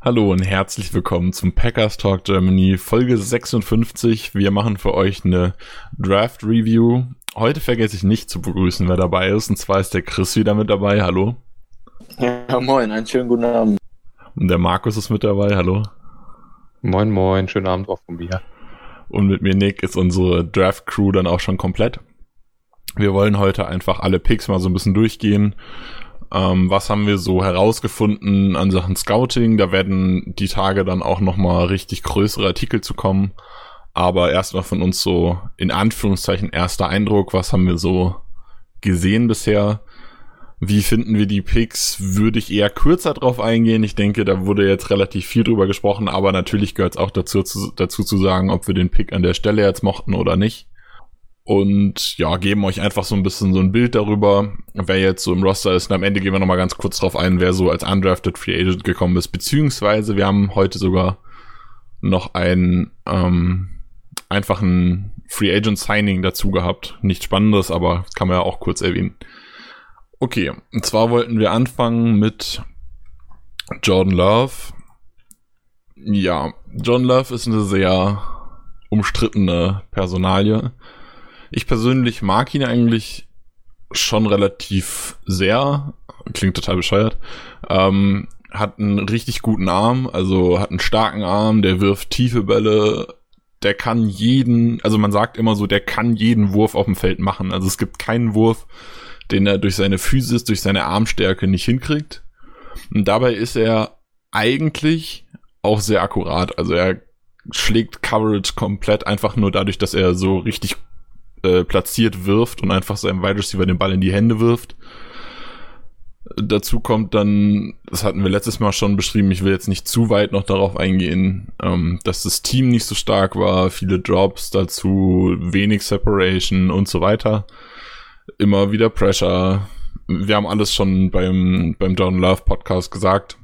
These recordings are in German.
Hallo und herzlich willkommen zum Packers Talk Germany Folge 56. Wir machen für euch eine Draft Review. Heute vergesse ich nicht zu begrüßen, wer dabei ist. Und zwar ist der Chris wieder mit dabei. Hallo. Ja, moin, einen schönen guten Abend. Und der Markus ist mit dabei. Hallo. Moin, moin, schönen Abend auch von mir. Und mit mir Nick ist unsere Draft Crew dann auch schon komplett. Wir wollen heute einfach alle Picks mal so ein bisschen durchgehen ähm, was haben wir so herausgefunden an Sachen Scouting? Da werden die Tage dann auch nochmal richtig größere Artikel zu kommen. Aber erstmal von uns so in Anführungszeichen erster Eindruck. Was haben wir so gesehen bisher? Wie finden wir die Picks? Würde ich eher kürzer drauf eingehen. Ich denke, da wurde jetzt relativ viel drüber gesprochen, aber natürlich gehört es auch dazu zu, dazu zu sagen, ob wir den Pick an der Stelle jetzt mochten oder nicht und ja, geben euch einfach so ein bisschen so ein Bild darüber, wer jetzt so im Roster ist. Und am Ende gehen wir nochmal ganz kurz drauf ein, wer so als undrafted Free Agent gekommen ist. Beziehungsweise wir haben heute sogar noch ein ähm, einfachen Free Agent Signing dazu gehabt. Nichts Spannendes, aber kann man ja auch kurz erwähnen. Okay, und zwar wollten wir anfangen mit Jordan Love. Ja, John Love ist eine sehr umstrittene Personalie. Ich persönlich mag ihn eigentlich schon relativ sehr. Klingt total bescheuert. Ähm, hat einen richtig guten Arm, also hat einen starken Arm, der wirft tiefe Bälle, der kann jeden, also man sagt immer so, der kann jeden Wurf auf dem Feld machen. Also es gibt keinen Wurf, den er durch seine Physis, durch seine Armstärke nicht hinkriegt. Und dabei ist er eigentlich auch sehr akkurat. Also er schlägt Coverage komplett einfach nur dadurch, dass er so richtig äh, platziert wirft und einfach seinem Wide Receiver den Ball in die Hände wirft. Dazu kommt dann, das hatten wir letztes Mal schon beschrieben, ich will jetzt nicht zu weit noch darauf eingehen, ähm, dass das Team nicht so stark war, viele Drops dazu, wenig Separation und so weiter. Immer wieder Pressure. Wir haben alles schon beim, beim John Love Podcast gesagt.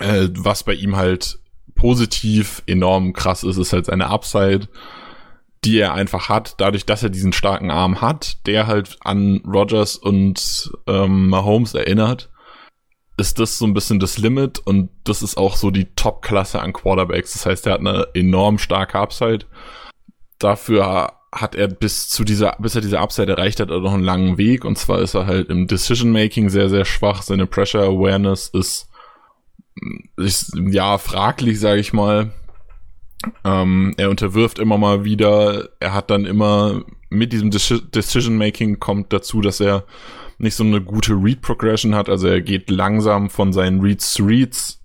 Äh, was bei ihm halt positiv enorm krass ist, ist halt seine Upside die er einfach hat, dadurch, dass er diesen starken Arm hat, der halt an Rogers und ähm, Mahomes erinnert, ist das so ein bisschen das Limit und das ist auch so die Top-Klasse an Quarterbacks. Das heißt, er hat eine enorm starke Upside. Dafür hat er bis zu dieser, bis er diese Upside erreicht hat, noch einen langen Weg. Und zwar ist er halt im Decision-Making sehr, sehr schwach. Seine Pressure-Awareness ist, ist, ja, fraglich, sage ich mal. Ähm, er unterwirft immer mal wieder. Er hat dann immer mit diesem Decision Making kommt dazu, dass er nicht so eine gute Read Progression hat. Also er geht langsam von seinen Reads zu Reads.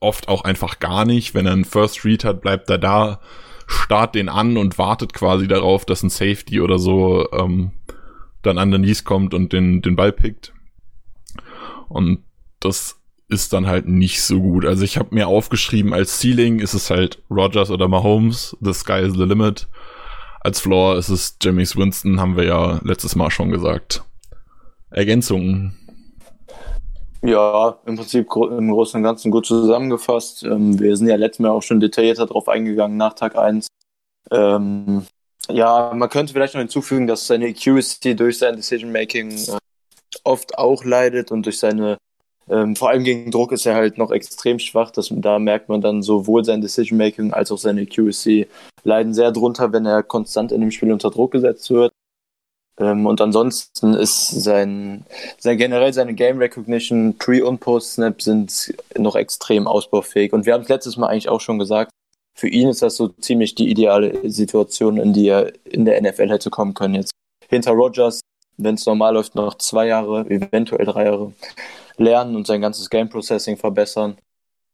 Oft auch einfach gar nicht. Wenn er einen First Read hat, bleibt er da, starrt den an und wartet quasi darauf, dass ein Safety oder so ähm, dann an den Knees kommt und den, den Ball pickt. Und das ist dann halt nicht so gut. Also ich habe mir aufgeschrieben, als Ceiling ist es halt Rogers oder Mahomes, the sky is the limit. Als Floor ist es James Winston, haben wir ja letztes Mal schon gesagt. Ergänzungen? Ja, im Prinzip im Großen und Ganzen gut zusammengefasst. Ähm, wir sind ja letztes Mal auch schon detaillierter drauf eingegangen nach Tag 1. Ähm, ja, man könnte vielleicht noch hinzufügen, dass seine Accuracy durch sein Decision Making äh, oft auch leidet und durch seine ähm, vor allem gegen Druck ist er halt noch extrem schwach. Das, da merkt man dann sowohl sein Decision Making als auch seine Accuracy leiden sehr drunter, wenn er konstant in dem Spiel unter Druck gesetzt wird. Ähm, und ansonsten ist sein, sein generell seine Game Recognition, Pre- und Post-Snap sind noch extrem ausbaufähig. Und wir haben es letztes Mal eigentlich auch schon gesagt, für ihn ist das so ziemlich die ideale Situation, in die er in der NFL hätte kommen können. Jetzt hinter Rogers, wenn es normal läuft, noch zwei Jahre, eventuell drei Jahre lernen und sein ganzes Game Processing verbessern.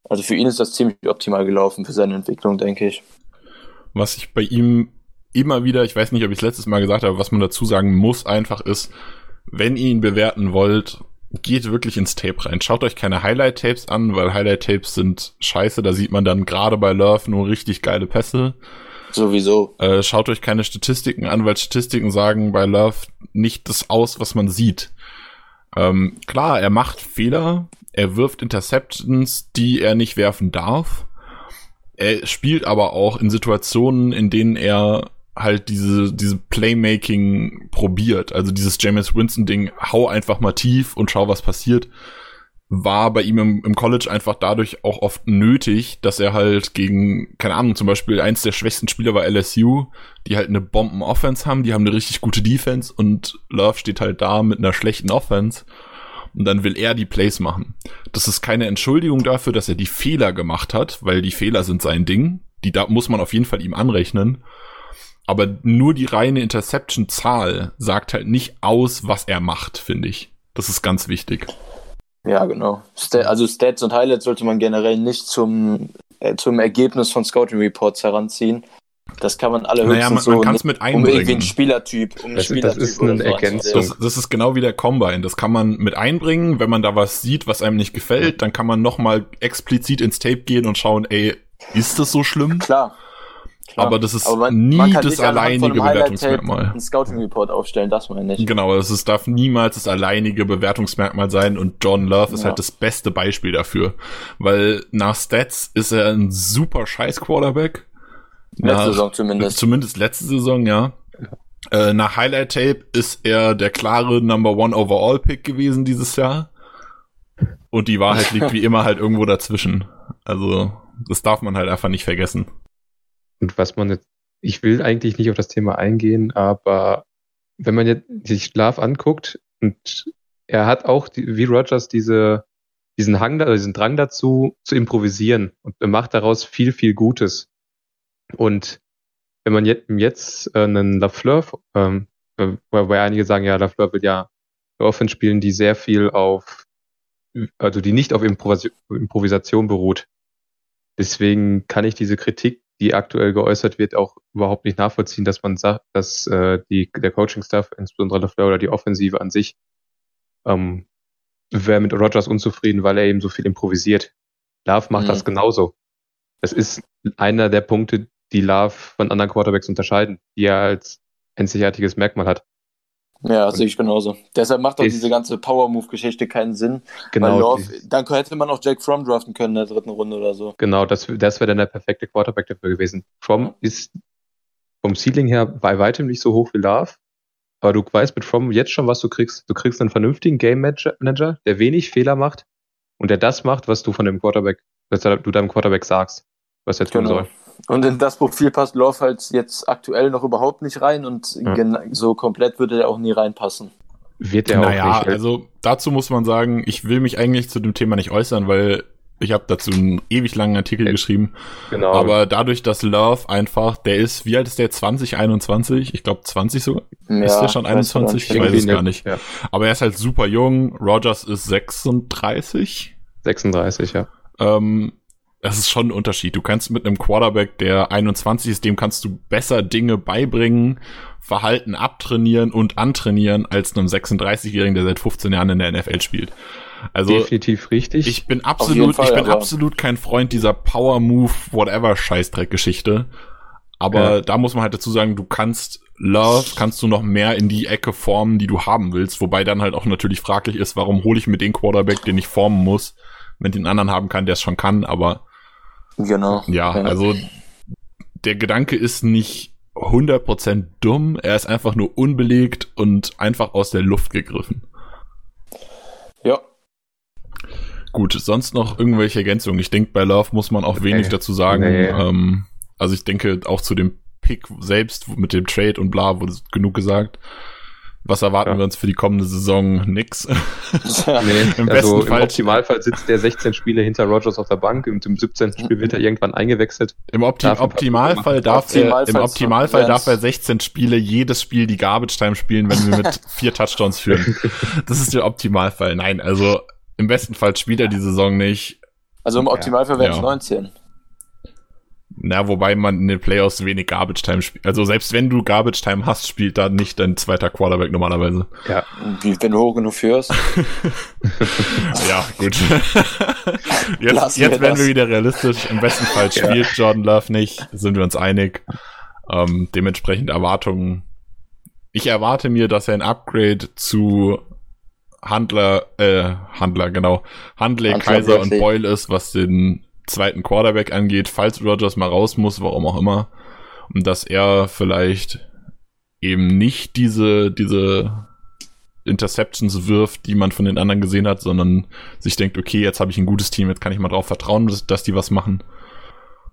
Also für ihn ist das ziemlich optimal gelaufen für seine Entwicklung, denke ich. Was ich bei ihm immer wieder, ich weiß nicht, ob ich es letztes Mal gesagt habe, was man dazu sagen muss, einfach ist, wenn ihr ihn bewerten wollt, geht wirklich ins Tape rein. Schaut euch keine Highlight-Tapes an, weil Highlight-Tapes sind scheiße. Da sieht man dann gerade bei Love nur richtig geile Pässe. Sowieso. Äh, schaut euch keine Statistiken an, weil Statistiken sagen bei Love nicht das aus, was man sieht. Ähm, klar, er macht Fehler, er wirft Interceptions, die er nicht werfen darf. Er spielt aber auch in Situationen, in denen er halt diese, diese Playmaking probiert. Also dieses James Winston-Ding, hau einfach mal tief und schau, was passiert. War bei ihm im, im College einfach dadurch auch oft nötig, dass er halt gegen, keine Ahnung, zum Beispiel eins der schwächsten Spieler war LSU, die halt eine Bomben-Offense haben, die haben eine richtig gute Defense und Love steht halt da mit einer schlechten Offense und dann will er die Plays machen. Das ist keine Entschuldigung dafür, dass er die Fehler gemacht hat, weil die Fehler sind sein Ding. Die da muss man auf jeden Fall ihm anrechnen. Aber nur die reine Interception-Zahl sagt halt nicht aus, was er macht, finde ich. Das ist ganz wichtig. Ja, genau. also Stats und Highlights sollte man generell nicht zum, äh, zum Ergebnis von Scouting Reports heranziehen. Das kann man alle naja, man, man kann es mit einbringen. Um irgendwie einen Spielertyp, um das, Spielertyp das ist eine Ergänzung. Das, das, ist genau wie der Combine. Das kann man mit einbringen. Wenn man da was sieht, was einem nicht gefällt, dann kann man nochmal explizit ins Tape gehen und schauen, ey, ist das so schlimm? Klar. Klar. Aber das ist aber man, nie man das alleinige Bewertungsmerkmal. Ein Scouting Report aufstellen, das meine ich. Genau, es ist, darf niemals das alleinige Bewertungsmerkmal sein und John Love ist ja. halt das beste Beispiel dafür. Weil nach Stats ist er ein super scheiß Quarterback. Letzte nach, Saison zumindest. Zumindest letzte Saison, ja. Äh, nach Highlight Tape ist er der klare Number One Overall Pick gewesen dieses Jahr. Und die Wahrheit liegt wie immer halt irgendwo dazwischen. Also, das darf man halt einfach nicht vergessen. Und was man jetzt, ich will eigentlich nicht auf das Thema eingehen, aber wenn man jetzt sich Schlaf anguckt und er hat auch die, wie Rogers diese, diesen Hang, diesen Drang dazu zu improvisieren und er macht daraus viel, viel Gutes. Und wenn man jetzt, jetzt äh, einen Lafleur, ähm, wobei einige sagen, ja, Lafleur will ja Offense spielen, die sehr viel auf, also die nicht auf Improvisation beruht. Deswegen kann ich diese Kritik die aktuell geäußert wird, auch überhaupt nicht nachvollziehen, dass man sagt, dass äh, die, der Coaching-Staff, insbesondere der Fleur oder die Offensive an sich, ähm, wäre mit Rogers unzufrieden, weil er eben so viel improvisiert. Love macht mhm. das genauso. Das ist einer der Punkte, die Love von anderen Quarterbacks unterscheiden, die er als einzigartiges Merkmal hat. Ja, sehe ich genauso. Deshalb macht auch diese ganze Power-Move-Geschichte keinen Sinn. Genau. Love, dann hätte man auch Jack Fromm draften können in der dritten Runde oder so. Genau, das, das wäre dann der perfekte Quarterback dafür gewesen. Fromm ist vom Ceiling her bei weitem nicht so hoch wie Love. Aber du weißt mit Fromm jetzt schon, was du kriegst. Du kriegst einen vernünftigen Game Manager, der wenig Fehler macht und der das macht, was du von dem Quarterback, was du deinem Quarterback sagst, was er tun genau. soll. Und in das Profil passt Love halt jetzt aktuell noch überhaupt nicht rein und ja. so komplett würde er auch nie reinpassen. Wird er naja, auch nicht. Also dazu muss man sagen, ich will mich eigentlich zu dem Thema nicht äußern, weil ich habe dazu einen ewig langen Artikel ja. geschrieben. Genau. Aber dadurch, dass Love einfach, der ist, wie alt ist der? 20, 21? Ich glaube 20 sogar. Ja, ist der schon 21? Ich weiß es gar nicht. Ja. Aber er ist halt super jung. Rogers ist 36. 36, ja. Ähm, das ist schon ein Unterschied. Du kannst mit einem Quarterback, der 21 ist, dem kannst du besser Dinge beibringen, Verhalten abtrainieren und antrainieren als einem 36-Jährigen, der seit 15 Jahren in der NFL spielt. Also definitiv richtig. Ich bin absolut, Fall, ich bin absolut kein Freund dieser Power Move Whatever Scheißdreck Geschichte. Aber ja. da muss man halt dazu sagen, du kannst Love kannst du noch mehr in die Ecke formen, die du haben willst, wobei dann halt auch natürlich fraglich ist, warum hole ich mir den Quarterback, den ich formen muss, wenn ich den anderen haben kann, der es schon kann, aber Genau. Ja, also der Gedanke ist nicht 100% dumm, er ist einfach nur unbelegt und einfach aus der Luft gegriffen. Ja. Gut, sonst noch irgendwelche Ergänzungen. Ich denke, bei Love muss man auch wenig dazu sagen. Nee. Ähm, also ich denke auch zu dem Pick selbst mit dem Trade und bla wurde genug gesagt. Was erwarten ja. wir uns für die kommende Saison? Nix. Ja, nee, Im, also im Optimalfall sitzt der 16 Spiele hinter Rogers auf der Bank und im 17. Spiel wird er irgendwann eingewechselt. Im Opti Optimalfall, darf er, im Optimalfall darf er 16 Spiele jedes Spiel die Garbage Time spielen, wenn wir mit vier Touchdowns führen. Das ist der Optimalfall. Nein, also im besten Fall spielt er die Saison nicht. Also im Optimalfall wären es ja. 19. Na, wobei man in den Playoffs wenig Garbage Time spielt. Also selbst wenn du Garbage Time hast, spielt da nicht dein zweiter Quarterback normalerweise. Ja. Wie, wenn du hoch genug führst. ja, gut. jetzt jetzt wir werden das. wir wieder realistisch. Im besten Fall spielt Jordan Love nicht, sind wir uns einig. Ähm, dementsprechend Erwartungen. Ich erwarte mir, dass er ein Upgrade zu Handler, äh, Handler, genau, Handley, Hunter Kaiser und. Boyle ist, was den zweiten Quarterback angeht, falls Rogers mal raus muss, warum auch immer. Und dass er vielleicht eben nicht diese, diese Interceptions wirft, die man von den anderen gesehen hat, sondern sich denkt, okay, jetzt habe ich ein gutes Team, jetzt kann ich mal drauf vertrauen, dass, dass die was machen.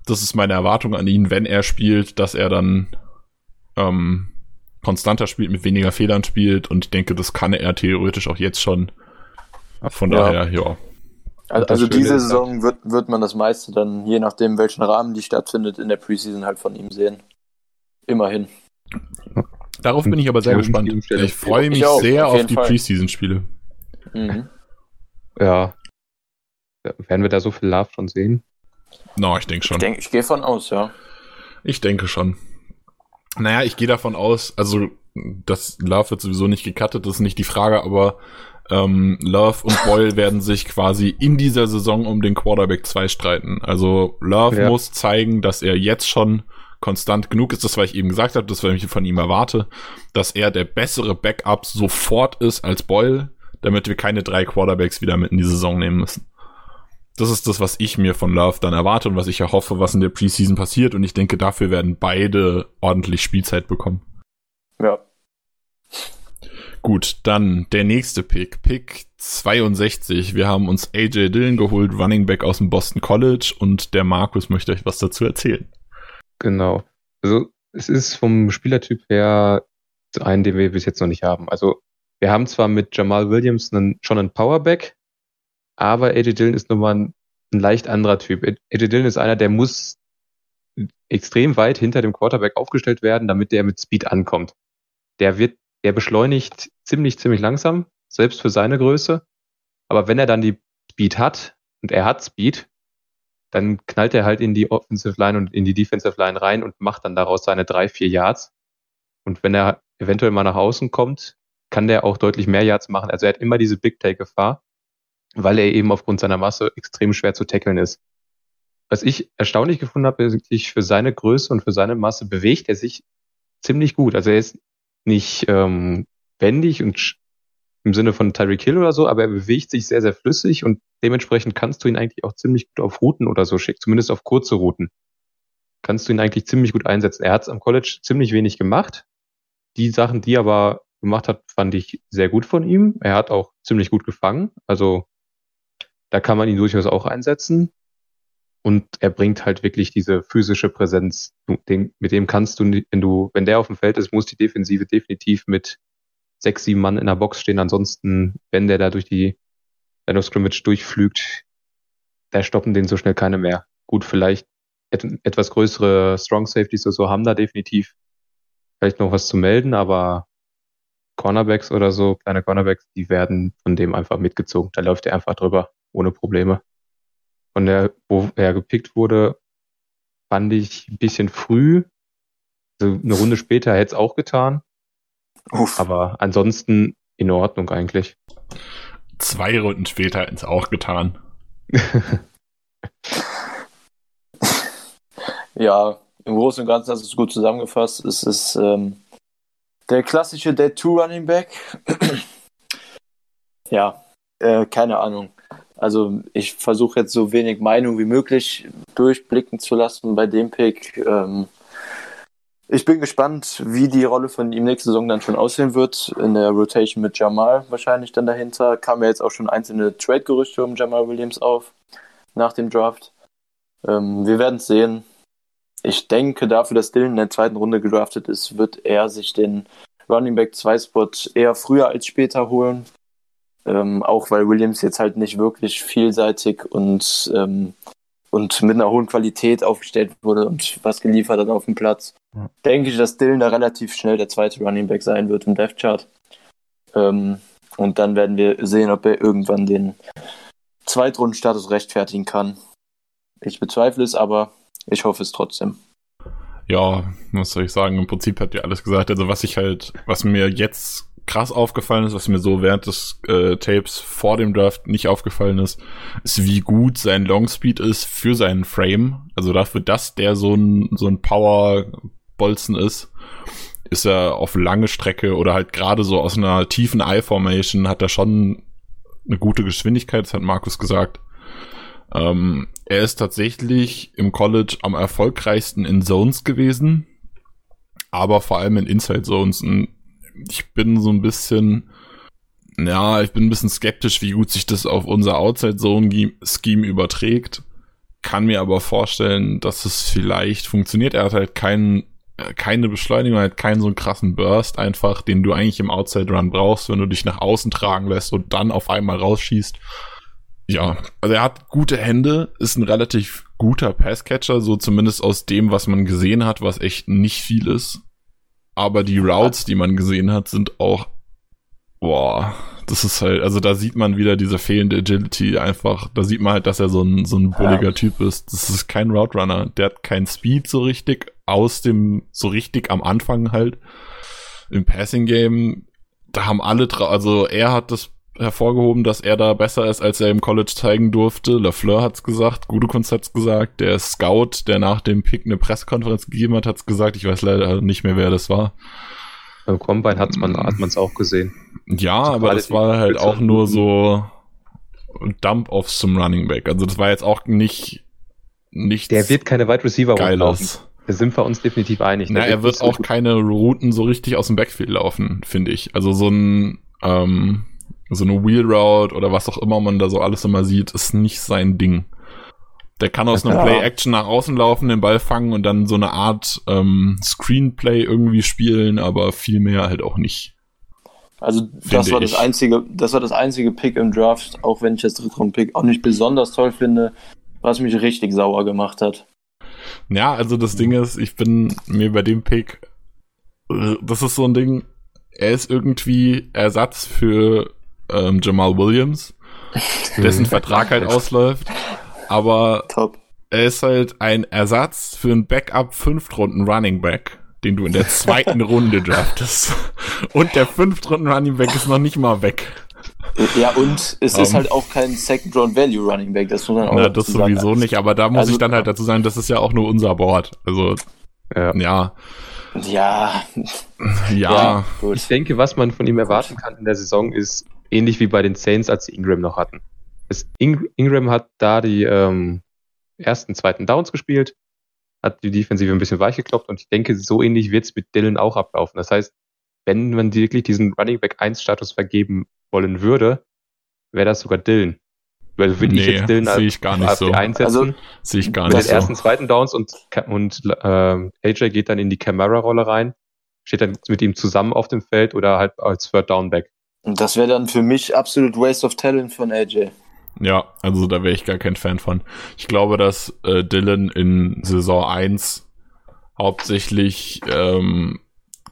Das ist meine Erwartung an ihn, wenn er spielt, dass er dann ähm, konstanter spielt, mit weniger Fehlern spielt und ich denke, das kann er theoretisch auch jetzt schon. Von Ja. daher, ja. Also, also diese Saison wird, wird man das meiste dann, je nachdem, welchen Rahmen die stattfindet, in der Preseason halt von ihm sehen. Immerhin. Darauf bin ich aber sehr Ja, gespannt. Ich freue Ich mich auch, sehr auf auf die. Preseason-Spiele. Mhm. Ja. Werden wir da so viel Love schon sehen? No, ich denke schon. Ich, denk, ich gehe von aus, ja. Ich denke schon. Naja, ich gehe davon aus, also das Love wird sowieso nicht gecuttet, das ist nicht die Frage, aber ähm, Love und Boyle werden sich quasi in dieser Saison um den Quarterback 2 streiten. Also Love Ja. muss zeigen, dass er jetzt schon konstant genug ist, das, was ich eben gesagt habe, das, was ich von ihm erwarte, dass er der bessere Backup sofort ist als Boyle, damit wir keine drei Quarterbacks wieder mit in die Saison nehmen müssen. Das ist das, was ich mir von Love dann erwarte und was ich erhoffe, was in der Preseason passiert. Und ich denke, dafür werden beide ordentlich Spielzeit bekommen. Ja. Gut, dann der nächste Pick. Pick 62. Wir haben uns AJ Dillon geholt, Running Back aus dem Boston College. Und der Markus möchte euch was dazu erzählen. Genau. Also es ist vom Spielertyp her einen, den wir bis jetzt noch nicht haben. Also wir haben zwar mit Jamal Williams einen, schon einen Powerback, aber AJ Dillon ist nochmal ein, ein leicht anderer Typ. AJ Dillon ist einer, der muss extrem weit hinter dem Quarterback aufgestellt werden, damit der mit Speed ankommt. Der wird, der beschleunigt ziemlich, ziemlich langsam, selbst für seine Größe. Aber wenn er dann die Speed hat, und er hat Speed, dann knallt er halt in die Offensive Line und in die Defensive Line rein und macht dann daraus seine drei, vier Yards. Und wenn er eventuell mal nach außen kommt, kann der auch deutlich mehr Yards machen. Also er hat immer diese Big Take Gefahr, weil er eben aufgrund seiner Masse extrem schwer zu tackeln ist. Was ich erstaunlich gefunden habe, ist für seine Größe und für seine Masse bewegt er sich ziemlich gut. Also er ist nicht ähm, wendig und im Sinne von Tyreek Hill oder so, aber er bewegt sich sehr, sehr flüssig und dementsprechend kannst du ihn eigentlich auch ziemlich gut auf Routen oder so schicken, zumindest auf kurze Routen. Kannst du ihn eigentlich ziemlich gut einsetzen. Er hat am College ziemlich wenig gemacht. Die Sachen, die er aber gemacht hat, fand ich sehr gut von ihm. Er hat auch ziemlich gut gefangen. Also da kann man ihn durchaus auch einsetzen. Und er bringt halt wirklich diese physische Präsenz. Den, mit dem kannst du, wenn du, wenn der auf dem Feld ist, muss die Defensive definitiv mit sechs, sieben Mann in der Box stehen. Ansonsten, wenn der da durch die Line of Scrimmage durchflügt, da stoppen den so schnell keine mehr. Gut, vielleicht et etwas größere Strong Safeties oder so haben da definitiv vielleicht noch was zu melden, aber Cornerbacks oder so, kleine Cornerbacks, die werden von dem einfach mitgezogen. Da läuft er einfach drüber, ohne Probleme. Von der, wo er gepickt wurde, fand ich ein bisschen früh. Also eine Runde später hätte es auch getan, Uff. aber ansonsten in Ordnung eigentlich. Zwei Runden später hat es auch getan. Ja, im Großen und Ganzen hast du es gut zusammengefasst. Es ist ähm, der klassische Dead 2 Running Back. ja, äh, keine Ahnung. Also ich versuche jetzt so wenig Meinung wie möglich durchblicken zu lassen bei dem Pick. Ähm, ich bin gespannt, wie die Rolle von ihm nächste Saison dann schon aussehen wird. In der Rotation mit Jamal wahrscheinlich dann dahinter. Kamen ja jetzt auch schon einzelne Trade-Gerüchte um Jamal Williams auf nach dem Draft. Ähm, wir werden es sehen. Ich denke, dafür, dass Dylan in der zweiten Runde gedraftet ist, wird er sich den Running Back 2 Spot eher früher als später holen. Ähm, auch weil Williams jetzt halt nicht wirklich vielseitig und, ähm, und mit einer hohen Qualität aufgestellt wurde und was geliefert hat auf dem Platz. Ja. Denke ich, dass Dylan da relativ schnell der zweite Running Back sein wird im Death Chart. Ähm, und dann werden wir sehen, ob er irgendwann den Zweitrundenstatus rechtfertigen kann. Ich bezweifle es, aber Ich hoffe es trotzdem. Ja, was soll ich sagen? Im Prinzip hat ihr alles gesagt. Also was ich halt, was mir jetzt krass aufgefallen ist, was mir so während des äh, Tapes vor dem Draft nicht aufgefallen ist, ist, wie gut sein Longspeed ist für seinen Frame. Also dafür, dass der so ein, so ein Power-Bolzen ist, ist er auf lange Strecke oder halt gerade so aus einer tiefen I-Formation hat er schon eine gute Geschwindigkeit, das hat Markus gesagt. Ähm, er ist tatsächlich im College am erfolgreichsten in Zones gewesen, aber vor allem in Inside Zones. Und ich bin so ein bisschen, ja, ich bin ein bisschen skeptisch, wie gut sich das auf unser Outside Zone Scheme überträgt. Kann mir aber vorstellen, dass es vielleicht funktioniert. Er hat halt keinen äh, keine Beschleunigung, halt keinen so einen krassen Burst einfach, den du eigentlich im Outside Run brauchst, wenn du dich nach außen tragen lässt und dann auf einmal rausschießt. Ja, also er hat gute Hände, ist ein relativ guter Passcatcher, so zumindest aus dem, was man gesehen hat, was echt nicht viel ist. Aber die Routes, die man gesehen hat, sind auch, boah, das ist halt, also da sieht man wieder diese fehlende Agility einfach, da sieht man halt, dass er so ein, so ein bulliger ja. Typ ist. Das ist kein Route Runner, der hat kein Speed so richtig, aus dem, so richtig am Anfang halt. Im Passing Game, da haben alle, also er hat das hervorgehoben, dass er da besser ist, als er im College zeigen durfte. LaFleur hat's gesagt, Gutekunst hat's gesagt, der Scout, der nach dem Pick eine Pressekonferenz gegeben hat, hat's gesagt. Ich weiß leider nicht mehr, wer das war. Beim Combine hat's man, hat man's auch gesehen. Ja, also aber das war halt auch nur so Dump-Offs zum Running Back. Also das war jetzt auch nicht, nicht. Der wird keine Wide Receiver laufen. Da sind wir uns definitiv einig. Na, er wird auch keine Routen so richtig aus dem Backfield laufen, finde ich. Also so ein, ähm, so eine Wheel Route oder was auch immer man da so alles immer sieht, ist nicht sein Ding. Der kann aus einem Play-Action nach außen laufen, den Ball fangen und dann so eine Art ähm, Screenplay irgendwie spielen, aber viel mehr halt auch nicht. Also das war ich. das einzige, das war das einzige Pick im Draft, auch wenn ich das Drittrunden-Pick auch nicht besonders toll finde, was mich richtig sauer gemacht hat. Ja, also das Ding ist, ich bin mir bei dem Pick, das ist so ein Ding, er ist irgendwie Ersatz für ähm, Jamal Williams, dessen Vertrag halt ausläuft. Aber Top. er ist halt ein Ersatz für ein Backup Fünftrunden Running Back, den du in der zweiten Runde draftest. Und der Fünftrunden Running Back ist noch nicht mal weg. Ja, und es um, ist ähm. halt auch kein Second Round Value Running Back, das muss man auch Na, das sowieso sagen. nicht, aber da muss also, ich dann halt dazu sagen, das ist ja auch nur unser Board. Also, ja. Ja. Ja. ja. ja ich denke, was man von ihm erwarten kann in der Saison ist ähnlich wie bei den Saints, als sie Ingram noch hatten. Das Ing Ingram hat da die ähm, ersten, zweiten Downs gespielt, hat die Defensive ein bisschen weich geklopft und ich denke, so ähnlich wird es mit Dylan auch ablaufen. Das heißt, wenn man wirklich diesen Running Back 1 Status vergeben wollen würde, wäre das sogar Dylan. Weil würde nee, ich jetzt Dylan sehe ich gar nicht so. einsetzen. Also, sehe ich gar nicht so. ersten, zweiten Downs und, und ähm, AJ geht dann in die Camara-Rolle rein, steht dann mit ihm zusammen auf dem Feld oder halt als Third Down Back. Und das wäre dann für mich absolut Waste of Talent von AJ. Ja, also da wäre ich gar kein Fan von. Ich glaube, dass äh, Dylan in Saison 1 hauptsächlich ähm,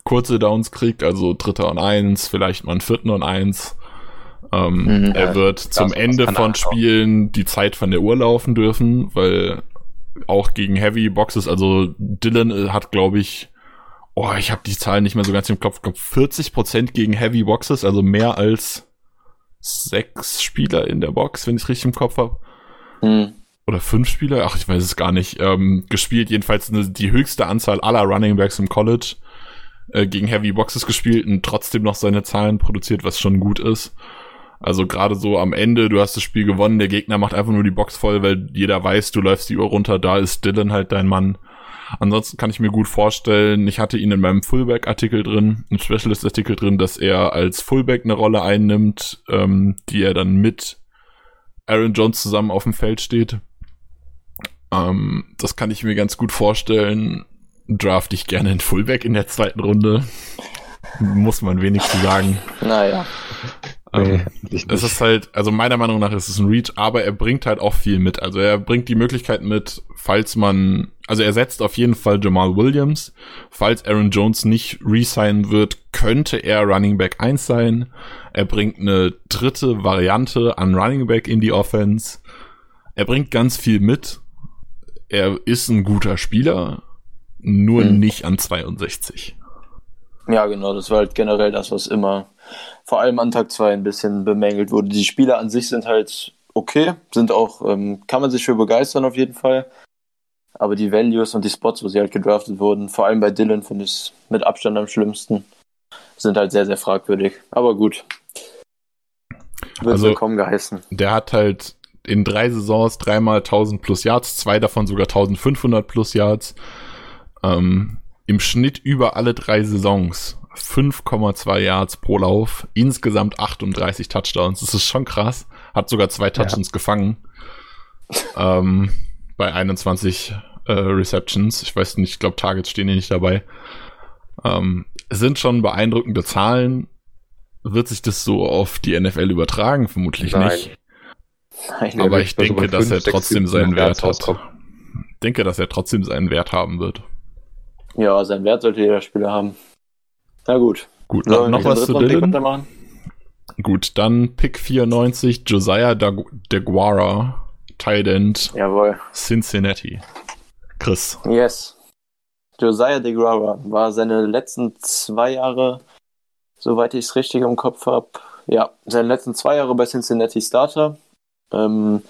kurze Downs kriegt, also dritter und eins, vielleicht mal einen vierten und eins. Ähm, mhm, er ja, wird zum Ende von Spielen die Zeit von der Uhr laufen dürfen, weil auch gegen Heavy Boxes, also Dylan äh, hat, glaube ich, oh, ich habe die Zahlen nicht mehr so ganz im Kopf, ich glaube 40% gegen Heavy Boxes, also mehr als sechs Spieler in der Box, wenn ich richtig im Kopf habe. Hm. Oder fünf Spieler, ach, ich weiß es gar nicht, ähm, gespielt. Jedenfalls eine, die höchste Anzahl aller Running Backs im College äh, gegen Heavy Boxes gespielt und trotzdem noch seine Zahlen produziert, was schon gut ist. Also gerade so am Ende, du hast das Spiel gewonnen, der Gegner macht einfach nur die Box voll, weil jeder weiß, du läufst die Uhr runter, da ist Dylan halt dein Mann. Ansonsten kann ich mir gut vorstellen, ich hatte ihn in meinem Fullback-Artikel drin, im Specialist-Artikel drin, dass er als Fullback eine Rolle einnimmt, ähm, die er dann mit Aaron Jones zusammen auf dem Feld steht. Ähm, das kann ich mir ganz gut vorstellen. Draft ich gerne in Fullback in der zweiten Runde. Muss man wenig zu sagen. Naja. Ähm, nee, es ist halt, also meiner Meinung nach ist es ein Reach, aber er bringt halt auch viel mit. Also er bringt die Möglichkeit mit, falls man, also er setzt auf jeden Fall Jamal Williams. Falls Aaron Jones nicht resignen wird, könnte er Running Back 1 sein. Er bringt eine dritte Variante an Running Back in die Offense. Er bringt ganz viel mit. er ist ein guter Spieler, nur hm. nicht an 62. Ja, genau, das war halt generell das, was immer vor allem an Tag 2 ein bisschen bemängelt wurde. Die Spieler an sich sind halt okay, sind auch, ähm, kann man sich für begeistern auf jeden Fall. Aber die Values und die Spots, wo sie halt gedraftet wurden, vor allem bei Dylan finde ich mit Abstand am schlimmsten, sind halt sehr, sehr fragwürdig. Aber gut. Wird also, willkommen geheißen. Der hat halt in drei Saisons dreimal 1000 plus Yards, zwei davon sogar 1500 plus Yards. Ähm, Im Schnitt über alle drei Saisons 5,2 Yards pro Lauf, insgesamt 38 Touchdowns. Das ist schon krass. Hat sogar zwei Touchdowns ja. gefangen. ähm, bei 21 äh, Receptions. Ich weiß nicht, ich glaube, Targets stehen hier nicht dabei. Ähm, sind schon beeindruckende Zahlen. Wird sich das so auf die NFL übertragen? Vermutlich Nein. nicht. Nein, Aber ich denke, dass er trotzdem seinen Wert hat. Ich denke, dass er trotzdem seinen Wert haben wird. Ja, seinen Wert sollte jeder Spieler haben. Na gut. Gut, noch, noch was zu Dylan? Gut, dann Pick 94, Josiah DeGuara, Tight End, Jawohl. Cincinnati. Chris. Yes. Josiah DeGuara war seine letzten zwei Jahre, soweit ich es richtig im Kopf habe, ja, seine letzten zwei Jahre bei Cincinnati Starter. Ähm,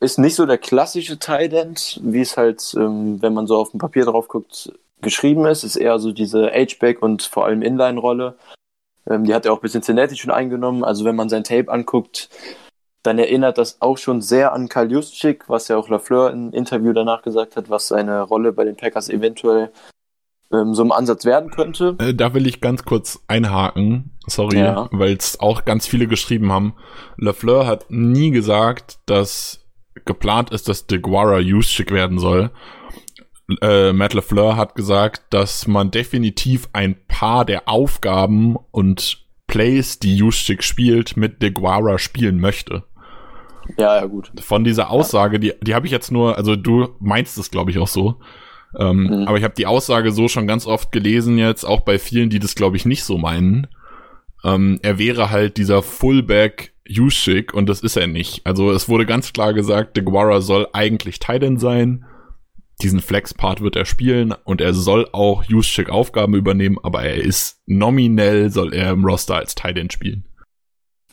ist nicht so der klassische Tight End, wie es halt, ähm, wenn man so auf dem Papier drauf guckt, geschrieben ist. Ist eher so diese H-Back und vor allem Inline-Rolle. Ähm, die hat er auch bis Cincinnati schon eingenommen. Also wenn man sein Tape anguckt, dann erinnert das auch schon sehr an Karl Juszczyk, was ja auch Lafleur im Interview danach gesagt hat, was seine Rolle bei den Packers eventuell ähm, so im Ansatz werden könnte. Äh, da will ich ganz kurz einhaken, sorry, ja. weil es auch ganz viele geschrieben haben. Lafleur hat nie gesagt, dass geplant ist, dass DeGuara Juszczyk werden soll. Äh, Matt LeFleur hat gesagt, dass man definitiv ein paar der Aufgaben und Plays, die Juszczyk spielt, mit DeGuara spielen möchte. Ja, ja, gut. Von dieser Aussage, die, die habe ich jetzt nur, also du meinst es, glaube ich, auch so. Ähm, mhm. Aber ich habe die Aussage so schon ganz oft gelesen jetzt, auch bei vielen, die das, glaube ich, nicht so meinen. Ähm, er wäre halt dieser Fullback Juszczyk und das ist er nicht. Also es wurde ganz klar gesagt, DeGuara soll eigentlich Titan sein. Diesen Flex-Part wird er spielen und er soll auch Juszczyk Aufgaben übernehmen, aber er ist nominell, soll er im Roster als Titan spielen.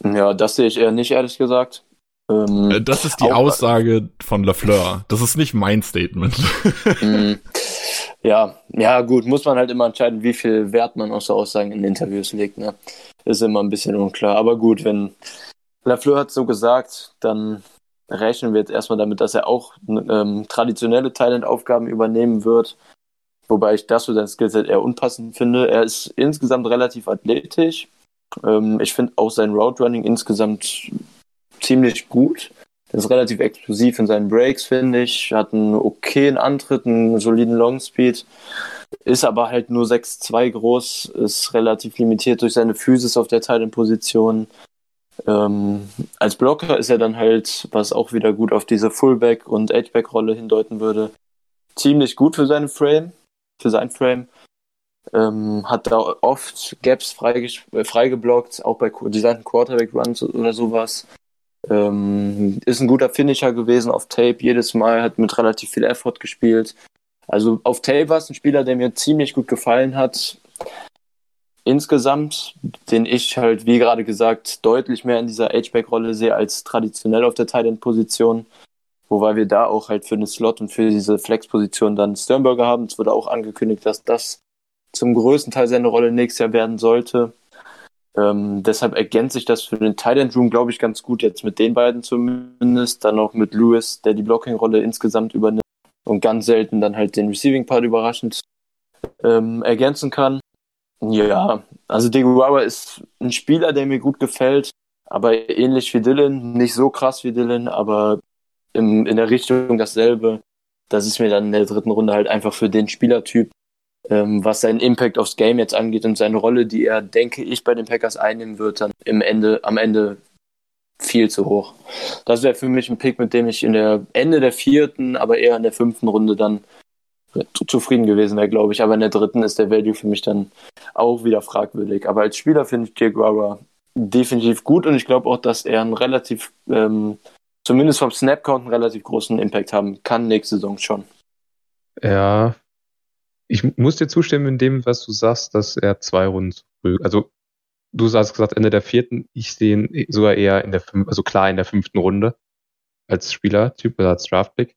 Ja, das sehe ich eher nicht, ehrlich gesagt. Ähm, äh, das ist die Aussage von Lafleur. Das ist nicht mein Statement. Mhm. ja, ja, gut, muss man halt immer entscheiden, wie viel Wert man aus so Aussagen in Interviews legt. Ne? Ist immer ein bisschen unklar. Aber gut, wenn Lafleur hat so gesagt, dann rechnen wir jetzt erstmal damit, dass er auch ähm, traditionelle Thailand-Aufgaben übernehmen wird. Wobei ich das für sein Skillset eher unpassend finde. Er ist insgesamt relativ athletisch. Ähm, ich finde auch sein Roadrunning insgesamt ziemlich gut. Er ist relativ explosiv in seinen Breaks, finde ich. Hat einen okayen Antritt, einen soliden Longspeed. Ist aber halt nur 6'2 groß, ist relativ limitiert durch seine Physis auf der Thailand-Position. Ähm, als Blocker ist er dann halt, was auch wieder gut auf diese Fullback- und Edgeback-Rolle hindeuten würde, ziemlich gut für seine Frame, für sein Frame. Ähm, hat da oft Gaps freigeblockt, frei auch bei designten Quarterback-Runs oder sowas. Ähm, ist ein guter Finisher gewesen auf Tape, jedes Mal hat mit relativ viel Effort gespielt. Also auf Tape war es ein Spieler, der mir ziemlich gut gefallen hat insgesamt, den ich halt, wie gerade gesagt, deutlich mehr in dieser H-Back-Rolle sehe als traditionell auf der Tight-End-Position. Wobei wir da auch halt für den Slot und für diese Flex-Position dann Sternberger haben. Es wurde auch angekündigt, dass das zum größten Teil seine Rolle nächstes Jahr werden sollte. Ähm, deshalb ergänzt sich das für den Tight End Room, glaube ich, ganz gut jetzt mit den beiden zumindest. Dann noch mit Lewis, der die Blocking-Rolle insgesamt übernimmt und ganz selten dann halt den Receiving Part überraschend ähm, ergänzen kann. Ja, also Deguara ist ein Spieler, der mir gut gefällt, aber ähnlich wie Dylan, nicht so krass wie Dylan, aber im, in der Richtung dasselbe. Das ist mir dann in der dritten Runde halt einfach für den Spielertyp, ähm, was seinen Impact aufs Game jetzt angeht und seine Rolle, die er, denke ich, bei den Packers einnehmen wird, dann im Ende, am Ende viel zu hoch. Das wäre für mich ein Pick, mit dem ich in der Ende der vierten, aber eher in der fünften Runde dann zufrieden gewesen wäre, glaube ich. Aber in der dritten ist der Value für mich dann auch wieder fragwürdig. Aber als Spieler finde ich Diaguara definitiv gut und ich glaube auch, dass er einen relativ, ähm, zumindest vom Snap-Count einen relativ großen Impact haben kann nächste Saison schon. Ja, ich muss dir zustimmen in dem, was du sagst, dass er zwei Runden früh, also du hast gesagt Ende der vierten, ich sehe ihn sogar eher in der fünften, also klar in der fünften Runde als Spielertyp oder als Draftpick.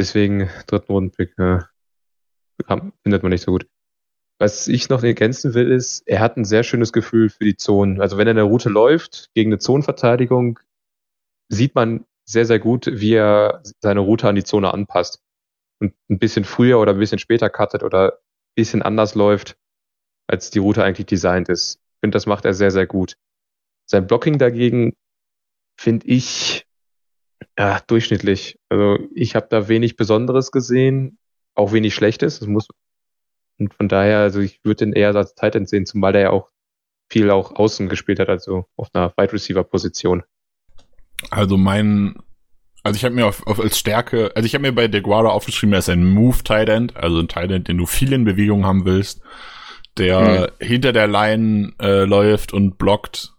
Deswegen dritten Rundenpick äh, findet man nicht so gut. Was ich noch ergänzen will, ist, er hat ein sehr schönes Gefühl für die Zonen. Also wenn er in der Route läuft, gegen eine Zonenverteidigung, sieht man sehr, sehr gut, wie er seine Route an die Zone anpasst. Und ein bisschen früher oder ein bisschen später cuttet oder ein bisschen anders läuft, als die Route eigentlich designt ist. Ich finde, das macht er sehr, sehr gut. Sein Blocking dagegen finde ich ja, durchschnittlich. Also ich habe da wenig Besonderes gesehen, auch wenig Schlechtes. Das muss und von daher, also ich würde den eher als Titan sehen, zumal der ja auch viel auch außen gespielt hat, also auf einer Wide Receiver Position. Also mein, also ich habe mir auf, auf als Stärke, also ich habe mir bei DeGuara aufgeschrieben, er ist ein Move Tight End, also ein Tight End, den du viel in Bewegung haben willst, der mhm. hinter der Line äh, läuft und blockt,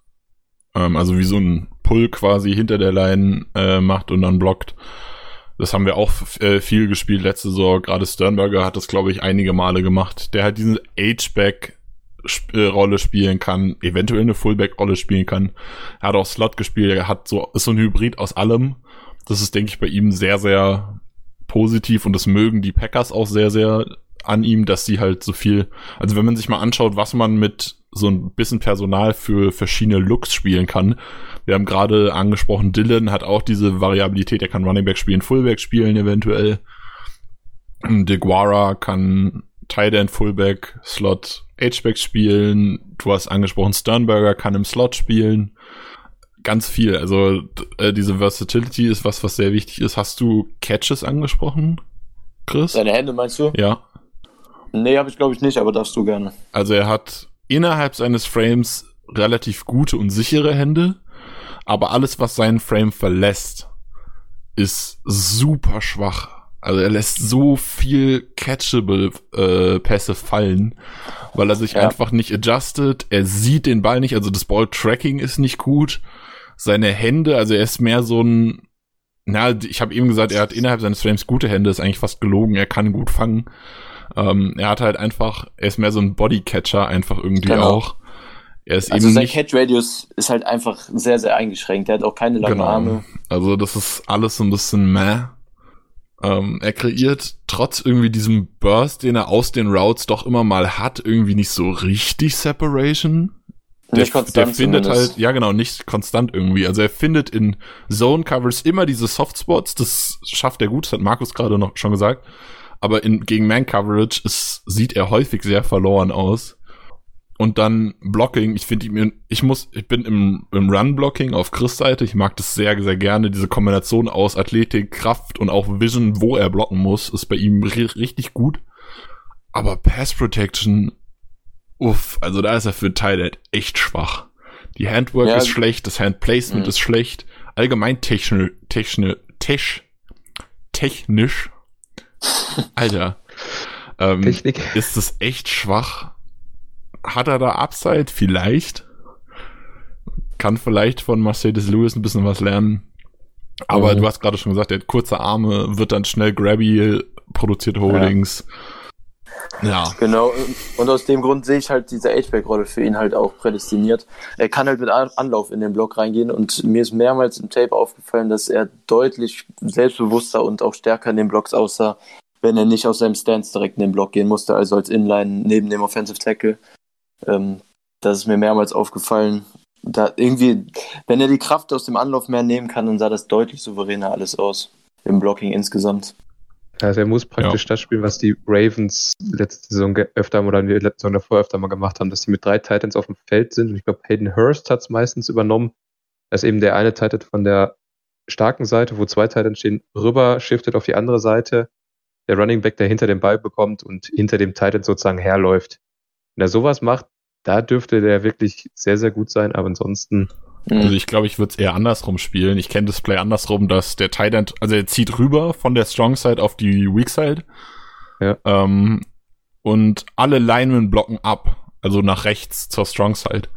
ähm, also wie so ein Pull quasi hinter der Line äh, macht und dann blockt. Das haben wir auch äh, viel gespielt letzte Saison. Gerade Sternberger hat das, glaube ich, einige Male gemacht. Der halt diese H-Back äh, Rolle spielen kann, eventuell eine Fullback-Rolle spielen kann. Er hat auch Slot gespielt, er hat so, ist so ein Hybrid aus allem. Das ist, denke ich, bei ihm sehr, sehr positiv und das mögen die Packers auch sehr, sehr an ihm, dass sie halt so viel, also wenn man sich mal anschaut, was man mit so ein bisschen Personal für verschiedene Looks spielen kann. Wir haben gerade angesprochen, Dylan hat auch diese Variabilität, er kann Running Back spielen, Fullback spielen eventuell. DeGuara kann Tight End, Fullback, Slot, H-Back spielen. Du hast angesprochen, Sternberger kann im Slot spielen. Ganz viel. Also äh, diese Versatility ist was, was sehr wichtig ist. Hast du Catches angesprochen, Chris? Seine Hände meinst du? Ja. Nee, habe ich glaube ich nicht, aber darfst du gerne. Also er hat innerhalb seines Frames relativ gute und sichere Hände, aber alles, was seinen Frame verlässt, ist super schwach. Also er lässt so viel catchable äh, Pässe fallen, weil er sich ja. einfach nicht adjusted. Er sieht den Ball nicht, also das Ball-Tracking ist nicht gut. Seine Hände, also er ist mehr so ein, na, ich habe eben gesagt, er hat innerhalb seines Frames gute Hände, ist eigentlich fast gelogen, er kann gut fangen. Ähm, er hat halt einfach, er ist mehr so ein Bodycatcher einfach irgendwie genau. auch. Er ist also eben sein Catch-Radius ist halt einfach sehr, sehr eingeschränkt. Er hat auch keine langen genau. Arme. Also das ist alles so ein bisschen meh. Ähm, er kreiert trotz irgendwie diesem Burst, den er aus den Routes doch immer mal hat, irgendwie nicht so richtig Separation. Der, nicht konstant der findet zumindest. halt, ja genau, nicht konstant irgendwie. Also er findet in Zone Covers immer diese Softspots, das schafft er gut, das hat Markus gerade noch schon gesagt aber in, gegen Man-Coverage sieht er häufig sehr verloren aus. Und dann Blocking, ich finde, ich muss, ich bin im, im Run-Blocking auf Chris Seite, ich mag das sehr, sehr gerne, diese Kombination aus Athletik, Kraft und auch Vision, wo er blocken muss, ist bei ihm richtig gut. Aber Pass Protection, uff, also da ist er für Thailand echt schwach. Die Handwork ja, ist schlecht, das Handplacement mh. ist schlecht, allgemein technisch, technisch, technisch Alter. Ähm, Technik. Ist das echt schwach? Hat er da Upside? Vielleicht. Kann vielleicht von Mercedes Lewis ein bisschen was lernen. Aber oh. du hast gerade schon gesagt, er hat kurze Arme, wird dann schnell grabby, produziert Holdings. Ja. Ja. Genau. Und aus dem Grund sehe ich halt diese H-Back-Rolle für ihn halt auch prädestiniert. Er kann halt mit Anlauf in den Block reingehen und mir ist mehrmals im Tape aufgefallen, dass er deutlich selbstbewusster und auch stärker in den Blocks aussah, wenn er nicht aus seinem Stance direkt in den Block gehen musste, also als Inline neben dem Offensive Tackle. Ähm, das ist mir mehrmals aufgefallen. Da irgendwie, wenn er die Kraft aus dem Anlauf mehr nehmen kann, dann sah das deutlich souveräner alles aus. Im Blocking insgesamt. Also er muss praktisch ja. das spielen, was die Ravens letzte Saison öfter oder die letzte Saison davor öfter mal gemacht haben, dass sie mit drei Titans auf dem Feld sind. Und ich glaube, Hayden Hurst hat es meistens übernommen. dass eben der eine Titan von der starken Seite, wo zwei Titans stehen, rüber shiftet auf die andere Seite. Der Running Back, der hinter dem Ball bekommt und hinter dem Titan sozusagen herläuft. Wenn er sowas macht, da dürfte der wirklich sehr, sehr gut sein, aber ansonsten Mhm. Also ich glaube, ich würde es eher andersrum spielen. Ich kenne das Play andersrum, dass der Tight End, also er zieht rüber von der Strong Side auf die Weak Side. Ja. Ähm, und alle Linemen blocken ab, also nach rechts zur Strong Side.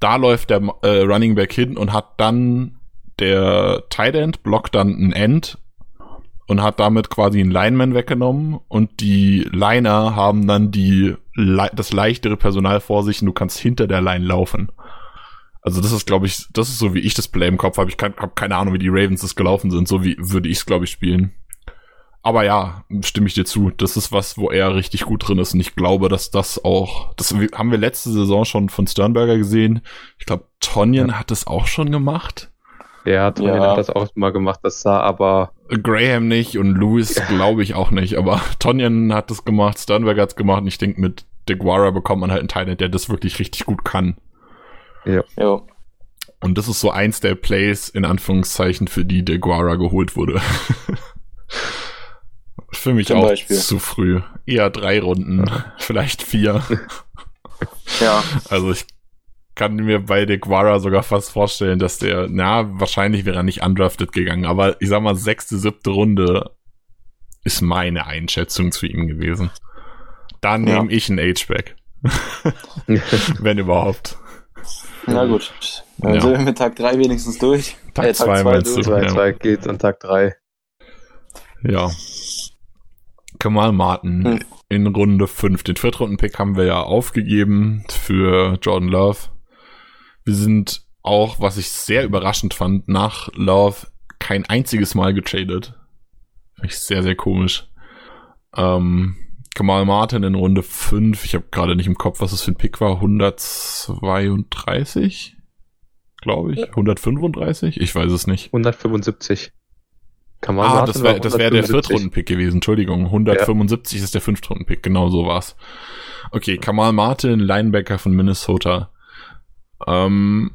Da läuft der äh, Running Back hin und hat dann der Tight End blockt dann ein End und hat damit quasi einen Lineman weggenommen und die Liner haben dann die das leichtere Personal vor sich und du kannst hinter der Line laufen. Also das ist, glaube ich, das ist so, wie ich das Play im Kopf habe. Ich habe keine Ahnung, wie die Ravens das gelaufen sind. So wie würde ich es, glaube ich, spielen. Aber ja, stimme ich dir zu. Das ist was, wo er richtig gut drin ist. Und ich glaube, dass das auch, das haben wir letzte Saison schon von Sternberger gesehen. Ich glaube, Tonyan ja. hat das auch schon gemacht. Ja, Tonyan ja. hat das auch mal gemacht. Das sah aber. Graham nicht und Lewis glaube ich auch nicht. Aber Tonyan hat das gemacht, Sternberger hat's gemacht. Und ich denke, mit DeGuara bekommt man halt einen Teil, der das wirklich richtig gut kann. Ja. ja. Und das ist so eins der Plays, in Anführungszeichen, für die DeGuara geholt wurde. Für mich Zum auch Beispiel. zu früh. Eher drei Runden, vielleicht vier. ja. Also ich kann mir bei DeGuara sogar fast vorstellen, dass der, na, wahrscheinlich wäre er nicht undrafted gegangen, aber ich sag mal, sechste, siebte Runde ist meine Einschätzung zu ihm gewesen. Da nehme ja. ich einen H-Back. Wenn überhaupt. Na gut. Dann ja. sind wir mit Tag 3 wenigstens durch. Tag 2 äh, meinst du? Tag 2 geht an Tag 3. Ja. Kamal Martin hm. in Runde 5. Den Viertrunden-Pick haben wir ja aufgegeben für Jordan Love. Wir sind auch, was ich sehr überraschend fand, nach Love kein einziges Mal getradet. Finde ich sehr, sehr komisch. Ähm, Kamal Martin in Runde 5. Ich habe gerade nicht im Kopf, was das für ein Pick war. 132, glaube ich. 135? Ich weiß es nicht. 175. Kamal ah, Martin das wäre das wär der Viertrunden-Pick gewesen. Entschuldigung. 175 ja. ist der Fünftrunden-Pick. Genau so war's. Okay, Kamal Martin, Linebacker von Minnesota. Ähm,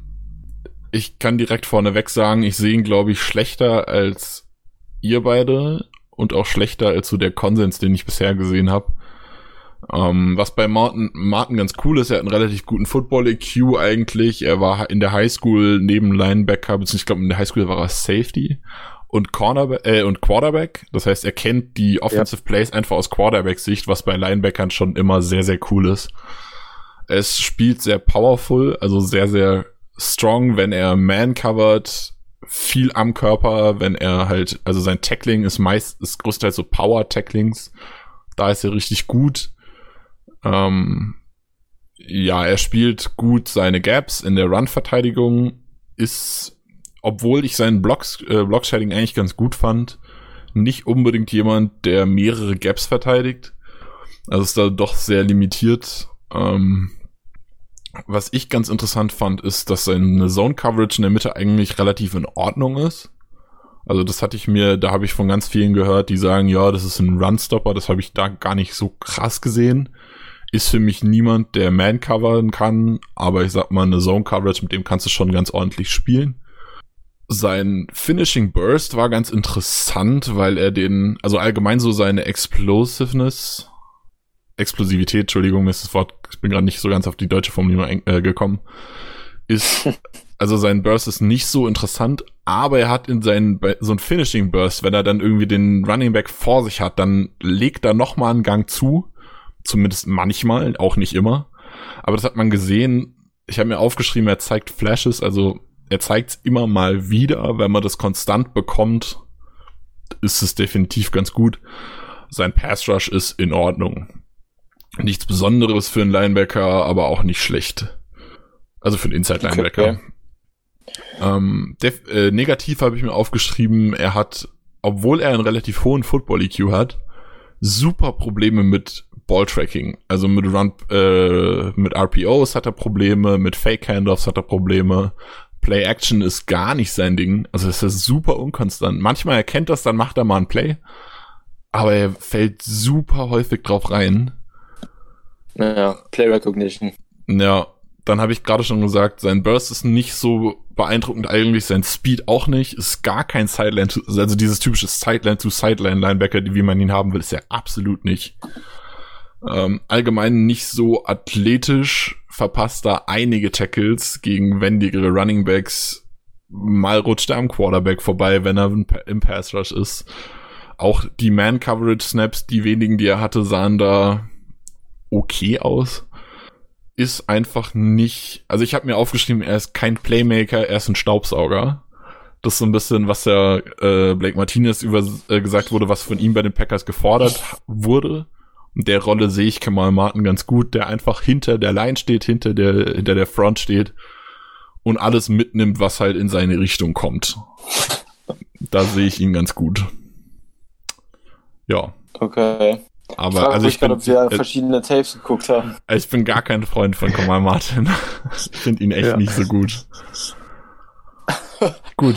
ich kann direkt vorneweg sagen, ich sehe ihn, glaube ich, schlechter als ihr beide und auch schlechter als so der Konsens, den ich bisher gesehen habe. Ähm, was bei Martin, Martin ganz cool ist, er hat einen relativ guten Football-EQ eigentlich. Er war in der Highschool neben Linebacker, beziehungsweise ich glaube in der Highschool war er Safety und Cornerback äh, und Quarterback. Das heißt, er kennt die Offensive ja. Plays einfach aus Quarterback-Sicht, was bei Linebackern schon immer sehr, sehr cool ist. Es spielt sehr powerful, also sehr, sehr strong, wenn er man-covered, viel am Körper, wenn er halt, also sein Tackling ist meist, ist größtenteils so Power-Tacklings. Da ist er richtig gut. Ähm, ja, er spielt gut seine Gaps in der Run-Verteidigung, ist, obwohl ich seinen Blocks, äh, Blockshading eigentlich ganz gut fand, nicht unbedingt jemand, der mehrere Gaps verteidigt. Also ist da doch sehr limitiert. Ähm, was ich ganz interessant fand, ist, dass seine Zone Coverage in der Mitte eigentlich relativ in Ordnung ist. Also das hatte ich mir, da habe ich von ganz vielen gehört, die sagen, ja, das ist ein Runstopper, das habe ich da gar nicht so krass gesehen. Ist für mich niemand, der Man covern kann, aber ich sag mal, eine Zone Coverage, mit dem kannst du schon ganz ordentlich spielen. Sein Finishing Burst war ganz interessant, weil er den, also allgemein so seine Explosiveness Explosivität, Entschuldigung, ist das Wort, ich bin gerade nicht so ganz auf die deutsche Formulierung äh, gekommen, ist, also sein Burst ist nicht so interessant, aber er hat in seinen, so ein Finishing Burst, wenn er dann irgendwie den Running Back vor sich hat, dann legt er nochmal einen Gang zu, zumindest manchmal, auch nicht immer, aber das hat man gesehen, ich habe mir aufgeschrieben, er zeigt Flashes, also er zeigt es immer mal wieder, wenn man das konstant bekommt, ist es definitiv ganz gut. Sein Pass Rush ist in Ordnung. Nichts Besonderes für einen Linebacker, aber auch nicht schlecht. Also für einen Inside-Linebacker. Okay. Ähm, äh, negativ habe ich mir aufgeschrieben, er hat, obwohl er einen relativ hohen Football-EQ hat, super Probleme mit Ball-Tracking. Also mit Run, äh, mit RPOs hat er Probleme, mit Fake-Handoffs hat er Probleme. Play-Action ist gar nicht sein Ding. Also es ist super unkonstant. Manchmal erkennt das, dann macht er mal ein Play. Aber er fällt super häufig drauf rein. Ja, Play Recognition. Ja, dann habe ich gerade schon gesagt, sein Burst ist nicht so beeindruckend eigentlich, sein Speed auch nicht, ist gar kein Sideline, to, also dieses typische Sideline to Sideline Linebacker, wie man ihn haben will, ist er absolut nicht. Ähm, allgemein nicht so athletisch, verpasst da einige Tackles gegen wendigere Running Backs. Mal rutscht er am Quarterback vorbei, wenn er im Pass Rush ist. Auch die Man Coverage Snaps, die wenigen, die er hatte, sahen da okay aus. Ist einfach nicht. Also ich habe mir aufgeschrieben, er ist kein Playmaker, er ist ein Staubsauger. Das ist so ein bisschen, was der äh, Blake Martinez über äh, gesagt wurde, was von ihm bei den Packers gefordert wurde. Und der Rolle sehe ich Kamal Martin ganz gut, der einfach hinter der Line steht, hinter der, hinter der Front steht und alles mitnimmt, was halt in seine Richtung kommt. Da sehe ich ihn ganz gut. Ja. Okay. Aber Frag also mich ich bin, grad, ob wir äh, verschiedene Tapes geguckt haben. ich bin gar kein Freund von Kamal Martin. Ich finde ihn echt Ja. nicht so gut. gut.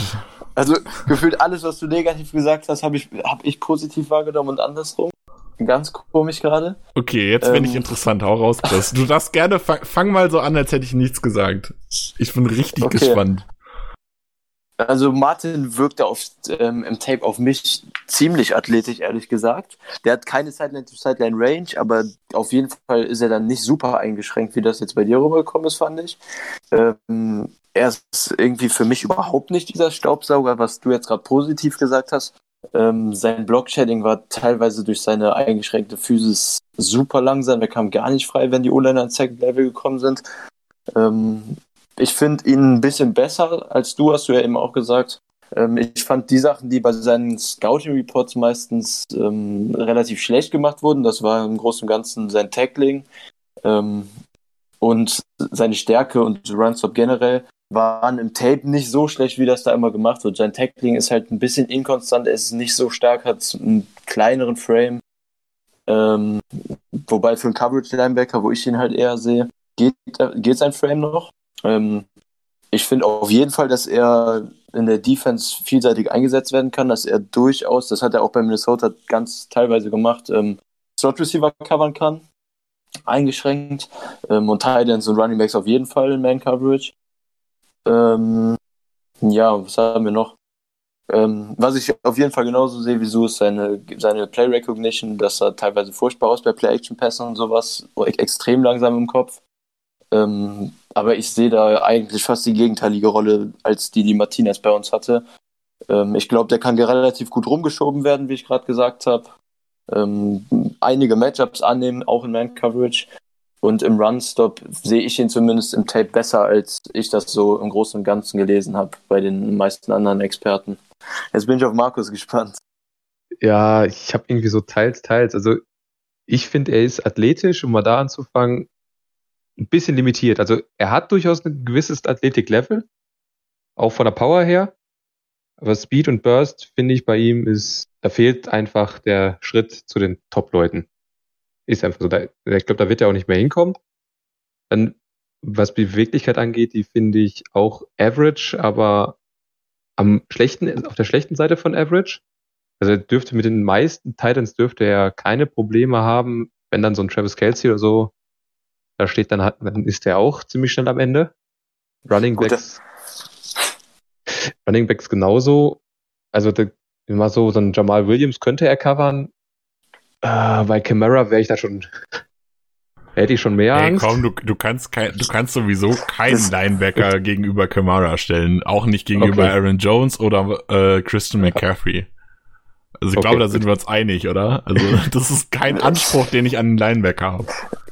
Also gefühlt alles, was du negativ gesagt hast, habe ich, hab ich positiv wahrgenommen und andersrum. Ganz komisch gerade. Okay, jetzt bin ich Ähm. interessant. Hau raus, Chris. Du darfst gerne, fang, fang mal so an, als hätte ich nichts gesagt. Ich bin richtig Okay. gespannt. Also Martin wirkte auf, ähm, im Tape auf mich ziemlich athletisch, ehrlich gesagt. Der hat keine Sideline-to-Sideline-Range, aber auf jeden Fall ist er dann nicht super eingeschränkt, wie das jetzt bei dir rübergekommen ist, fand ich. Ähm, er ist irgendwie für mich überhaupt nicht dieser Staubsauger, was du jetzt gerade positiv gesagt hast. Ähm, sein Block-Shedding war teilweise durch seine eingeschränkte Physis super langsam. Er kam gar nicht frei, wenn die O-Liner ans Second Level gekommen sind. Ähm, ich finde ihn ein bisschen besser als du, hast du ja eben auch gesagt. Ähm, ich fand die Sachen, die bei seinen Scouting-Reports meistens ähm, relativ schlecht gemacht wurden, das war im Großen und Ganzen sein Tackling ähm, und seine Stärke und Runstop generell waren im Tape nicht so schlecht, wie das da immer gemacht wird. Sein Tackling ist halt ein bisschen inkonstant, er ist nicht so stark, hat einen kleineren Frame. Ähm, wobei für einen Coverage-Linebacker, wo ich ihn halt eher sehe, geht, geht sein Frame noch. Ähm, ich finde auf jeden Fall, dass er in der Defense vielseitig eingesetzt werden kann, dass er durchaus, das hat er auch bei Minnesota ganz teilweise gemacht, ähm, Slot Receiver covern kann, eingeschränkt ähm, und Titans und Running Backs auf jeden Fall in Man Coverage. Ähm, ja, was haben wir noch? Ähm, was ich auf jeden Fall genauso sehe wie du, ist seine, seine Play Recognition, dass er teilweise furchtbar aus bei Play Action Pässen und sowas, extrem langsam im Kopf. Ähm, aber ich sehe da eigentlich fast die gegenteilige Rolle, als die, die Martinez bei uns hatte. Ähm, ich glaube, der kann relativ gut rumgeschoben werden, wie ich gerade gesagt habe. Ähm, einige Matchups annehmen, auch in Man-Coverage. Und im Run-Stop sehe ich ihn zumindest im Tape besser, als ich das so im Großen und Ganzen gelesen habe bei den meisten anderen Experten. Jetzt bin ich auf Markus gespannt. Ja, ich habe irgendwie so teils, teils. Also ich finde, er ist athletisch, um mal da anzufangen, ein bisschen limitiert. Also er hat durchaus ein gewisses Athletik-Level, auch von der Power her. Aber Speed und Burst, finde ich, bei ihm ist, da fehlt einfach der Schritt zu den Top-Leuten. Ist einfach so. Da, ich glaube, da wird er auch nicht mehr hinkommen. Dann, was Beweglichkeit angeht, die finde ich auch average, aber am schlechten, auf der schlechten Seite von average. Also er dürfte mit den meisten Titans dürfte er keine Probleme haben, wenn dann so ein Travis Kelsey oder so da steht, dann, hat, dann ist er auch ziemlich schnell am Ende. Running Backs. Running Backs genauso. Also der, immer so, so ein Jamal Williams könnte er covern. Äh, bei Camara wäre ich da schon, hätte ich schon mehr Ey, Angst. komm, du, du kannst kein, du kannst sowieso keinen Linebacker gegenüber Kamara stellen. Auch nicht gegenüber Okay. Aaron Jones oder äh, Christian McCaffrey. Also ich Okay, glaube, da gut. sind wir uns einig, oder? Also das ist kein Anspruch, den ich an einen Linebacker habe.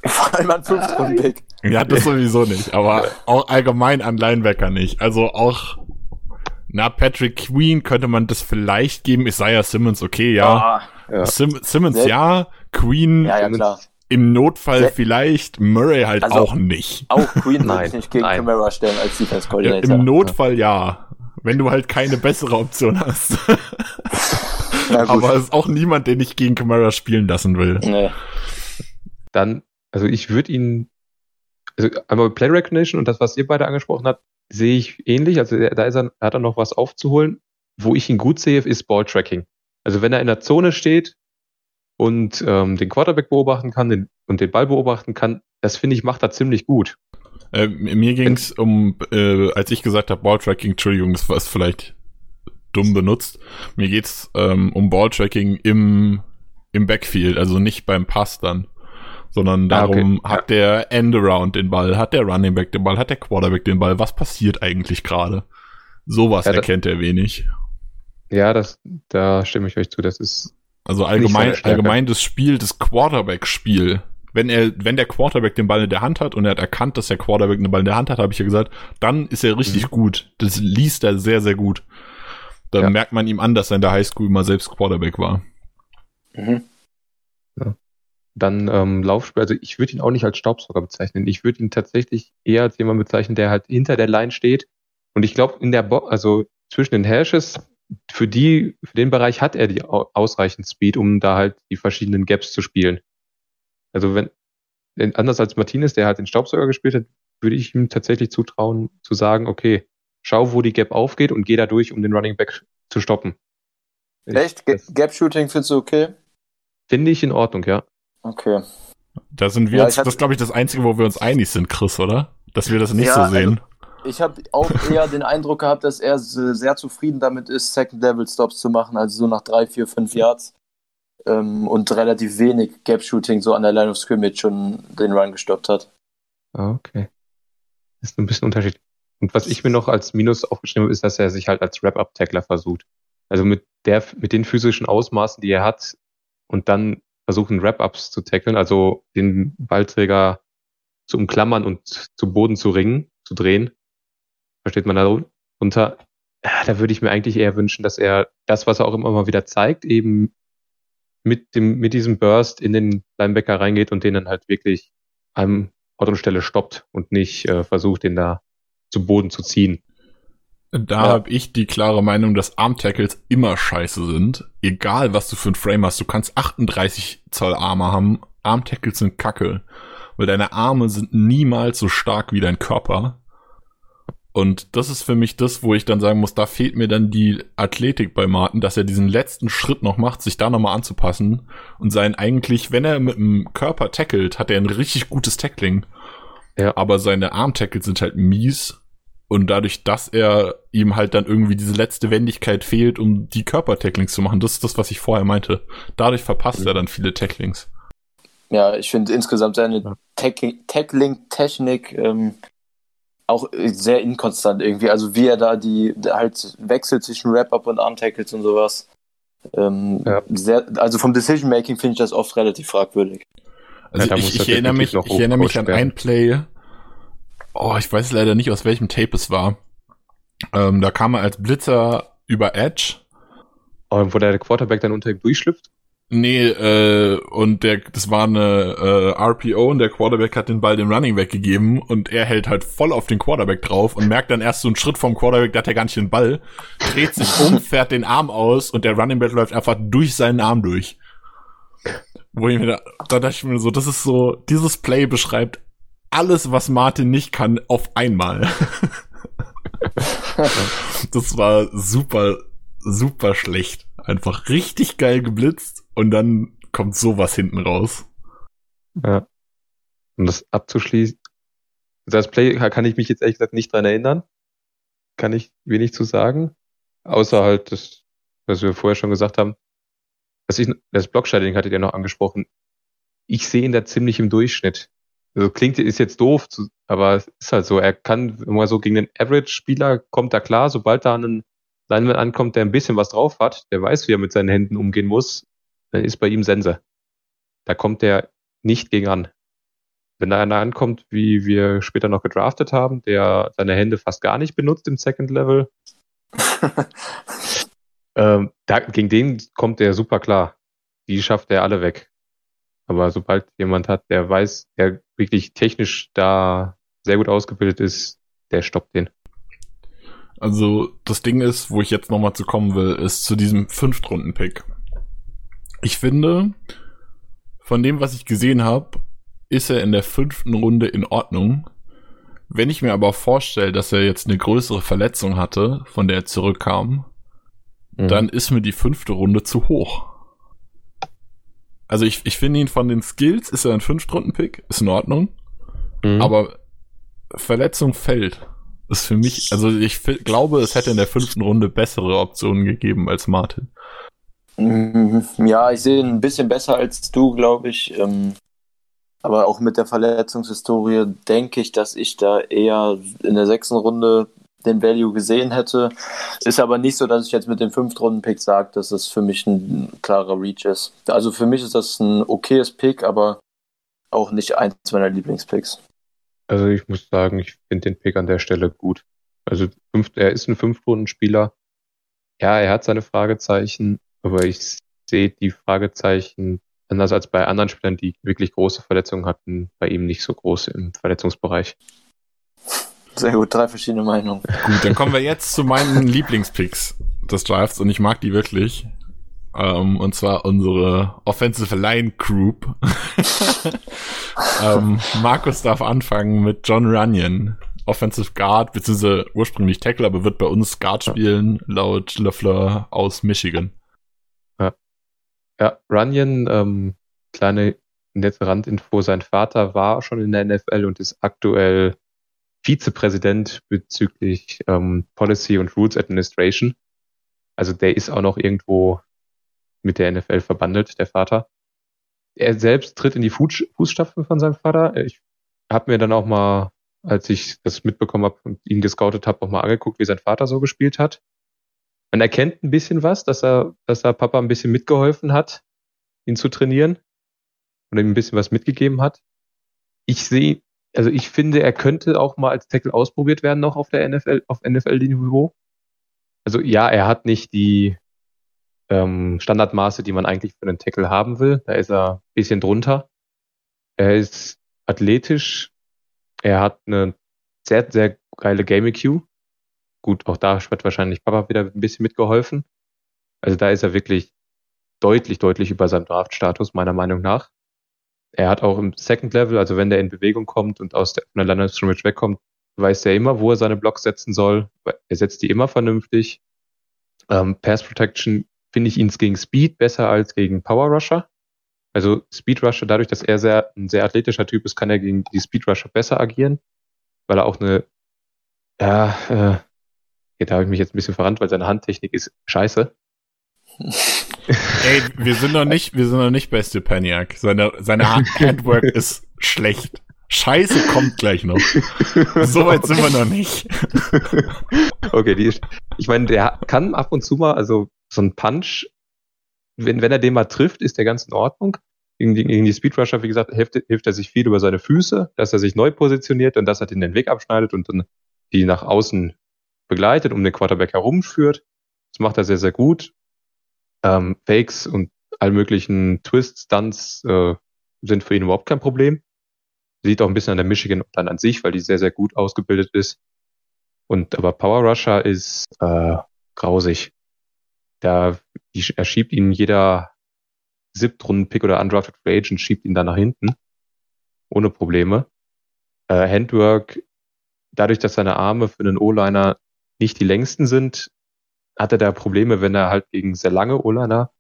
Vor allem an Fünftrunden-Pick. Ja, das sowieso nicht, aber auch allgemein an Linebacker nicht. Also auch, na, Patrick Queen könnte man das vielleicht geben. Isaiah Simmons, okay, ja. Ah, Ja. Sim Simmons, ja. Queen ja, ja, klar. im Notfall Se- vielleicht. Murray halt Also- auch nicht. Auch Queen Nein, nicht gegen nein. Camara stellen als Defense Ja, Coordinator. Im Notfall ja. Wenn du halt keine bessere Option hast. Aber es ist auch niemand, den ich gegen Kamara spielen lassen will. Nee. dann, also ich würde ihn, also einmal Play Recognition und das, was ihr beide angesprochen habt, sehe ich ähnlich. Also da ist er, hat er noch was aufzuholen. Wo ich ihn gut sehe, ist Ball Tracking. Also wenn er in der Zone steht und ähm, den Quarterback beobachten kann den, und den Ball beobachten kann, das finde ich, macht er ziemlich gut. Äh, mir ging's um, äh, als ich gesagt habe, Balltracking, Entschuldigung, das war es vielleicht dumm benutzt. Mir geht's ähm, um Balltracking im, im Backfield, also nicht beim Pass dann. Sondern Ah, okay. darum, hat der Endaround den Ball, hat der Running Back den Ball, hat der Quarterback den Ball, was passiert eigentlich gerade? Sowas Ja, erkennt er wenig. Ja, das, da stimme ich euch zu. Das ist, Also allgemein, allgemein das Spiel, das Quarterback-Spiel. Wenn er, wenn der Quarterback den Ball in der Hand hat und er hat erkannt, dass der Quarterback den Ball in der Hand hat, habe ich ja gesagt, dann ist er richtig Mhm. gut. Das liest er sehr, sehr gut. Dann Ja. merkt man ihm an, dass er in der Highschool mal selbst Quarterback war. Mhm. Dann ähm, Laufspiel, also ich würde ihn auch nicht als Staubsauger bezeichnen. Ich würde ihn tatsächlich eher als jemand bezeichnen, der halt hinter der Line steht. Und ich glaube, in der Bo also zwischen den Hashes, für die, für den Bereich hat er die au- ausreichend Speed, um da halt die verschiedenen Gaps zu spielen. Also wenn, wenn anders als Martinez, der halt den Staubsauger gespielt hat, würde ich ihm tatsächlich zutrauen, zu sagen, okay, schau, wo die Gap aufgeht und geh da durch, um den Running Back zu stoppen. Ich- Echt? Gap Shooting findest du okay? Finde ich in Ordnung, ja. Okay. Da sind wir Ja, hatte- das glaube ich, das Einzige, wo wir uns einig sind, Chris, oder? Dass wir das nicht Ja, so also- sehen. Ich habe auch eher den Eindruck gehabt, dass er se- sehr zufrieden damit ist, Second-Level-Stops zu machen, also so nach drei, vier, fünf Yards. Ähm, und relativ wenig Gap-Shooting so an der Line of Scrimmage schon den Run gestoppt hat. Ah, okay. Das ist ein bisschen unterschiedlich. Und was ich mir noch als Minus aufgeschrieben habe, ist, dass er sich halt als Wrap-Up-Tackler versucht. Also mit der, mit den physischen Ausmaßen, die er hat, und dann versuchen, Wrap-Ups zu tackeln, also den Ballträger zu umklammern und zu Boden zu ringen, zu drehen. Versteht man darunter? Ja, Da würde ich mir eigentlich eher wünschen, dass er das, was er auch immer mal wieder zeigt, eben mit dem, mit diesem Burst in den Linebacker reingeht und den dann halt wirklich am Ort und Stelle stoppt und nicht äh, versucht, den da zu Boden zu ziehen. Da Ja. habe ich die klare Meinung, dass Arm-Tackles immer scheiße sind. Egal, was du für ein Frame hast. Du kannst 38 Zoll Arme haben. Arm-Tackles sind kacke. Weil deine Arme sind niemals so stark wie dein Körper. Und das ist für mich das, wo ich dann sagen muss, da fehlt mir dann die Athletik bei Martin, dass er diesen letzten Schritt noch macht, sich da nochmal anzupassen und sein eigentlich, wenn er mit dem Körper tackelt, hat er ein richtig gutes Tackling. Ja. Aber seine Arm-Tackles sind halt mies. Und dadurch, dass er ihm halt dann irgendwie diese letzte Wendigkeit fehlt, um die Körpertacklings zu machen, das ist das, was ich vorher meinte. Dadurch verpasst Mhm. er dann viele Tacklings. Ja, ich finde insgesamt seine Ja. Tack- Tackling-Technik ähm, auch sehr inkonstant irgendwie. Also wie er da die halt wechselt zwischen Wrap-Up und Arm-Tackles und sowas. Ähm, Ja. sehr, also vom Decision-Making finde ich das oft relativ fragwürdig. Also Ja, ich, ich, er erinnere mich, ich erinnere mich an ein Play. Oh, ich weiß leider nicht, aus welchem Tape es war. Ähm, da kam er als Blitzer über Edge. Und wo der Quarterback dann unter ihm durchschlüpft. Nee, äh, und der, das war eine äh, RPO und der Quarterback hat den Ball dem Running Back gegeben und er hält halt voll auf den Quarterback drauf und merkt dann erst so einen Schritt vom Quarterback, da hat er gar nicht den Ball, dreht sich um, fährt den Arm aus und der Running Back läuft einfach durch seinen Arm durch. Wo ich mir da, da dachte ich mir so, das ist so, dieses Play beschreibt alles, was Martin nicht kann, auf einmal. das war super, super schlecht. Einfach richtig geil geblitzt und dann kommt sowas hinten raus. Ja. Um das abzuschließen. Das Play kann ich mich jetzt ehrlich gesagt nicht dran erinnern. Kann ich wenig zu sagen. Außer halt das, was wir vorher schon gesagt haben. Das, ich, das Blockshading hattet ihr noch angesprochen. Ich sehe ihn da ziemlich im Durchschnitt. Also klingt, ist jetzt doof, zu, aber es ist halt so. Er kann immer so gegen den Average-Spieler kommt er klar, sobald da ein Lineman ankommt, der ein bisschen was drauf hat, der weiß, wie er mit seinen Händen umgehen muss, dann ist bei ihm Sense. Da kommt der nicht gegen an. Wenn da einer ankommt, wie wir später noch gedraftet haben, der seine Hände fast gar nicht benutzt im Second Level, ähm, da, gegen den kommt der super klar. Die schafft er alle weg. Aber sobald jemand hat, der weiß, der wirklich technisch da sehr gut ausgebildet ist, der stoppt den. Also das Ding ist, wo ich jetzt nochmal zu kommen will, ist zu diesem Fünftrunden-Pick. Ich finde, von dem, was ich gesehen habe, ist er in der fünften Runde in Ordnung. Wenn ich mir aber vorstelle, dass er jetzt eine größere Verletzung hatte, von der er zurückkam, Mhm. dann ist mir die fünfte Runde zu hoch. Also ich, ich finde ihn von den Skills, ist er ein Fünftrunden-Pick, ist in Ordnung, Mhm. aber Verletzung fällt. Ist für mich, also ich glaube, es hätte in der fünften Runde bessere Optionen gegeben als Martin. Mhm. Ja, ich sehe ihn ein bisschen besser als du, glaube ich. Ähm, aber auch mit der Verletzungshistorie denke ich, dass ich da eher in der sechsten Runde den Value gesehen hätte. Ist aber nicht so, dass ich jetzt mit dem Fünftrunden-Pick sage, dass es für mich ein klarer Reach ist. Also für mich ist das ein okayes Pick, aber auch nicht eins meiner Lieblingspicks. Also ich muss sagen, ich finde den Pick an der Stelle gut. Also fünf, er ist ein Fünftrunden-Spieler. ja, er hat seine Fragezeichen, aber ich sehe die Fragezeichen anders als bei anderen Spielern, die wirklich große Verletzungen hatten, bei ihm nicht so groß im Verletzungsbereich. Sehr gut, drei verschiedene Meinungen. Gut, dann kommen wir jetzt zu meinen Lieblingspicks des Drafts und ich mag die wirklich. Ähm, und zwar unsere Offensive Line Group. ähm, Markus darf anfangen mit John Runyon. Offensive Guard, beziehungsweise ursprünglich Tackle, aber wird bei uns Guard spielen, laut LeFleur aus Michigan. Ja, ja Runyon, ähm, kleine nette Randinfo, sein Vater war schon in der NFL und ist aktuell Vizepräsident bezüglich ähm, Policy und Rules Administration. Also der ist auch noch irgendwo mit der NFL verbandelt, der Vater. Er selbst tritt in die Fußstapfen von seinem Vater. Ich habe mir dann auch mal als ich das mitbekommen habe und ihn gescoutet habe, auch mal angeguckt, wie sein Vater so gespielt hat. Man erkennt ein bisschen was, dass er, dass er Papa ein bisschen mitgeholfen hat, ihn zu trainieren und ihm ein bisschen was mitgegeben hat. Ich sehe, also ich finde, er könnte auch mal als Tackle ausprobiert werden noch auf der NFL, auf NFL-Niveau. Also ja, er hat nicht die ähm, Standardmaße, die man eigentlich für einen Tackle haben will. Da ist er ein bisschen drunter. Er ist athletisch, er hat eine sehr, sehr geile Game EQ. Gut, auch da wird wahrscheinlich Papa wieder ein bisschen mitgeholfen. Also da ist er wirklich deutlich, deutlich über seinem Draft-Status, meiner Meinung nach. Er hat auch im Second Level, also wenn der in Bewegung kommt und aus der, der Line Scrimmage wegkommt, weiß er immer, wo er seine Blocks setzen soll. Er setzt die immer vernünftig. Ähm, Pass Protection finde ich ihn gegen Speed besser als gegen Power Rusher. Also Speed Rusher, dadurch, dass er sehr, ein sehr athletischer Typ ist, kann er gegen die Speed Rusher besser agieren, weil er auch eine, ja, äh, da habe ich mich jetzt ein bisschen verrannt, weil seine Handtechnik ist scheiße. Ey, wir sind noch nicht, wir sind noch nicht bei Stepaniak. Seine, seine Handwork ist schlecht. Scheiße kommt gleich noch. So weit sind wir noch nicht. Okay, die, ich meine, der kann ab und zu mal, also so ein Punch wenn, wenn er den mal trifft, ist der ganz in Ordnung. Gegen die, gegen die Speedrusher, wie gesagt, hilft, hilft er sich viel über seine Füße, dass er sich neu positioniert und dass er den, den Weg abschneidet und dann die nach außen begleitet, um den Quarterback herumführt. Das macht er sehr, sehr gut. Ähm, Fakes und all möglichen Twists, Stunts äh, sind für ihn überhaupt kein Problem. Sieht auch ein bisschen an der Michigan dann an sich, weil die sehr, sehr gut ausgebildet ist. Und aber Power Rusher ist äh, grausig. Da die, er schiebt ihn jeder Siebtrunden-Pick oder Undrafted Free Agent schiebt ihn da nach hinten. Ohne Probleme. Äh, Handwork, dadurch, dass seine Arme für einen O-Liner nicht die längsten sind, hat er da Probleme, wenn er halt gegen sehr lange O-Liner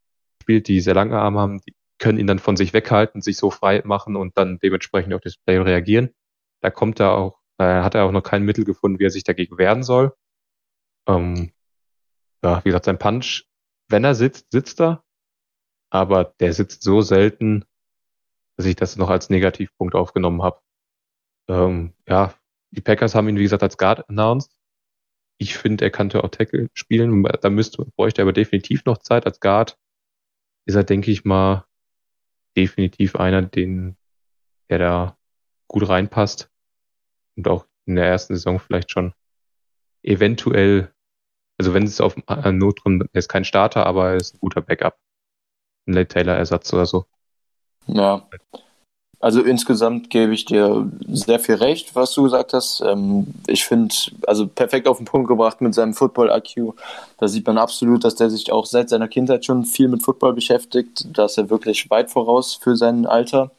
spielt, die sehr lange Arme haben, die können ihn dann von sich weghalten, sich so frei machen und dann dementsprechend auf das Play reagieren. Da kommt er auch, äh, hat er auch noch kein Mittel gefunden, wie er sich dagegen wehren soll. Ähm, ja, wie gesagt, sein Punch wenn er sitzt, sitzt er. Aber der sitzt so selten, dass ich das noch als Negativpunkt aufgenommen habe. Ähm, ja, die Packers haben ihn, wie gesagt, als Guard announced. Ich finde, er könnte auch Tackle spielen. Da müsste, bräuchte er aber definitiv noch Zeit als Guard. Ist er, denke ich mal, definitiv einer, den, der da gut reinpasst. Und auch in der ersten Saison vielleicht schon eventuell also wenn es auf äh, Not kommt, er ist kein Starter, aber er ist ein guter Backup. Ein Late Taylor-Ersatz oder so. Ja. Also insgesamt gebe ich dir sehr viel recht, was du gesagt hast. Ähm, ich finde, also perfekt auf den Punkt gebracht mit seinem Football-IQ. Da sieht man absolut, dass der sich auch seit seiner Kindheit schon viel mit Football beschäftigt. Da ist er wirklich weit voraus für sein Alter.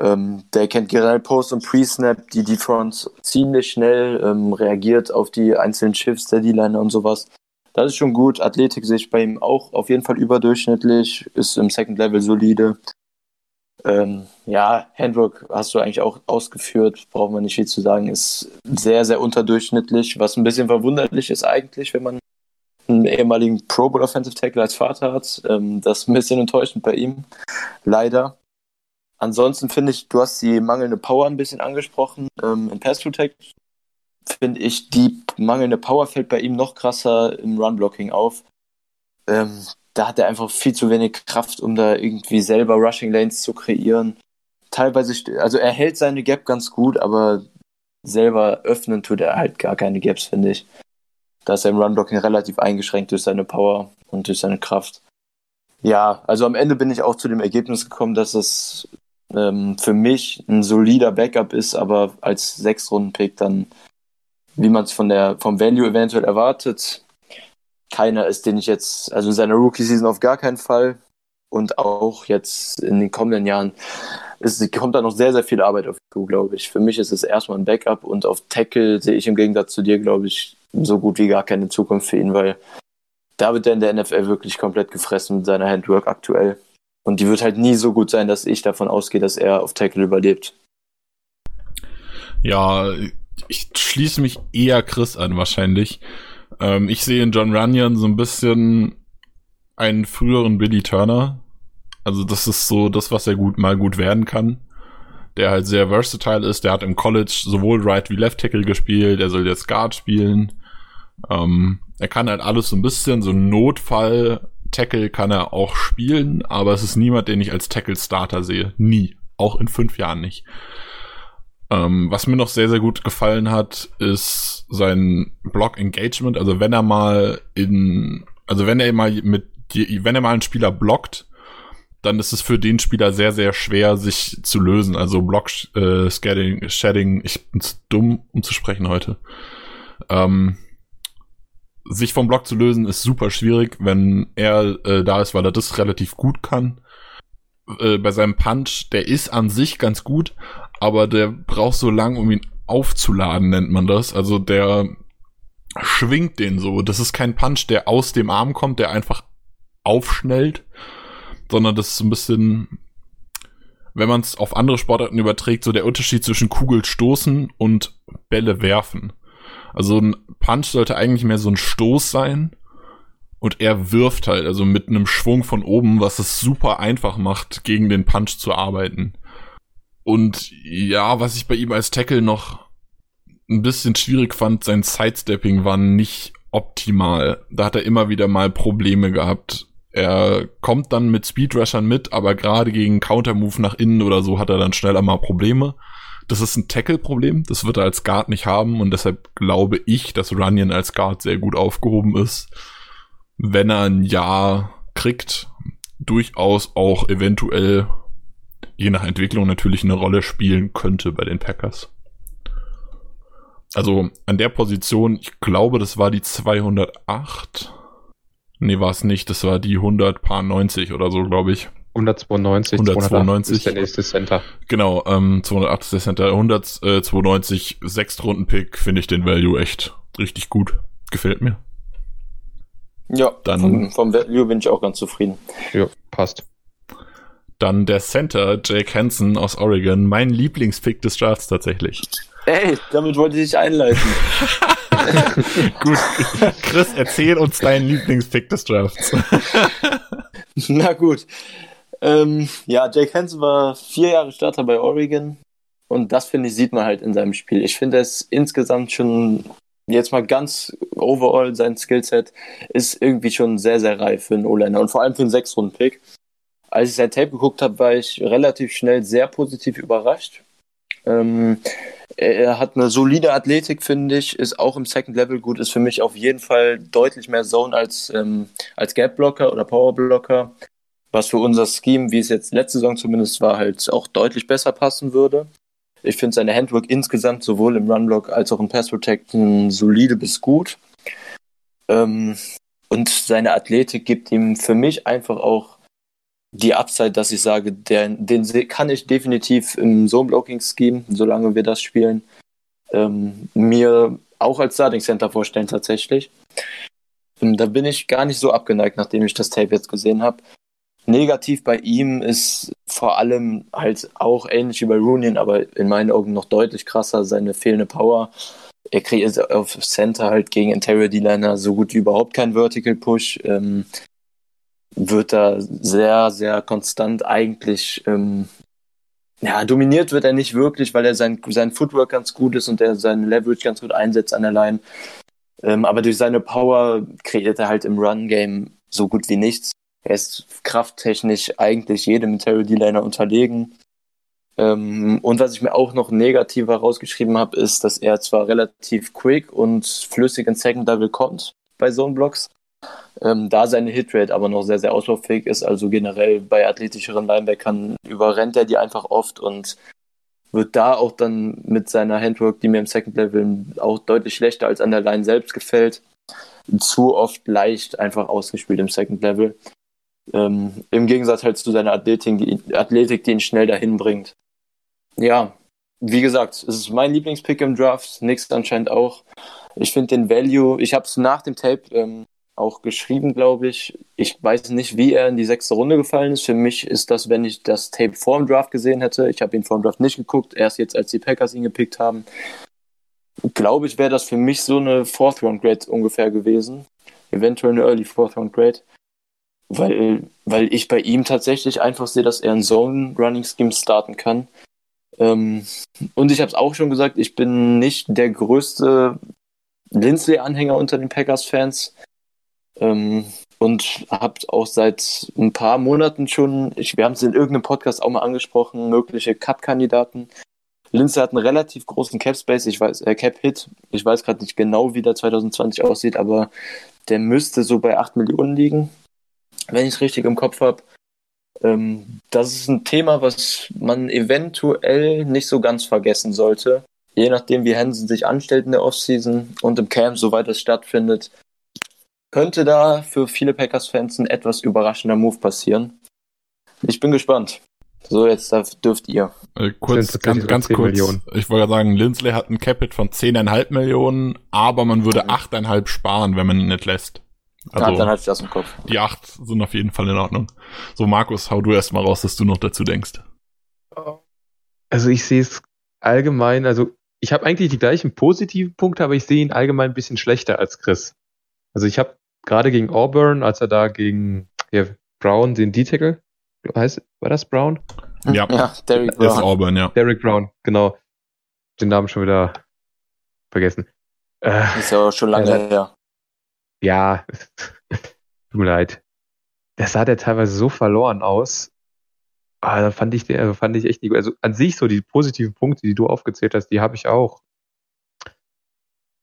Ähm, der kennt generell Post- und Pre-Snap, die Defense ziemlich schnell ähm, reagiert auf die einzelnen Shifts der D-Liner und sowas. Das ist schon gut. Athletik sehe ich bei ihm auch auf jeden Fall überdurchschnittlich, ist im Second Level solide. Ähm, ja, Handwork hast du eigentlich auch ausgeführt, braucht man nicht viel zu sagen, ist sehr, sehr unterdurchschnittlich, was ein bisschen verwunderlich ist eigentlich, wenn man einen ehemaligen Pro Bowl Offensive Tackle als Vater hat. Ähm, das ist ein bisschen enttäuschend bei ihm, leider. Ansonsten finde ich, du hast die mangelnde Power ein bisschen angesprochen. Ähm, in Pass Protect finde ich, die mangelnde Power fällt bei ihm noch krasser im Run-Blocking auf. Ähm, da hat er einfach viel zu wenig Kraft, um da irgendwie selber Rushing Lanes zu kreieren. Teilweise, also er hält seine Gap ganz gut, aber selber öffnen tut er halt gar keine Gaps, finde ich. Da ist er im Runblocking relativ eingeschränkt durch seine Power und durch seine Kraft. Ja, also am Ende bin ich auch zu dem Ergebnis gekommen, dass es ähm, für mich ein solider Backup ist, aber als Sechs-Runden-Pick dann, wie man es von der, vom Value eventuell erwartet, keiner ist, den ich jetzt, also in seiner Rookie-Season auf gar keinen Fall und auch jetzt in den kommenden Jahren es kommt da noch sehr, sehr viel Arbeit auf zu, glaube ich. Für mich ist es erstmal ein Backup und auf Tackle sehe ich im Gegensatz zu dir, glaube ich, so gut wie gar keine Zukunft für ihn, weil da wird er in der NFL wirklich komplett gefressen mit seiner Handwork aktuell. Und die wird halt nie so gut sein, dass ich davon ausgehe, dass er auf Tackle überlebt. Ja, ich schließe mich eher Chris an wahrscheinlich. Ähm, ich sehe in John Runyon so ein bisschen einen früheren Billy Turner. Also das ist so das, was er gut mal gut werden kann. Der halt sehr versatile ist. Der hat im College sowohl Right wie Left Tackle gespielt. Er soll jetzt Guard spielen. Ähm, er kann halt alles so ein bisschen, so Notfall Tackle kann er auch spielen, aber es ist niemand, den ich als Tackle Starter sehe. Nie. Auch in fünf Jahren nicht. Ähm, was mir noch sehr, sehr gut gefallen hat, ist sein Block Engagement. Also wenn er mal in, also wenn er mal mit, wenn er mal einen Spieler blockt, dann ist es für den Spieler sehr, sehr schwer, sich zu lösen. Also Block äh, Shedding, Shedding, ich bin zu dumm, um zu sprechen heute. Ähm, sich vom Block zu lösen ist super schwierig, wenn er äh, da ist, weil er das relativ gut kann. Äh, bei seinem Punch, der ist an sich ganz gut, aber der braucht so lang, um ihn aufzuladen, nennt man das. Also der schwingt den so. Das ist kein Punch, der aus dem Arm kommt, der einfach aufschnellt, sondern das ist so ein bisschen, wenn man es auf andere Sportarten überträgt, so der Unterschied zwischen Kugelstoßen und Bälle werfen. Also ein Punch sollte eigentlich mehr so ein Stoß sein. Und er wirft halt, also mit einem Schwung von oben, was es super einfach macht, gegen den Punch zu arbeiten. Und ja, was ich bei ihm als Tackle noch ein bisschen schwierig fand, sein Sidestepping war nicht optimal. Da hat er immer wieder mal Probleme gehabt. Er kommt dann mit Speedrushern mit, aber gerade gegen Countermove nach innen oder so hat er dann schneller mal Probleme. Das ist ein Tackle-Problem, das wird er als Guard nicht haben und deshalb glaube ich, dass Runyon als Guard sehr gut aufgehoben ist. Wenn er ein Jahr kriegt, durchaus auch eventuell, je nach Entwicklung natürlich eine Rolle spielen könnte bei den Packers. Also an der Position, ich glaube, das war die 208. Nee, war es nicht, das war die 100 Paar 90 oder so, glaube ich. 192, 192 ist der nächste Center. Genau, ähm, 280 ist der Center, 192, äh, Sechstrunden-Pick, finde ich den Value echt richtig gut. Gefällt mir. Ja, dann, vom, vom Value bin ich auch ganz zufrieden. Ja, passt. Dann der Center, Jake Hansen aus Oregon, mein Lieblingspick des Drafts tatsächlich. Ey, damit wollte ich dich einleiten. Gut, Chris, erzähl uns deinen Lieblingspick des Drafts. Na gut. Ähm, ja, Jake Hansen war vier Jahre Starter bei Oregon. Und das, finde ich, sieht man halt in seinem Spiel. Ich finde es insgesamt schon, jetzt mal ganz overall, sein Skillset ist irgendwie schon sehr, sehr reif für einen O-Liner und vor allem für einen Sechs-Runden-Pick. Als ich sein Tape geguckt habe, war ich relativ schnell sehr positiv überrascht. Ähm, er hat eine solide Athletik, finde ich, ist auch im Second Level gut, ist für mich auf jeden Fall deutlich mehr Zone als, ähm, als Gap Blocker oder Power Blocker, was für unser Scheme, wie es jetzt letzte Saison zumindest war, halt auch deutlich besser passen würde. Ich finde seine Handwork insgesamt sowohl im Runblock als auch im Pass Protection solide bis gut. Ähm, und seine Athletik gibt ihm für mich einfach auch die Upside, dass ich sage, der, den kann ich definitiv im Zone-Blocking-Scheme, solange wir das spielen, ähm, mir auch als Starting Center vorstellen tatsächlich. Und da bin ich gar nicht so abgeneigt, nachdem ich das Tape jetzt gesehen habe. Negativ bei ihm ist vor allem halt auch ähnlich wie bei Runyon, aber in meinen Augen noch deutlich krasser seine fehlende Power. Er kreiert auf Center halt gegen Interior D-Liner so gut wie überhaupt keinen Vertical Push. Ähm, wird da sehr, sehr konstant eigentlich, ähm, ja, dominiert wird er nicht wirklich, weil er sein, sein Footwork ganz gut ist und er seine Leverage ganz gut einsetzt an der Line. Ähm, aber durch seine Power kreiert er halt im Run-Game so gut wie nichts. Er ist krafttechnisch eigentlich jedem Interior D-Liner unterlegen. Ähm, und was ich mir auch noch negativer rausgeschrieben habe, ist, dass er zwar relativ quick und flüssig in Second Level kommt bei Zone Blocks, ähm, da seine Hitrate aber noch sehr, sehr ausbaufähig ist. Also generell bei athletischeren Linebackern überrennt er die einfach oft und wird da auch dann mit seiner Handwork, die mir im Second Level auch deutlich schlechter als an der Line selbst gefällt, zu oft leicht einfach ausgespielt im Second Level. Ähm, Im Gegensatz halt zu seiner Athletik die, Athletik, die ihn schnell dahin bringt. Ja, wie gesagt, es ist mein Lieblingspick im Draft, Nix anscheinend auch. Ich finde den Value, ich habe es nach dem Tape ähm, auch geschrieben, glaube ich. Ich weiß nicht, wie er in die sechste Runde gefallen ist. Für mich ist das, wenn ich das Tape vor dem Draft gesehen hätte. Ich habe ihn vor dem Draft nicht geguckt, erst jetzt, als die Packers ihn gepickt haben. Glaube ich, wäre das für mich so eine Fourth Round Grade ungefähr gewesen. Eventuell eine Early Fourth Round Grade. Weil, weil ich bei ihm tatsächlich einfach sehe, dass er ein Zone Running Scheme starten kann. Ähm, und ich habe es auch schon gesagt, ich bin nicht der größte Lindsley-Anhänger unter den Packers-Fans. Ähm, und habt auch seit ein paar Monaten schon, ich, wir haben es in irgendeinem Podcast auch mal angesprochen, mögliche Cut-Kandidaten. Linze hat einen relativ großen Cap-Space, ich weiß, äh, Cap-Hit. Ich weiß gerade nicht genau, wie der 2020 aussieht, aber der müsste so bei 8 Millionen liegen, wenn ich es richtig im Kopf habe. Ähm, das ist ein Thema, was man eventuell nicht so ganz vergessen sollte. Je nachdem, wie Hansen sich anstellt in der Offseason und im Camp, soweit es stattfindet, könnte da für viele Packers-Fans ein etwas überraschender Move passieren. Ich bin gespannt. So, jetzt dürft ihr. Äh, kurz, ganz, ganz kurz. Millionen. Ich wollte sagen, Lindsley hat ein Capit von 10,5 Millionen, aber man würde 8,5 mhm. sparen, wenn man ihn nicht lässt. Also, ja, dann hatte ich das im Kopf. Die 8 sind auf jeden Fall in Ordnung. So, Markus, hau du erst mal raus, dass du noch dazu denkst. Also ich sehe es allgemein, also ich habe eigentlich die gleichen positiven Punkte, aber ich sehe ihn allgemein ein bisschen schlechter als Chris. Also ich habe gerade gegen Auburn, als er da gegen ja, Brown den D-Tackle, heißt, war das Brown? Ja, ja Derek Brown. Ist Auburn, ja. Derek Brown, genau. Den Namen schon wieder vergessen. Äh, ist ja auch schon lange äh, her. Ja, tut mir leid. Der sah der teilweise so verloren aus. Ah, da fand ich, also fand ich echt nicht gut. Also an sich so die positiven Punkte, die du aufgezählt hast, die habe ich auch.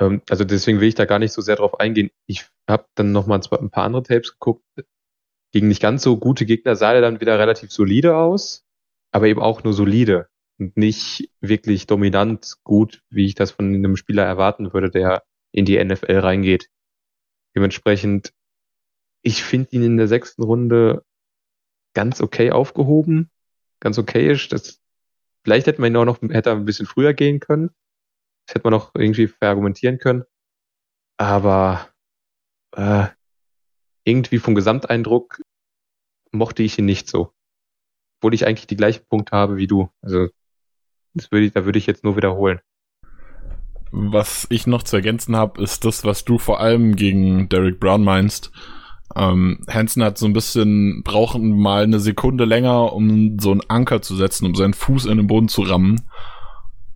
Ähm, also deswegen will ich da gar nicht so sehr drauf eingehen. Ich habe dann noch mal ein paar andere Tapes geguckt. Gegen nicht ganz so gute Gegner sah er dann wieder relativ solide aus, aber eben auch nur solide und nicht wirklich dominant gut, wie ich das von einem Spieler erwarten würde, der in die NFL reingeht. Dementsprechend, ich finde ihn in der sechsten Runde ganz okay aufgehoben, ganz okayisch. Das, vielleicht hätte man ihn auch noch, hätte er ein bisschen früher gehen können. Das hätte man noch irgendwie verargumentieren können. Aber äh, irgendwie vom Gesamteindruck mochte ich ihn nicht so. Obwohl ich eigentlich die gleichen Punkte habe wie du. Also das würde ich, da würde ich jetzt nur wiederholen. Was ich noch zu ergänzen habe, ist das, was du vor allem gegen Derek Brown meinst. Ähm, Hansen hat so ein bisschen, brauchen mal eine Sekunde länger, um so einen Anker zu setzen, um seinen Fuß in den Boden zu rammen.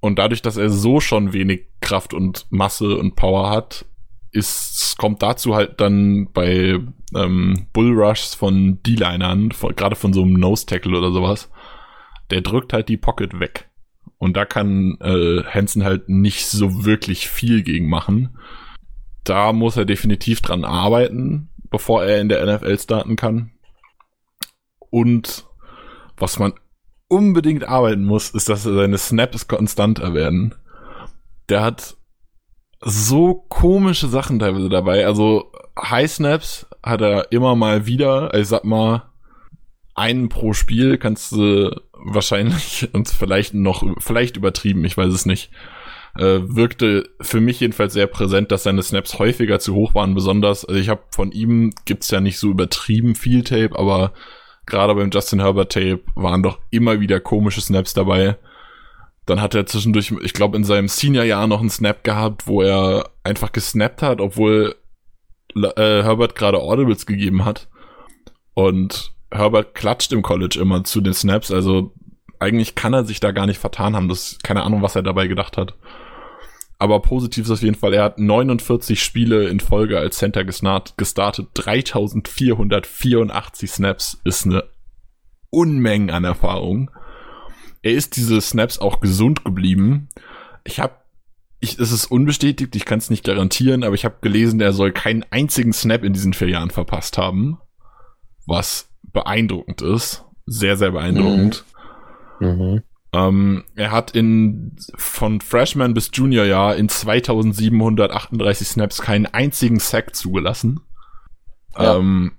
Und dadurch, dass er so schon wenig Kraft und Masse und Power hat, ist, kommt dazu halt dann bei ähm, Bullrushs von D-Linern, gerade von so einem Nose-Tackle oder sowas, der drückt halt die Pocket weg. Und da kann äh, Hansen halt nicht so wirklich viel gegen machen. Da muss er definitiv dran arbeiten, bevor er in der NFL starten kann. Und was man unbedingt arbeiten muss, ist, dass seine Snaps konstanter werden. Der hat so komische Sachen teilweise dabei. Also High Snaps hat er immer mal wieder. Ich sag mal, einen pro Spiel kannst du wahrscheinlich uns vielleicht noch, vielleicht übertrieben, ich weiß es nicht. Äh, wirkte für mich jedenfalls sehr präsent, dass seine Snaps häufiger zu hoch waren, besonders, also ich habe von ihm gibt's ja nicht so übertrieben viel Tape, aber gerade beim Justin Herbert Tape waren doch immer wieder komische Snaps dabei. Dann hat er zwischendurch, ich glaube, in seinem Senior-Jahr noch einen Snap gehabt, wo er einfach gesnappt hat, obwohl äh, Herbert gerade Audibles gegeben hat. Und Herbert klatscht im College immer zu den Snaps, also eigentlich kann er sich da gar nicht vertan haben. Das keine Ahnung, was er dabei gedacht hat. Aber positiv ist auf jeden Fall, er hat 49 Spiele in Folge als Center gestartet. 3484 Snaps ist eine Unmenge an Erfahrung. er ist diese Snaps auch gesund geblieben. Ich habe ich, es ist unbestätigt, ich kann es nicht garantieren, aber ich habe gelesen, er soll keinen einzigen Snap in diesen vier Jahren verpasst haben. Was beeindruckend ist. Sehr, sehr beeindruckend. Mhm. Mhm. Ähm, er hat in von Freshman bis Juniorjahr in 2738 Snaps keinen einzigen Sack zugelassen. Ja. Ähm,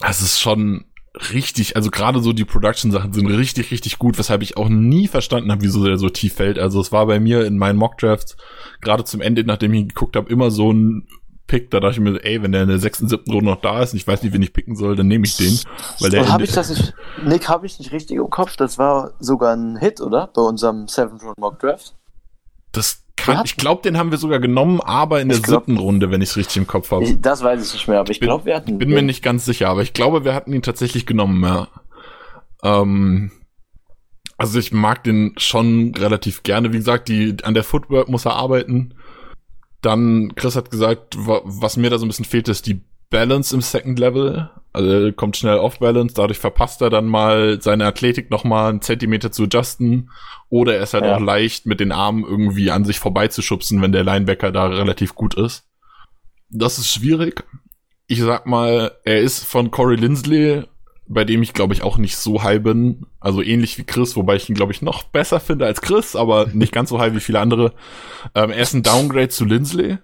das ist schon richtig, also gerade so die Production-Sachen sind richtig, richtig gut, weshalb ich auch nie verstanden habe, wieso der so tief fällt. Also es war bei mir in meinen Mock-Drafts, gerade zum Ende, nachdem ich ihn geguckt habe, immer so ein Pick, da dachte ich mir, ey, wenn der in der sechsten, siebten Runde noch da ist und ich weiß nicht, wen ich picken soll, dann nehme ich den. Weil der habe ich das nicht, Nick, habe ich nicht richtig im Kopf, das war sogar ein Hit, oder? Bei unserem Seventh Round Mock Draft. Das kann, ich glaube, den haben wir sogar genommen, aber in der glaub, siebten Runde, wenn ich es richtig im Kopf habe. Das weiß ich nicht mehr, aber ich glaube, wir hatten ihn. Bin mir nicht ganz sicher, aber ich glaube, wir hatten ihn tatsächlich genommen, ja. Ähm, also ich mag den schon relativ gerne. Wie gesagt, die, an der Footwork muss er arbeiten. Dann, Chris hat gesagt, was mir da so ein bisschen fehlt, ist die Balance im Second Level. Also er kommt schnell off Balance, dadurch verpasst er dann mal seine Athletik nochmal einen Zentimeter zu adjusten. Oder er ist halt ja. auch leicht mit den Armen irgendwie an sich vorbeizuschubsen, wenn der Linebacker da relativ gut ist. Das ist schwierig. Ich sag mal, er ist von Corey Lindsley bei dem ich glaube ich auch nicht so high bin. Also ähnlich wie Chris, wobei ich ihn glaube ich noch besser finde als Chris, aber nicht ganz so high wie viele andere. Ähm, er ist ein Downgrade zu Lindsley.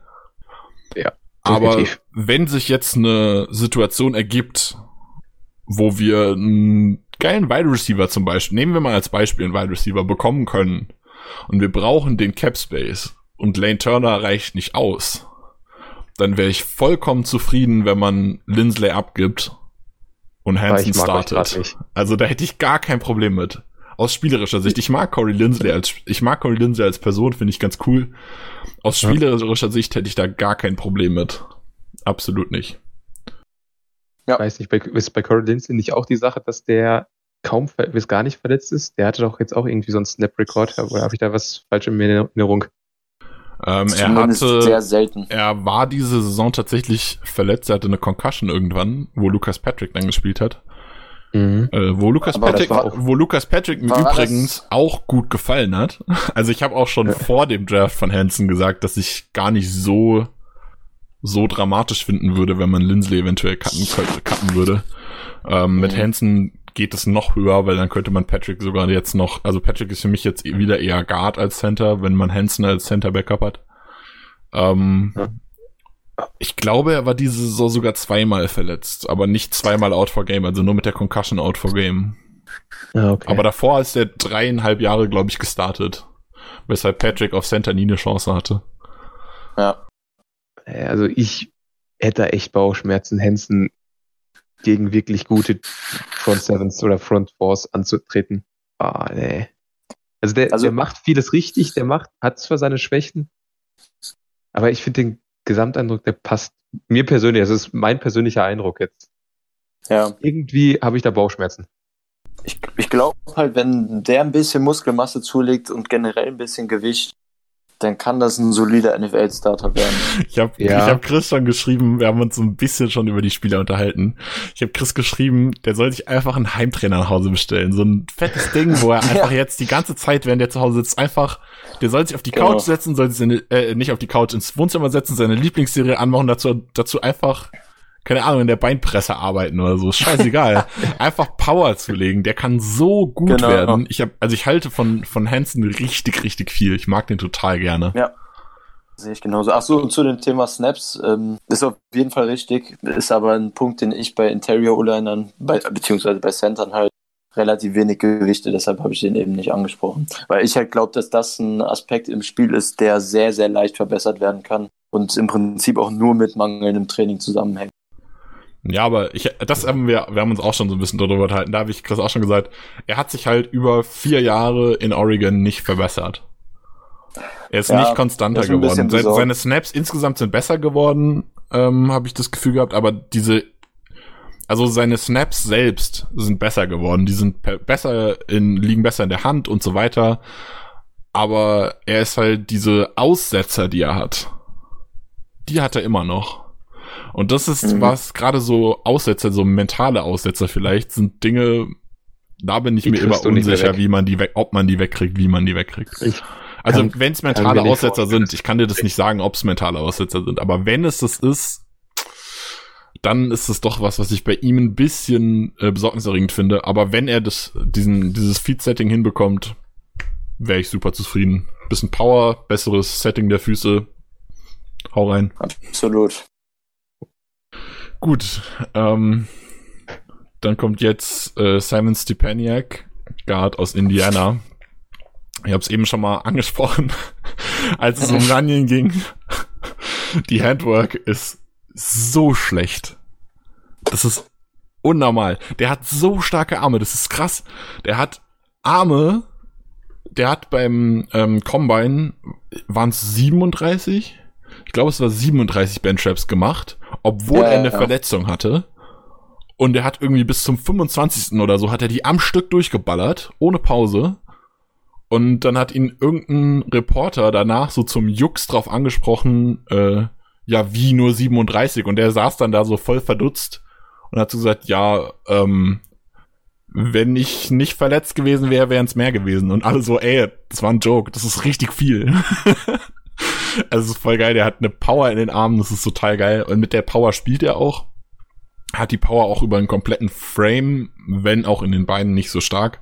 Ja. Aber wenn sich jetzt eine Situation ergibt, wo wir einen geilen Wide Receiver zum Beispiel, nehmen wir mal als Beispiel einen Wide Receiver bekommen können und wir brauchen den Cap Space und Lane Turner reicht nicht aus, dann wäre ich vollkommen zufrieden, wenn man Lindsley abgibt und Hansen startet. Also da hätte ich gar kein Problem mit. Aus spielerischer Sicht. Ich mag Corey Lindsley als, ich mag Corey Lindsley als Person, finde ich ganz cool. Aus spielerischer ja. Sicht hätte ich da gar kein Problem mit. Absolut nicht. Ja. Weiß nicht, bei, ist bei Corey Lindsley nicht auch die Sache, dass der kaum, bis gar nicht verletzt ist? Der hatte doch jetzt auch irgendwie so einen Snap-Record, oder habe ich da was falsch in Erinnerung? Ähm, er hatte, sehr selten. Er war diese Saison tatsächlich verletzt. Er hatte eine Concussion irgendwann, wo Lucas Patrick dann gespielt hat. Mhm. Äh, wo Lucas Aber Patrick, wo Lucas Patrick mir übrigens auch gut gefallen hat. Also ich habe auch schon ja. vor dem Draft von Hansen gesagt, dass ich gar nicht so so dramatisch finden würde, wenn man Lindsley eventuell cutten, cutten würde. Ähm, mhm. Mit Hansen geht es noch höher, weil dann könnte man Patrick sogar jetzt noch, also Patrick ist für mich jetzt wieder eher Guard als Center, wenn man Hansen als Center Backup hat. Ähm, ja. Ich glaube, er war diese Saison sogar zweimal verletzt, aber nicht zweimal out for game, also nur mit der Concussion out for game. Ja, okay. Aber davor ist er dreieinhalb Jahre, glaube ich, gestartet. Weshalb Patrick auf Center nie eine Chance hatte. Ja. Also ich hätte echt Bauchschmerzen, Hansen gegen wirklich gute Front Sevens oder Front Fours anzutreten. Ah, nee. Also der, also der macht vieles richtig, der macht, hat zwar seine Schwächen, aber ich finde den Gesamteindruck, der passt mir persönlich, das ist mein persönlicher Eindruck jetzt. Ja. Irgendwie habe ich da Bauchschmerzen. Ich, ich glaube halt, wenn der ein bisschen Muskelmasse zulegt und generell ein bisschen Gewicht, dann kann das ein solider NFL-Starter werden. Ich habe ja. hab Chris schon geschrieben, wir haben uns so ein bisschen schon über die Spieler unterhalten. Ich habe Chris geschrieben, der soll sich einfach einen Heimtrainer nach Hause bestellen. So ein fettes Ding, wo er einfach ja. jetzt die ganze Zeit, während er zu Hause sitzt, einfach, der soll sich auf die genau. Couch setzen, soll sich seine, äh, nicht auf die Couch, ins Wohnzimmer setzen, seine Lieblingsserie anmachen, dazu, dazu einfach keine Ahnung, in der Beinpresse arbeiten oder so. Scheißegal. Einfach Power zu legen. Der kann so gut genau. werden. Ich habe, also ich halte von, von Hansen richtig, richtig viel. Ich mag den total gerne. Ja. Sehe ich genauso. Ach so, und zu dem Thema Snaps, ähm, ist auf jeden Fall richtig, ist aber ein Punkt, den ich bei Interior O-Linern, beziehungsweise bei Centern halt relativ wenig Gewichte, deshalb habe ich den eben nicht angesprochen. Weil ich halt glaube, dass das ein Aspekt im Spiel ist, der sehr, sehr leicht verbessert werden kann und im Prinzip auch nur mit mangelndem Training zusammenhängt. Ja, aber ich, das haben wir, wir haben uns auch schon so ein bisschen darüber unterhalten. Da habe ich Chris auch schon gesagt, er hat sich halt über vier Jahre in Oregon nicht verbessert. Er ist ja, nicht konstanter geworden. Seine, seine Snaps insgesamt sind besser geworden, ähm, habe ich das Gefühl gehabt, aber diese, also seine Snaps selbst sind besser geworden. Die sind besser in, liegen besser in der Hand und so weiter. Aber er ist halt diese Aussetzer, die er hat. Die hat er immer noch. Und das ist mhm. was, gerade so Aussetzer, so mentale Aussetzer vielleicht, sind Dinge, Da bin ich die mir immer unsicher, wie man die weg, ob man die wegkriegt, wie man die wegkriegt. Ich also wenn es mentale Aussetzer sind, ich kann dir das nicht sagen, ob es mentale Aussetzer sind, aber wenn es das ist, dann ist es doch was, was ich bei ihm ein bisschen äh, besorgniserregend finde. Aber wenn er das, diesen, dieses Feed-Setting hinbekommt, wäre ich super zufrieden. Bisschen Power, besseres Setting der Füße. Hau rein. Absolut. Gut, ähm, dann kommt jetzt äh, Simon Stepaniak, Guard aus Indiana. Ich habe es eben schon mal angesprochen, als es um Running ging. Die Handwork ist so schlecht. Das ist unnormal. Der hat so starke Arme, das ist krass. Der hat Arme, der hat beim ähm, Combine, waren es 37? Ich glaube, es war 37 Benchraps gemacht, obwohl ja, er eine ja. Verletzung hatte. Und er hat irgendwie bis zum 25. oder so, hat er die am Stück durchgeballert, ohne Pause. Und dann hat ihn irgendein Reporter danach so zum Jux drauf angesprochen, äh, ja, wie nur 37? Und der saß dann da so voll verdutzt und hat so gesagt, ja, ähm, wenn ich nicht verletzt gewesen wäre, wären es mehr gewesen. Und alle so, ey, das war ein Joke, das ist richtig viel. also ist voll geil, der hat eine Power in den Armen, das ist total geil. Und mit der Power spielt er auch. Hat die Power auch über einen kompletten Frame, wenn auch in den Beinen nicht so stark.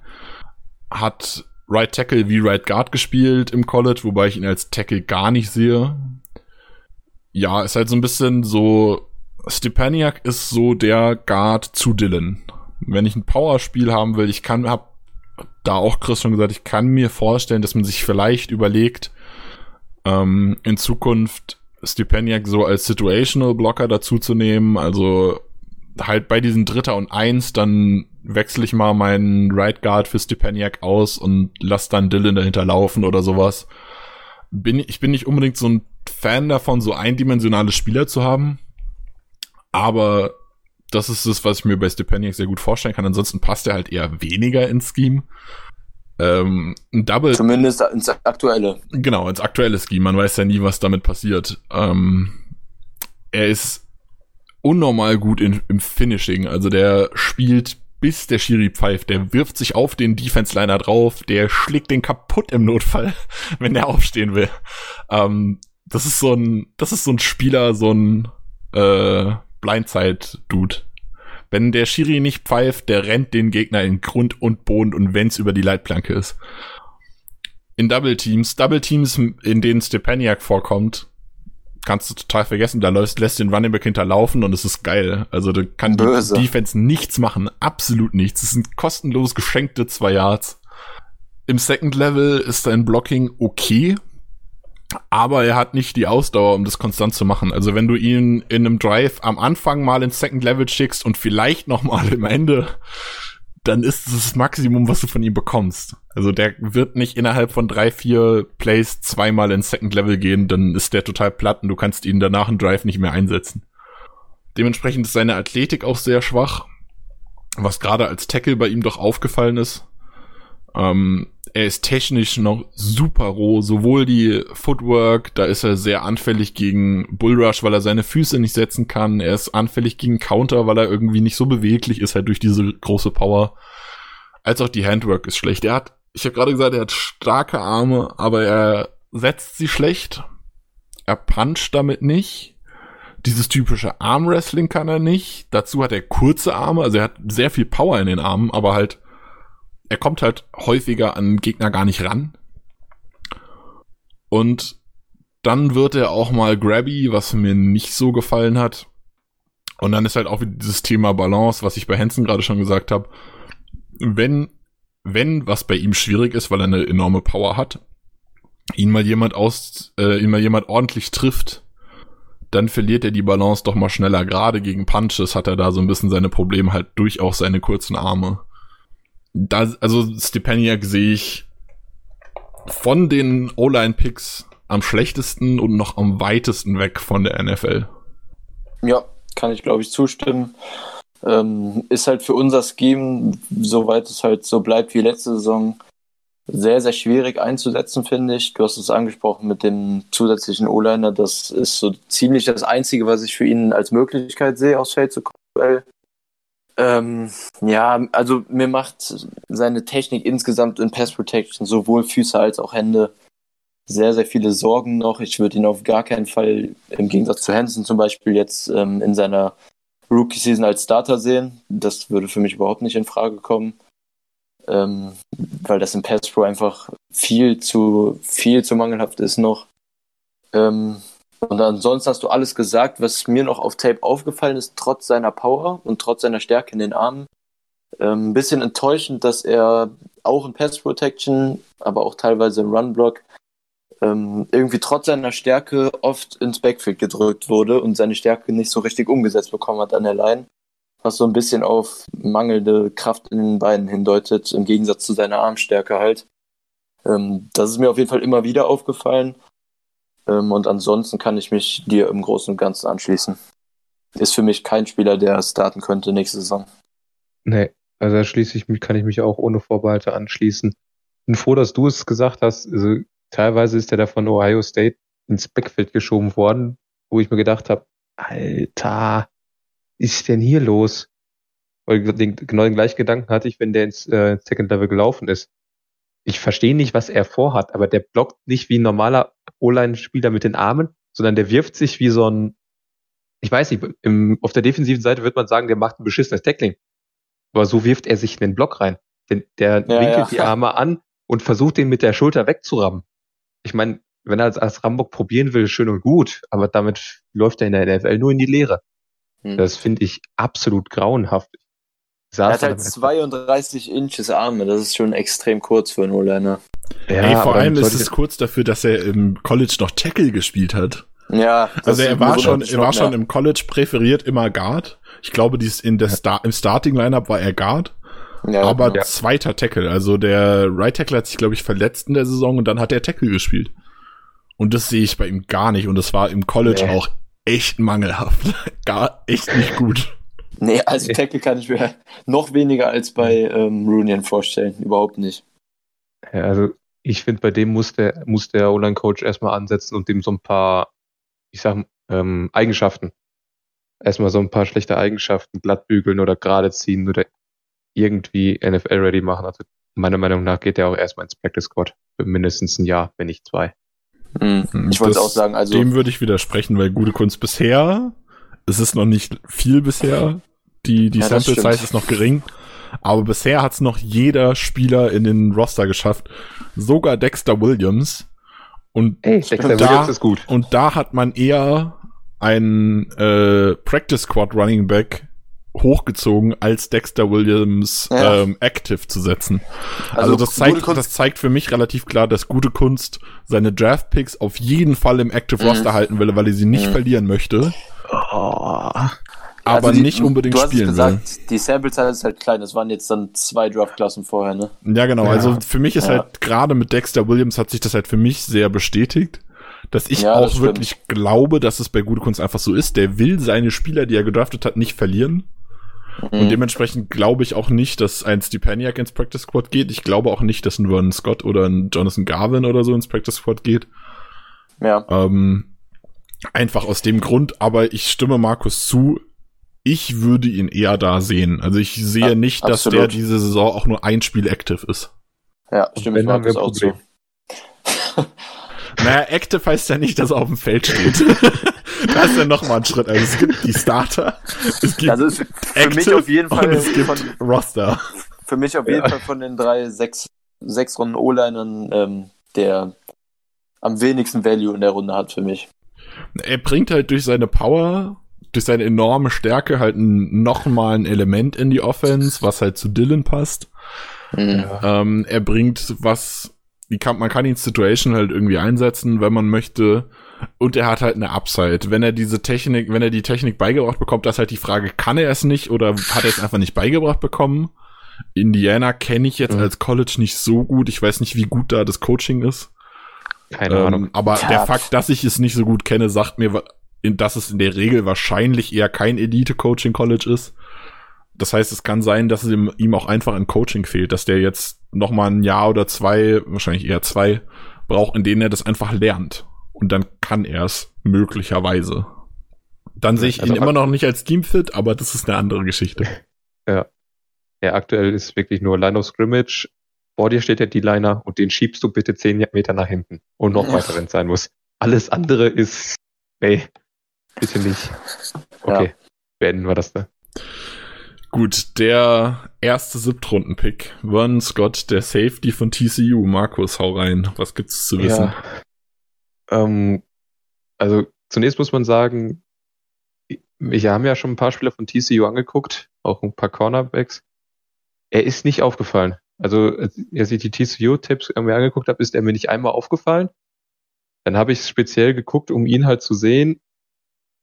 Hat Right Tackle wie Right Guard gespielt im College, wobei ich ihn als Tackle gar nicht sehe. Ja, ist halt so ein bisschen so, Stepaniak ist so der Guard zu Dylan. Wenn ich ein Powerspiel haben will, ich kann, hab da auch Chris schon gesagt, ich kann mir vorstellen, dass man sich vielleicht überlegt, ähm, in Zukunft Stepaniak so als Situational Blocker dazu zu nehmen, also halt bei diesen Dritter und Eins, dann wechsle ich mal meinen Right Guard für Stepaniak aus und lass dann Dylan dahinter laufen oder sowas. Bin, ich bin nicht unbedingt so ein Fan davon, so eindimensionale Spieler zu haben. Aber das ist das, was ich mir bei Stepaniak sehr gut vorstellen kann. Ansonsten passt er halt eher weniger ins Scheme. Ähm, ein Double. Zumindest ins aktuelle. Genau, ins aktuelle Scheme. Man weiß ja nie, was damit passiert. Ähm, er ist unnormal gut in, im Finishing. Also der spielt bis der Schiri pfeift. Der wirft sich auf den Defense-Liner drauf. Der schlägt den kaputt im Notfall, wenn der aufstehen will. Ähm, das ist so ein, das ist so ein Spieler, so ein äh, Blindside-Dude. Wenn der Schiri nicht pfeift, der rennt den Gegner in Grund und Boden und wenn's über die Leitplanke ist. In Double Teams, Double Teams, in denen Stepaniak vorkommt, kannst du total vergessen. Da lässt, lässt den Running Back hinterlaufen und es ist geil. Also da kann Böse. die Defense nichts machen. Absolut nichts. Es sind kostenlos geschenkte zwei Yards. Im Second Level ist sein Blocking okay. Aber er hat nicht die Ausdauer, um das konstant zu machen. Also wenn du ihn in einem Drive am Anfang mal ins Second Level schickst und vielleicht noch mal im Ende, dann ist es das Maximum, was du von ihm bekommst. Also der wird nicht innerhalb von drei, vier Plays zweimal ins Second Level gehen, dann ist der total platt und du kannst ihn danach im Drive nicht mehr einsetzen. Dementsprechend ist seine Athletik auch sehr schwach, was gerade als Tackle bei ihm doch aufgefallen ist. Ähm, er ist technisch noch super roh, sowohl die Footwork, da ist er sehr anfällig gegen Bullrush, weil er seine Füße nicht setzen kann. Er ist anfällig gegen Counter, weil er irgendwie nicht so beweglich ist, halt durch diese große Power. Als auch die Handwork ist schlecht. Er hat, ich habe gerade gesagt, er hat starke Arme, aber er setzt sie schlecht. Er puncht damit nicht. Dieses typische Armwrestling kann er nicht. Dazu hat er kurze Arme, also er hat sehr viel Power in den Armen, aber halt er kommt halt häufiger an Gegner gar nicht ran. Und dann wird er auch mal grabby, was mir nicht so gefallen hat. Und dann ist halt auch wieder dieses Thema Balance, was ich bei Hansen gerade schon gesagt habe. Wenn, wenn was bei ihm schwierig ist, weil er eine enorme Power hat, ihn mal jemand aus, äh, ihn mal jemand ordentlich trifft, dann verliert er die Balance doch mal schneller. Gerade gegen Punches hat er da so ein bisschen seine Probleme halt durch auch seine kurzen Arme da, also Stepaniak sehe ich von den O-Line-Picks am schlechtesten und noch am weitesten weg von der NFL. Ja, kann ich glaube ich zustimmen. Ähm, ist halt für unser Scheme, soweit es halt so bleibt wie letzte Saison, sehr, sehr schwierig einzusetzen, finde ich. Du hast es angesprochen mit dem zusätzlichen O-Liner. Das ist so ziemlich das Einzige, was ich für ihn als Möglichkeit sehe, aus Feld zu kommen. Ähm, ja, also mir macht seine Technik insgesamt in Pass Protection sowohl Füße als auch Hände sehr, sehr viele Sorgen noch. Ich würde ihn auf gar keinen Fall im Gegensatz zu Hansen zum Beispiel jetzt ähm, in seiner Rookie-Season als Starter sehen. Das würde für mich überhaupt nicht in Frage kommen, ähm, weil das im Pass Pro einfach viel zu, viel zu mangelhaft ist noch. Ähm, und ansonsten hast du alles gesagt, was mir noch auf Tape aufgefallen ist, trotz seiner Power und trotz seiner Stärke in den Armen. Ähm, ein bisschen enttäuschend, dass er auch in Pass Protection, aber auch teilweise im Run Block ähm, irgendwie trotz seiner Stärke oft ins Backfield gedrückt wurde und seine Stärke nicht so richtig umgesetzt bekommen hat an der Line. Was so ein bisschen auf mangelnde Kraft in den Beinen hindeutet, im Gegensatz zu seiner Armstärke halt. Ähm, das ist mir auf jeden Fall immer wieder aufgefallen. Ähm, und ansonsten kann ich mich dir im Großen und Ganzen anschließen. Ist für mich kein Spieler, der starten könnte nächste Saison. Nee, also da schließe ich mich, kann ich mich auch ohne Vorbehalte anschließen. Bin froh, dass du es gesagt hast. Also teilweise ist er da von Ohio State ins Backfield geschoben worden, wo ich mir gedacht habe, Alter, ist denn hier los? Weil genau den gleichen Gedanken hatte ich, wenn der ins äh, Second Level gelaufen ist. Ich verstehe nicht, was er vorhat, aber der blockt nicht wie ein normaler O-Line-Spieler mit den Armen, sondern der wirft sich wie so ein, ich weiß nicht, im, auf der defensiven Seite wird man sagen, der macht ein beschissenes Tackling. Aber so wirft er sich in den Block rein. Denn der ja, winkelt ja. die Arme an und versucht den mit der Schulter wegzurammen ich meine, wenn er als, als Rambock probieren will, schön und gut, aber damit läuft er in der NFL nur in die Leere. Hm. Das finde ich absolut grauenhaft. Er hat halt 32 Inches Arme, das ist schon extrem kurz für einen O-Liner. Ja, Ey, vor allem ist es kurz dafür, dass er im College noch Tackle gespielt hat. Ja, also er war schon, er war schon im College präferiert immer Guard. Ich glaube, dies in der Star im Starting Lineup war er Guard. Ja, aber ja. zweiter Tackle. Also der Right Tackle hat sich, glaube ich, verletzt in der Saison und dann hat er Tackle gespielt. Und das sehe ich bei ihm gar nicht. Und das war im College nee. auch echt mangelhaft. gar echt nicht gut. Nee, also Tackle kann ich mir noch weniger als bei ähm, Runian vorstellen. Überhaupt nicht. Ja, also ich finde, bei dem muss der, muss der Online-Coach erstmal ansetzen und dem so ein paar, ich sag, ähm, Eigenschaften. Erstmal so ein paar schlechte Eigenschaften glattbügeln oder gerade ziehen oder irgendwie NFL-ready machen. Also meiner Meinung nach geht er auch erstmal ins Practice Squad für mindestens ein Jahr, wenn nicht zwei. Mhm. Ich wollte auch sagen, also. Dem würde ich widersprechen, weil gute Kunst bisher, es ist noch nicht viel bisher, die, die ja, Sample Size ist noch gering. Aber bisher hat es noch jeder Spieler in den Roster geschafft. Sogar Dexter Williams. Und Ey, Dexter da, Williams ist gut. Und da hat man eher einen äh, Practice Squad Running Back hochgezogen, als Dexter Williams ja. ähm, active zu setzen. Also, also das zeigt, das zeigt für mich relativ klar, dass gute Kunst seine Draft Picks auf jeden Fall im Active mhm. Roster halten will, weil er sie nicht mhm. verlieren möchte. Oh. Aber also die, nicht unbedingt du hast spielen gesagt, will. Die Sample Size ist halt klein. Das waren jetzt dann zwei Draftklassen vorher, ne? Ja, genau. Ja. Also für mich ist ja. halt gerade mit Dexter Williams hat sich das halt für mich sehr bestätigt dass ich ja, auch wirklich glaube, dass es bei Gute Kunst einfach so ist. Der will seine Spieler, die er gedraftet hat, nicht verlieren. Und mhm. dementsprechend glaube ich auch nicht, dass ein Stepaniak ins Practice Squad geht. Ich glaube auch nicht, dass ein Vernon Scott oder ein Jonathan Garvin oder so ins Practice Squad geht. Ja. Ähm, einfach aus dem Grund, aber ich stimme Markus zu. Ich würde ihn eher da sehen. Also ich sehe ja, nicht, dass absolut. der diese Saison auch nur ein Spiel active ist. Ja, stimmt. Ich Markus auch zu. Naja, Active heißt ja nicht, dass er auf dem Feld steht. da ist ja nochmal ein Schritt. Also es gibt die Starter, es gibt also für Active mich auf jeden Fall es gibt von, Roster. Für mich auf jeden ja. Fall von den drei, sechs, sechs Runden O-Linern ähm, der am wenigsten Value in der Runde hat für mich. Er bringt halt durch seine Power, durch seine enorme Stärke halt nochmal ein Element in die Offense, was halt zu Dylan passt. Mhm. Ähm, er bringt was kann, man kann ihn Situation halt irgendwie einsetzen, wenn man möchte. Und er hat halt eine Upside. Wenn er diese Technik, wenn er die Technik beigebracht bekommt, das ist halt die Frage, kann er es nicht oder hat er es einfach nicht beigebracht bekommen? Indiana kenne ich jetzt mhm. als College nicht so gut. Ich weiß nicht, wie gut da das Coaching ist. Keine ähm, Ahnung. Aber ja. der Fakt, dass ich es nicht so gut kenne, sagt mir, dass es in der Regel wahrscheinlich eher kein Elite-Coaching-College ist. Das heißt, es kann sein, dass es ihm, ihm auch einfach ein Coaching fehlt, dass der jetzt noch mal ein Jahr oder zwei, wahrscheinlich eher zwei, braucht, in denen er das einfach lernt. Und dann kann er es möglicherweise. Dann sehe ich also ihn immer noch nicht als Teamfit, aber das ist eine andere Geschichte. Ja. Ja, aktuell ist wirklich nur Line of Scrimmage. Vor dir steht der D-Liner und den schiebst du bitte zehn Meter nach hinten und noch weiter, wenn es sein muss. Alles andere ist, nee, bitte nicht. Okay, ja. beenden wir das da. Gut, der erste Siebtrunden-Pick. Vernon Scott, der Safety von TCU. Markus, hau rein. Was gibt's zu wissen? Ja. Ähm, also, zunächst muss man sagen, wir haben ja schon ein paar Spieler von TCU angeguckt, auch ein paar Cornerbacks. Er ist nicht aufgefallen. Also, als ich die TCU-Tipps irgendwie angeguckt habe, ist er mir nicht einmal aufgefallen. Dann habe ich speziell geguckt, um ihn halt zu sehen.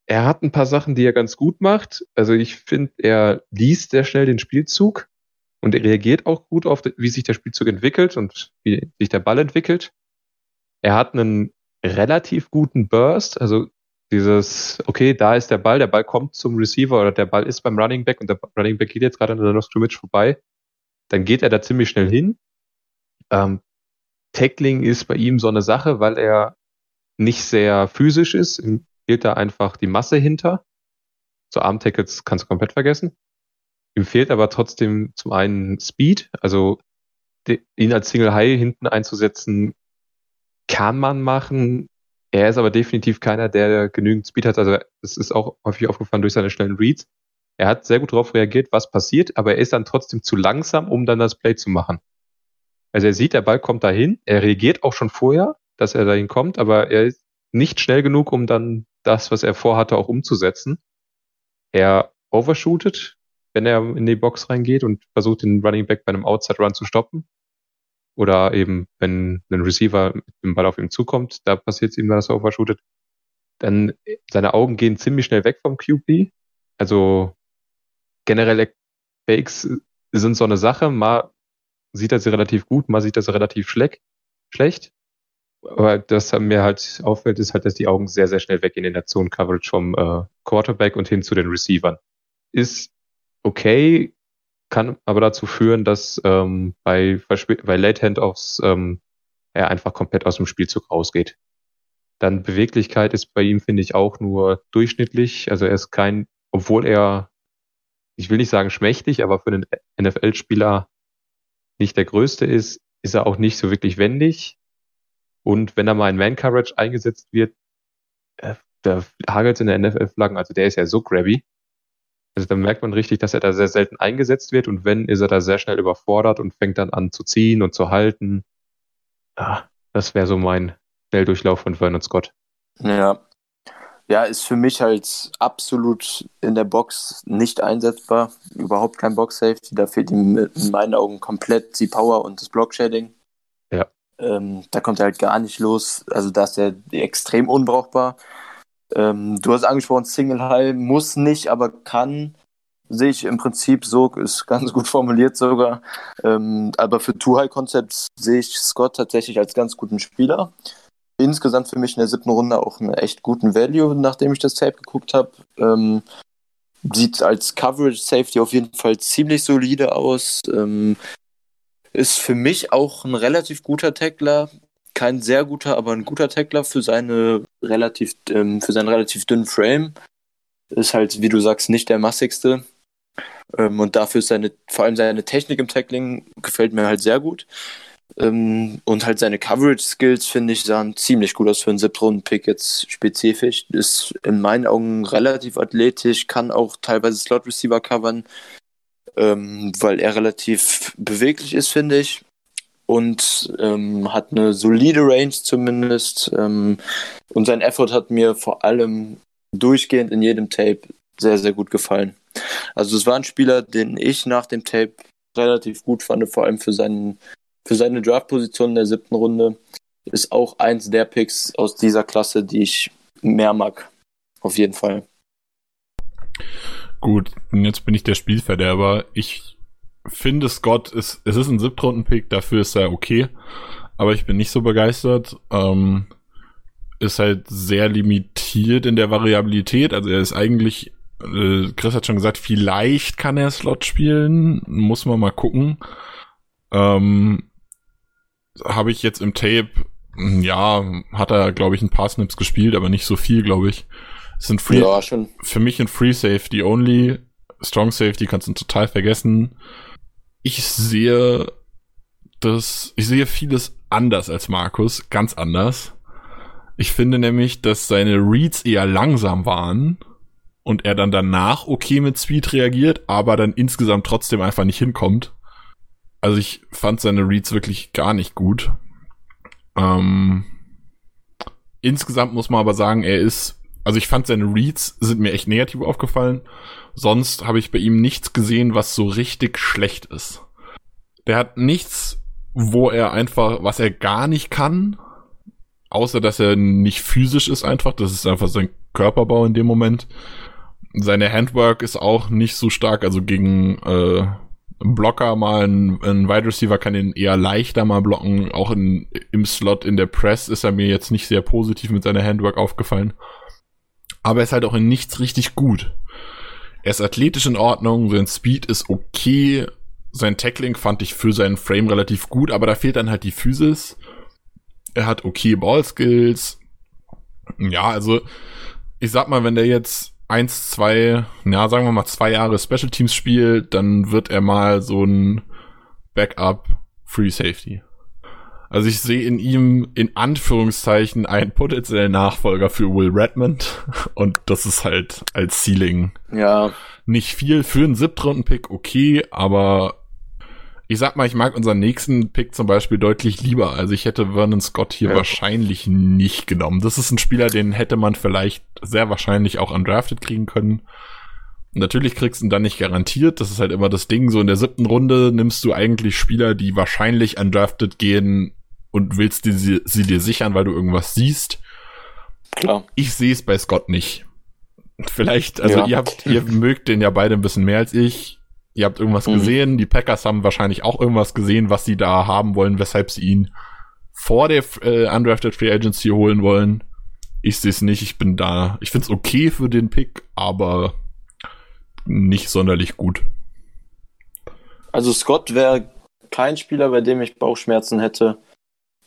Er hat ein paar Sachen, die er ganz gut macht. Also ich finde, er liest sehr schnell den Spielzug und er reagiert auch gut auf, wie sich der Spielzug entwickelt und wie sich der Ball entwickelt. Er hat einen relativ guten Burst, also dieses, okay, da ist der Ball, der Ball kommt zum Receiver oder der Ball ist beim Running Back und der Running Back geht jetzt gerade an der Scrimmage vorbei, dann geht er da ziemlich schnell hin. Ähm, Tackling ist bei ihm so eine Sache, weil er nicht sehr physisch ist, fehlt da einfach die Masse hinter. So Arm-Tackles kannst du komplett vergessen. Ihm fehlt aber trotzdem zum einen Speed, also ihn als Single High hinten einzusetzen, kann man machen. Er ist aber definitiv keiner, der genügend Speed hat. Also es ist auch häufig aufgefallen durch seine schnellen Reads. Er hat sehr gut darauf reagiert, was passiert, aber er ist dann trotzdem zu langsam, um dann das Play zu machen. Also er sieht, der Ball kommt dahin, er reagiert auch schon vorher, dass er dahin kommt, aber er ist nicht schnell genug, um dann das, was er vorhatte, auch umzusetzen. Er overshootet, wenn er in die Box reingeht und versucht, den Running Back bei einem Outside Run zu stoppen. Oder eben, wenn ein Receiver mit dem Ball auf ihm zukommt, da passiert es ihm, dass er overshootet. Dann seine Augen gehen ziemlich schnell weg vom QB. Also generell Fakes sind so eine Sache. Mal sieht er sie relativ gut, mal sieht er sie relativ schlecht. Aber das mir halt auffällt, ist halt, dass die Augen sehr, sehr schnell weggehen in der Zone-Coverage vom äh, Quarterback und hin zu den Receivern. Ist okay, kann aber dazu führen, dass ähm, bei, bei Late Handoffs ähm, er einfach komplett aus dem Spielzug rausgeht. Dann Beweglichkeit ist bei ihm, finde ich, auch nur durchschnittlich. Also er ist kein, obwohl er, ich will nicht sagen schmächtig, aber für einen NFL-Spieler nicht der größte ist, ist er auch nicht so wirklich wendig. Und wenn er mal in Man-Coverage eingesetzt wird, äh, da hagelt in der NFL-Flaggen, also der ist ja so grabby. Also da merkt man richtig, dass er da sehr selten eingesetzt wird und wenn, ist er da sehr schnell überfordert und fängt dann an zu ziehen und zu halten. Ah, das wäre so mein Schnelldurchlauf von Vernon Scott. Ja. Ja, ist für mich halt absolut in der Box nicht einsetzbar. Überhaupt kein Box-Safety. Da fehlt ihm in meinen Augen komplett die Power und das Block-Shading. Ja. Ähm, da kommt er halt gar nicht los. Also da ist er extrem unbrauchbar. Ähm, du hast angesprochen, Single High muss nicht, aber kann. Sehe ich im Prinzip so, ist ganz gut formuliert sogar. Ähm, aber für Two High Concepts sehe ich Scott tatsächlich als ganz guten Spieler. Insgesamt für mich in der siebten Runde auch einen echt guten Value, nachdem ich das Tape geguckt habe. Ähm, sieht als Coverage Safety auf jeden Fall ziemlich solide aus. Ähm, ist für mich auch ein relativ guter Tackler. Kein sehr guter, aber ein guter Tackler für seine relativ, ähm, für seinen relativ dünnen Frame. Ist halt, wie du sagst, nicht der massigste. Ähm, und dafür ist seine, vor allem seine Technik im Tackling gefällt mir halt sehr gut. Ähm, und halt seine Coverage-Skills, finde ich, sahen ziemlich gut aus für einen Siebtrunden-Pick jetzt spezifisch. Ist in meinen Augen relativ athletisch, kann auch teilweise Slot-Receiver covern, ähm, weil er relativ beweglich ist, finde ich. Und ähm, hat eine solide Range zumindest. Ähm, und sein Effort hat mir vor allem durchgehend in jedem Tape sehr, sehr gut gefallen. Also es war ein Spieler, den ich nach dem Tape relativ gut fand, vor allem für, seinen, für seine Draftposition in der siebten Runde. Ist auch eins der Picks aus dieser Klasse, die ich mehr mag. Auf jeden Fall. Gut, und jetzt bin ich der Spielverderber. Ich finde Scott ist, es ist ein Siebtrunden-Pick, dafür ist er okay. Aber ich bin nicht so begeistert. Ähm, ist halt sehr limitiert in der Variabilität. Also er ist eigentlich, äh, Chris hat schon gesagt, vielleicht kann er Slot spielen. Muss man mal gucken. Ähm, Habe ich jetzt im Tape, ja, hat er, glaube ich, ein paar Snips gespielt, aber nicht so viel, glaube ich sind Free, ja, für mich ein Free Safety only Strong Safety kannst du total vergessen. Ich sehe das, ich sehe vieles anders als Markus, ganz anders. Ich finde nämlich, dass seine Reads eher langsam waren und er dann danach okay mit Speed reagiert, aber dann insgesamt trotzdem einfach nicht hinkommt. Also ich fand seine Reads wirklich gar nicht gut. Ähm, insgesamt muss man aber sagen, er ist, also ich fand seine Reads sind mir echt negativ aufgefallen. Sonst habe ich bei ihm nichts gesehen, was so richtig schlecht ist. Der hat nichts, wo er einfach, was er gar nicht kann, außer dass er nicht physisch ist einfach. Das ist einfach sein Körperbau in dem Moment. Seine Handwork ist auch nicht so stark, also gegen äh, Blocker mal ein, ein Wide Receiver kann ihn eher leichter mal blocken. Auch in, im Slot in der Press ist er mir jetzt nicht sehr positiv mit seiner Handwork aufgefallen. Aber er ist halt auch in nichts richtig gut. Er ist athletisch in Ordnung, sein Speed ist okay, sein Tackling fand ich für seinen Frame relativ gut, aber da fehlt dann halt die Physis. Er hat okay Ballskills. Ja, also ich sag mal, wenn der jetzt eins, zwei, ja, sagen wir mal zwei Jahre Special Teams spielt, dann wird er mal so ein Backup Free Safety. Also ich sehe in ihm in Anführungszeichen einen potenziellen Nachfolger für Will Redmond. Und das ist halt als Ceiling Ja, nicht viel. Für einen Siebtrunden-Pick, okay, aber ich sag mal, ich mag unseren nächsten Pick zum Beispiel deutlich lieber. Also ich hätte Vernon Scott hier Ja. wahrscheinlich nicht genommen. Das ist ein Spieler, den hätte man vielleicht sehr wahrscheinlich auch undrafted kriegen können. Natürlich kriegst du ihn dann nicht garantiert. Das ist halt immer das Ding. So in der siebten Runde nimmst du eigentlich Spieler, die wahrscheinlich undrafted gehen und willst die, sie, sie dir sichern, weil du irgendwas siehst. klar. Ich sehe es bei Scott nicht. Vielleicht, also Ja. ihr habt, ihr mögt den ja beide ein bisschen mehr als ich. Ihr habt irgendwas Mhm. gesehen. Die Packers haben wahrscheinlich auch irgendwas gesehen, was sie da haben wollen, weshalb sie ihn vor der äh, Undrafted Free Agency holen wollen. Ich sehe es nicht. Ich bin da. Ich finde es okay für den Pick, aber nicht sonderlich gut. Also Scott wäre kein Spieler, bei dem ich Bauchschmerzen hätte,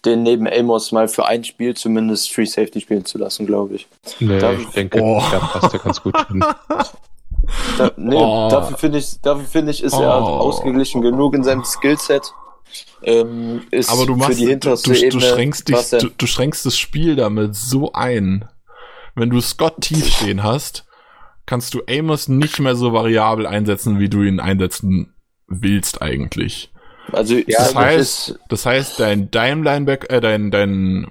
den neben Amos mal für ein Spiel zumindest Free Safety spielen zu lassen, glaube ich. Nee, Darf ich ich- denke, Oh. da passt er ganz gut hin. Da, nee, Oh. dafür finde ich, dafür finde ich, ist er Oh. ausgeglichen genug in seinem Skillset. Ähm, ist Aber du machst, für die du, hinterste du, du schränkst dich, er- du, du schränkst das Spiel damit so ein. Wenn du Scott tief stehen hast, kannst du Amos nicht mehr so variabel einsetzen, wie du ihn einsetzen willst eigentlich. also das eigentlich heißt, das heißt, dein Dime Linebacker, äh, dein, dein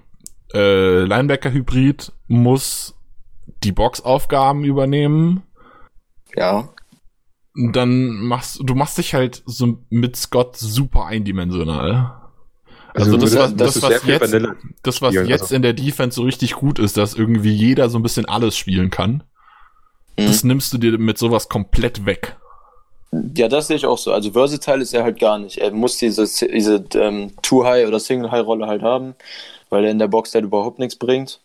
äh, Linebacker-Hybrid muss die Boxaufgaben übernehmen. Ja, Dann machst du machst dich halt so mit Scott super eindimensional. Also, Also das, das- was, das das, was jetzt, das, was spielen, jetzt also. in der Defense so richtig gut ist, dass irgendwie jeder so ein bisschen alles spielen kann, Mhm. das nimmst du dir mit sowas komplett weg. ja, das sehe ich auch so. Also versatile ist er halt gar nicht. Er muss diese, diese ähm, Two-High- oder Single-High-Rolle halt haben, weil er in der Box halt überhaupt nichts bringt.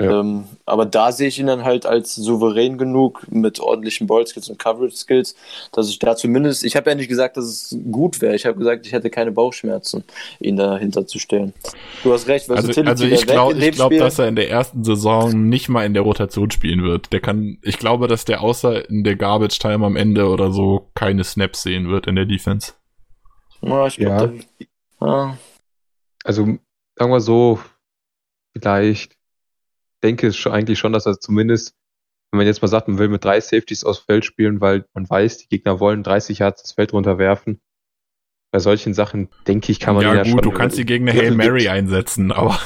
Ja. Ähm, aber da sehe ich ihn dann halt als souverän genug mit ordentlichen Ballskills und Coverage-Skills, dass ich da zumindest, ich habe ja nicht gesagt, dass es gut wäre. Ich habe gesagt, ich hätte keine Bauchschmerzen, ihn dahinter zu stellen. Du hast recht, Also, also wäre ich glaube, in ich glaube, dass er in der ersten Saison nicht mal in der Rotation spielen wird. Der kann, ich glaube, dass der außer in der Garbage Time am Ende oder so keine Snaps sehen wird in der Defense. ja, ich Ja. glaube, da, ah, Also, sagen wir so, vielleicht denke eigentlich schon, dass er zumindest, wenn man jetzt mal sagt, man will mit drei Safeties aufs Feld spielen, weil man weiß, die Gegner wollen 30 Yards das Feld runterwerfen. Bei solchen Sachen, denke ich, kann man ja ja gut, schon du kannst die gegen eine Hail Mary gibt. einsetzen, aber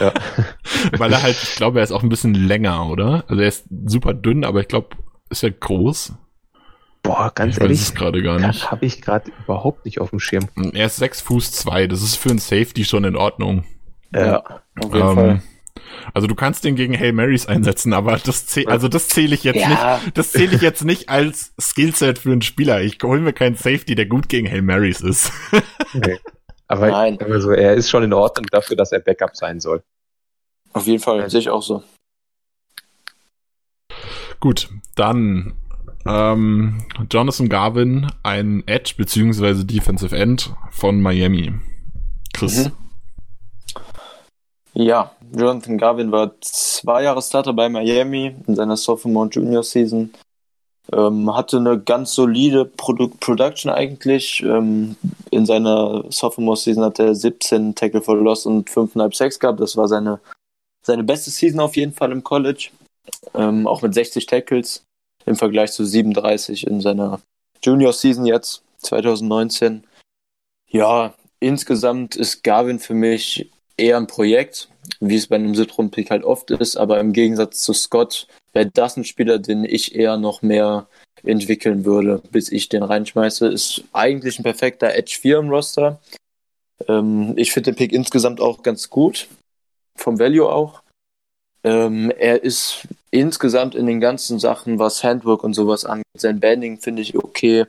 Ja. weil er halt, ich glaube, er ist auch ein bisschen länger, oder? Also er ist super dünn, aber ich glaube, ist er groß? Boah, ganz ich weiß ehrlich, es gerade gar nicht. das habe ich gerade überhaupt nicht auf dem Schirm. Er ist sechs Fuß zwei. Das ist für ein Safety schon in Ordnung. ja, auf jeden Ähm, Fall. Also du kannst den gegen Hail Marys einsetzen, aber das zäh also das zähle ich jetzt Ja. nicht. Das zähle ich jetzt nicht als Skillset für einen Spieler. Ich hole mir keinen Safety, der gut gegen Hail Marys ist. Nee. Aber Nein. also, er ist schon in Ordnung dafür, dass er Backup sein soll. Auf jeden Fall, sehe ich auch so. Gut, dann ähm, Jonathan Garvin, ein Edge beziehungsweise Defensive End von Miami. Chris. Mhm. Ja, Jonathan Garvin war zwei Jahre Starter bei Miami in seiner Sophomore und Junior Season. Ähm, hatte eine ganz solide Produ Production eigentlich. Ähm, in seiner Sophomore-Season hat er 17 Tackle for Loss und 5,5 Sacks gehabt. Das war seine, seine beste Season auf jeden Fall im College. Ähm, auch mit 60 Tackles im Vergleich zu 37 in seiner Junior-Season jetzt, 2019. Ja, insgesamt ist Garvin für mich eher ein Projekt, wie es bei einem Siebtrunden-Pick halt oft ist, aber im Gegensatz zu Scott wäre das ein Spieler, den ich eher noch mehr entwickeln würde, bis ich den reinschmeiße. Ist eigentlich ein perfekter Edge 4 im Roster. Ähm, ich finde den Pick insgesamt auch ganz gut, vom Value auch. Ähm, er ist insgesamt in den ganzen Sachen, was Handwork und sowas angeht, sein Banding finde ich okay.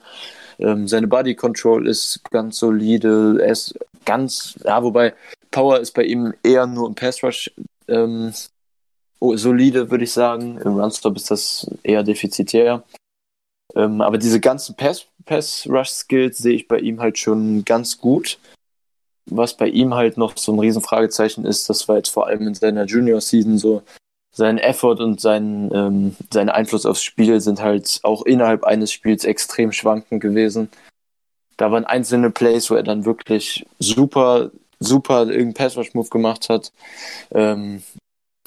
Ähm, seine Body Control ist ganz solide. Er ist ganz, ja, wobei Power ist bei ihm eher nur im Pass Rush ähm, solide, würde ich sagen. Im Runstop ist das eher defizitär. Ähm, aber diese ganzen Pass, Pass Rush Skills sehe ich bei ihm halt schon ganz gut. Was bei ihm halt noch so ein Riesenfragezeichen ist, das war jetzt vor allem in seiner Junior Season so, sein Effort und sein, ähm, sein Einfluss aufs Spiel sind halt auch innerhalb eines Spiels extrem schwankend gewesen. Da waren einzelne Plays, wo er dann wirklich super, super irgendeinen Pass-Rush-Move gemacht hat, ähm,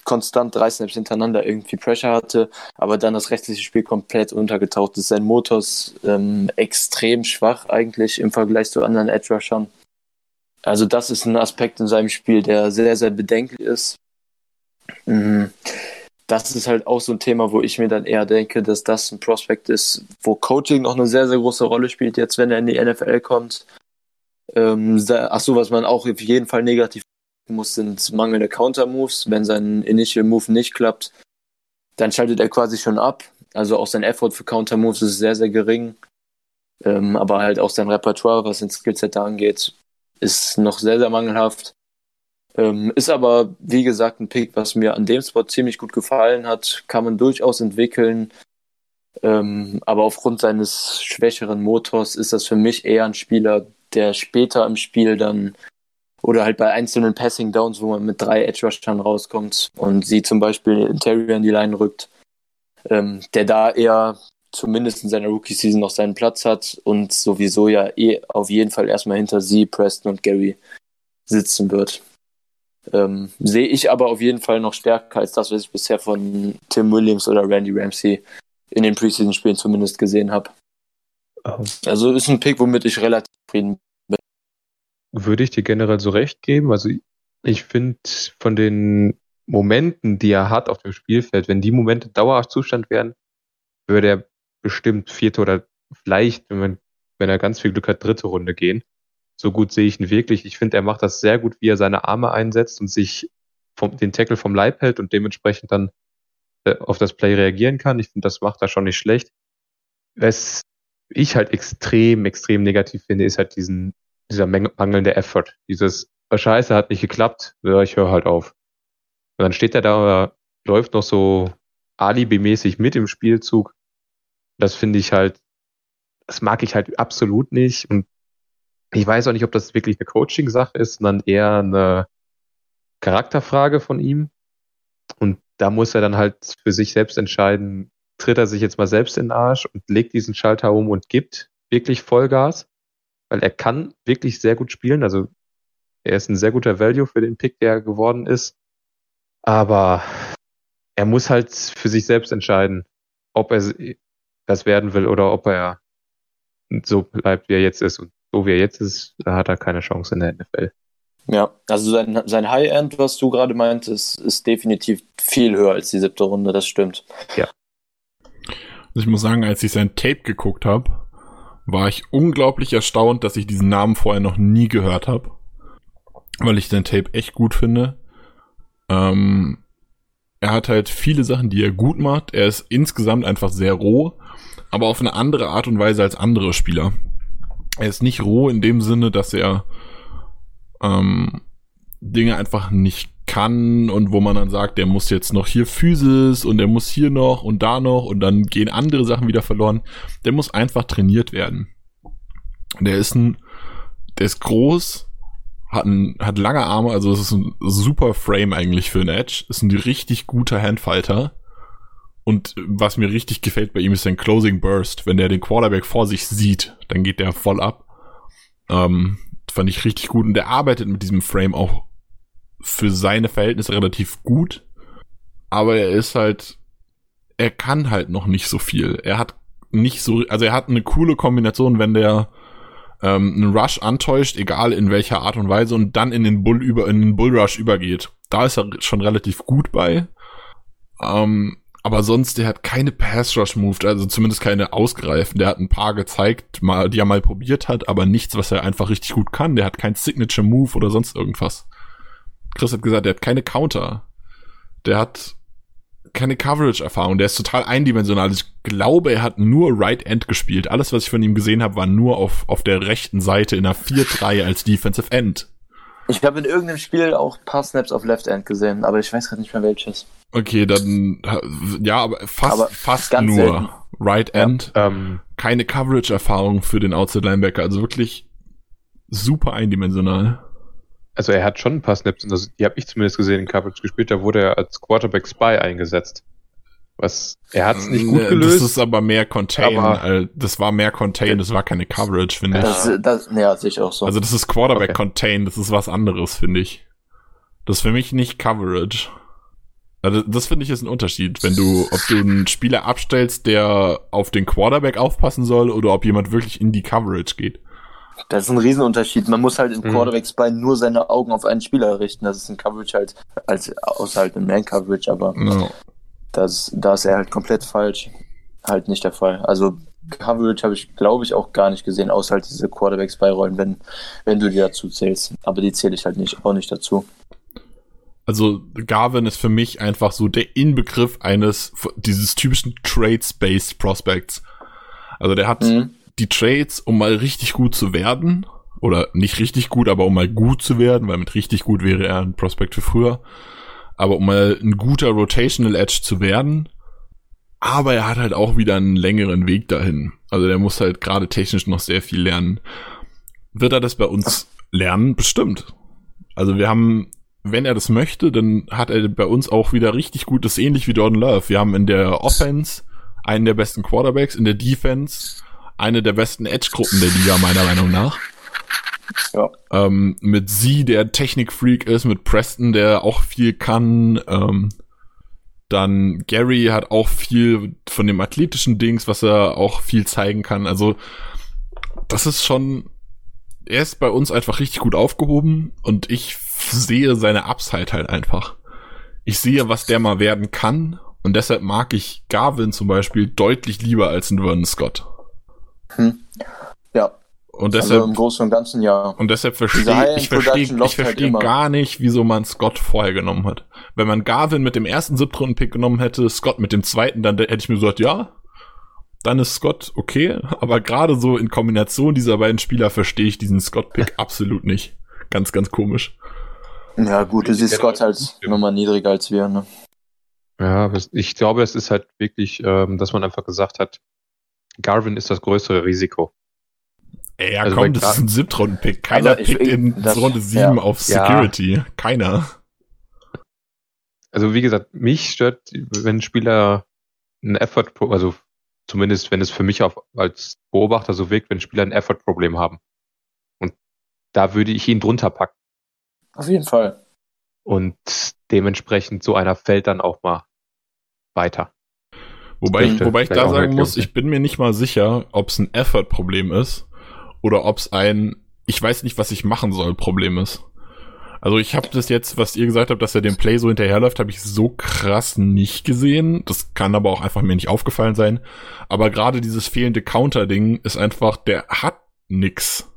konstant drei Snaps hintereinander irgendwie Pressure hatte, aber dann das restliche Spiel komplett untergetaucht ist. Sein Motor ist ähm, extrem schwach eigentlich im Vergleich zu anderen Edge-Rushern. Also das ist ein Aspekt in seinem Spiel, der sehr, sehr bedenklich ist. Mhm. Das ist halt auch so ein Thema, wo ich mir dann eher denke, dass das ein Prospekt ist, wo Coaching noch eine sehr, sehr große Rolle spielt, jetzt wenn er in die NFL kommt. Ähm, ach so, was man auch auf jeden Fall negativ muss, sind mangelnde Counter-Moves. Wenn sein Initial Move nicht klappt, dann schaltet er quasi schon ab. Also auch sein Effort für Counter-Moves ist sehr, sehr gering. Ähm, aber halt auch sein Repertoire, was sein Skillset da angeht, ist noch sehr, sehr mangelhaft. Ähm, ist aber, wie gesagt, ein Pick, was mir an dem Spot ziemlich gut gefallen hat. Kann man durchaus entwickeln. Ähm, aber aufgrund seines schwächeren Motors ist das für mich eher ein Spieler, der später im Spiel dann oder halt bei einzelnen Passing Downs, wo man mit drei Edge Rushern rauskommt und sie zum Beispiel Interior in die Line rückt, ähm, der da eher zumindest in seiner Rookie Season noch seinen Platz hat und sowieso ja eh auf jeden Fall erstmal hinter sie, Preston und Gary sitzen wird. Ähm, sehe ich aber auf jeden Fall noch stärker als das, was ich bisher von Tim Williams oder Randy Ramsey in den Preseason-Spielen zumindest gesehen habe. Oh. Also ist ein Pick, womit ich relativ zufrieden bin. Würde ich dir generell so recht geben. Also ich finde von den Momenten, die er hat auf dem Spielfeld, wenn die Momente dauerhaft Zustand wären, würde er bestimmt vierte oder vielleicht, wenn, man, wenn er ganz viel Glück hat, dritte Runde gehen so gut sehe ich ihn wirklich. Ich finde, er macht das sehr gut, wie er seine Arme einsetzt und sich vom, den Tackle vom Leib hält und dementsprechend dann äh, auf das Play reagieren kann. Ich finde, das macht er schon nicht schlecht. Was ich halt extrem, extrem negativ finde, ist halt diesen, dieser mangelnde Effort. Dieses, oh, Scheiße, hat nicht geklappt, ja, ich höre halt auf. Und dann steht er da, läuft noch so alibi-mäßig mit im Spielzug. Das finde ich halt, das mag ich halt absolut nicht. Und ich weiß auch nicht, ob das wirklich eine Coaching-Sache ist, sondern eher eine Charakterfrage von ihm. Und da muss er dann halt für sich selbst entscheiden, tritt er sich jetzt mal selbst in den Arsch und legt diesen Schalter um und gibt wirklich Vollgas, weil er kann wirklich sehr gut spielen. Also er ist ein sehr guter Value für den Pick, der geworden ist. Aber er muss halt für sich selbst entscheiden, ob er das werden will oder ob er so bleibt, wie er jetzt ist. Und so wie er jetzt ist, hat er keine Chance in der NFL. Ja, also sein, sein High-End, was du gerade meintest, ist definitiv viel höher als die siebte Runde, das stimmt. Ja. Ich muss sagen, als ich sein Tape geguckt habe, war ich unglaublich erstaunt, dass ich diesen Namen vorher noch nie gehört habe. Weil ich sein Tape echt gut finde. Ähm, er hat halt viele Sachen, die er gut macht. Er ist insgesamt einfach sehr roh, aber auf eine andere Art und Weise als andere Spieler er ist nicht roh in dem Sinne, dass er ähm, Dinge einfach nicht kann und wo man dann sagt, der muss jetzt noch hier Physis und der muss hier noch und da noch und dann gehen andere Sachen wieder verloren. Der muss einfach trainiert werden. Der ist ein, der ist groß, hat, ein, hat lange Arme, also es ist ein super Frame eigentlich für ein Edge, ist ein richtig guter Handfighter Und was mir richtig gefällt bei ihm ist sein Closing Burst. Wenn der den Quarterback vor sich sieht, dann geht der voll ab. Ähm, fand ich richtig gut. Und der arbeitet mit diesem Frame auch für seine Verhältnisse relativ gut. Aber er ist halt, er kann halt noch nicht so viel. Er hat nicht so, also er hat eine coole Kombination, wenn der ähm, einen Rush antäuscht, egal in welcher Art und Weise, und dann in den Bull über, in den Bull Rush übergeht. Da ist er schon relativ gut bei. Ähm, aber sonst, der hat keine Pass Rush Move, also zumindest keine ausgereiften. Der hat ein paar gezeigt, mal, die er mal probiert hat, aber nichts, was er einfach richtig gut kann. Der hat kein Signature Move oder sonst irgendwas. Chris hat gesagt, der hat keine Counter. Der hat keine Coverage-Erfahrung. Der ist total eindimensional. Ich glaube, er hat nur Right End gespielt. Alles, was ich von ihm gesehen habe, war nur auf, auf der rechten Seite in einer 4-3 als Defensive End. Ich habe in irgendeinem Spiel auch ein paar Snaps auf Left End gesehen, aber ich weiß gerade nicht mehr welches. Okay, dann ja, aber fast, Aber fast ganz nur selten. Right End. Ähm, Keine Coverage-Erfahrung für den Outside Linebacker. Also wirklich super eindimensional. Also er hat schon ein paar Snaps, und das, die habe ich zumindest gesehen in Coverage gespielt, da wurde er als Quarterback Spy eingesetzt. Was, er hat es nicht gut Äh, gelöst. Das ist aber mehr Contain. Aber- äh, das war mehr Contain, das war keine Coverage, finde ich. Das, das, ja, sehe ich auch so. Also das ist Quarterback Okay. Contain, das ist was anderes, finde ich. Das ist für mich nicht Coverage. Also das finde ich ist ein Unterschied, wenn du, ob du einen Spieler abstellst, der auf den Quarterback aufpassen soll, oder ob jemand wirklich in die Coverage geht. Das ist ein Riesenunterschied. Man muss halt im Mhm. Quarterbacks bei nur seine Augen auf einen Spieler richten. Das ist in Coverage halt, als außer halt in Man-Coverage, aber Ja. das, da ist er halt komplett falsch. Halt nicht der Fall. Also Coverage habe ich, glaube ich, auch gar nicht gesehen, außer halt diese Quarterbacks beirollen, wenn, wenn du die dazu zählst. Aber die zähle ich halt nicht, auch nicht dazu. Also Garvin ist für mich einfach so der Inbegriff eines dieses typischen Trades-based Prospects. Also der hat Mhm. Die Trades, um mal richtig gut zu werden, oder nicht richtig gut, aber um mal gut zu werden, weil mit richtig gut wäre er ein Prospect für früher, aber um mal ein guter Rotational Edge zu werden. Aber er hat halt auch wieder einen längeren Weg dahin. Also der muss halt gerade technisch noch sehr viel lernen. Wird er das bei uns lernen? Bestimmt. Also wir haben, wenn er das möchte, dann hat er bei uns auch wieder richtig gut, das ist ähnlich wie Jordan Love. Wir haben in der Offense einen der besten Quarterbacks, in der Defense eine der besten Edge-Gruppen der Liga, meiner Meinung nach. Ja. Ähm, mit sie, der Technik-Freak ist, mit Preston, der auch viel kann. Ähm, dann Gary hat auch viel von dem athletischen Dings, was er auch viel zeigen kann. Also, das ist schon. Er ist bei uns einfach richtig gut aufgehoben und ich sehe seine Upside halt einfach. Ich sehe, was der mal werden kann und deshalb mag ich Garvin zum Beispiel deutlich lieber als einen Vernon Scott. Ja, Und also deshalb im Großen und Ganzen ja. und deshalb verstehe ich verstehe Production ich läuft halt gar nicht, wieso man Scott vorher genommen hat. Wenn man Garvin mit dem ersten Siebtrunden-Pick genommen hätte, Scott mit dem zweiten, dann hätte ich mir gesagt, ja, dann ist Scott okay. Aber gerade so in Kombination dieser beiden Spieler verstehe ich diesen Scott-Pick absolut nicht. Ganz, ganz komisch. Ja, gut, du siehst Scott halt nochmal niedriger als wir, ne? Ja, ich glaube, es ist halt wirklich, ähm, dass man einfach gesagt hat, Garvin ist das größere Risiko. Ey, ja, Also komm, das Gar- ist ein Siebtrunden-Pick. Keiner Aber ich- pickt in das- Runde 7 ja. auf Ja. Security. Keiner. Also wie gesagt, mich stört, wenn ein Spieler ein Effort, also zumindest wenn es für mich auf, als Beobachter so wirkt, wenn Spieler ein Effort-Problem haben. Und da würde ich ihn drunter packen. Auf jeden Fall. Und dementsprechend so einer fällt dann auch mal weiter. Wobei ich, wobei ich da sagen muss, ich bin mir nicht mal sicher, ob es ein Effort-Problem ist oder ob es ein ich weiß nicht, was ich machen soll Problem ist. Also ich habe das jetzt, was ihr gesagt habt, dass er dem Play so hinterherläuft, habe ich so krass nicht gesehen. Das kann aber auch einfach mir nicht aufgefallen sein. Aber gerade dieses fehlende Counter-Ding ist einfach, der hat nix.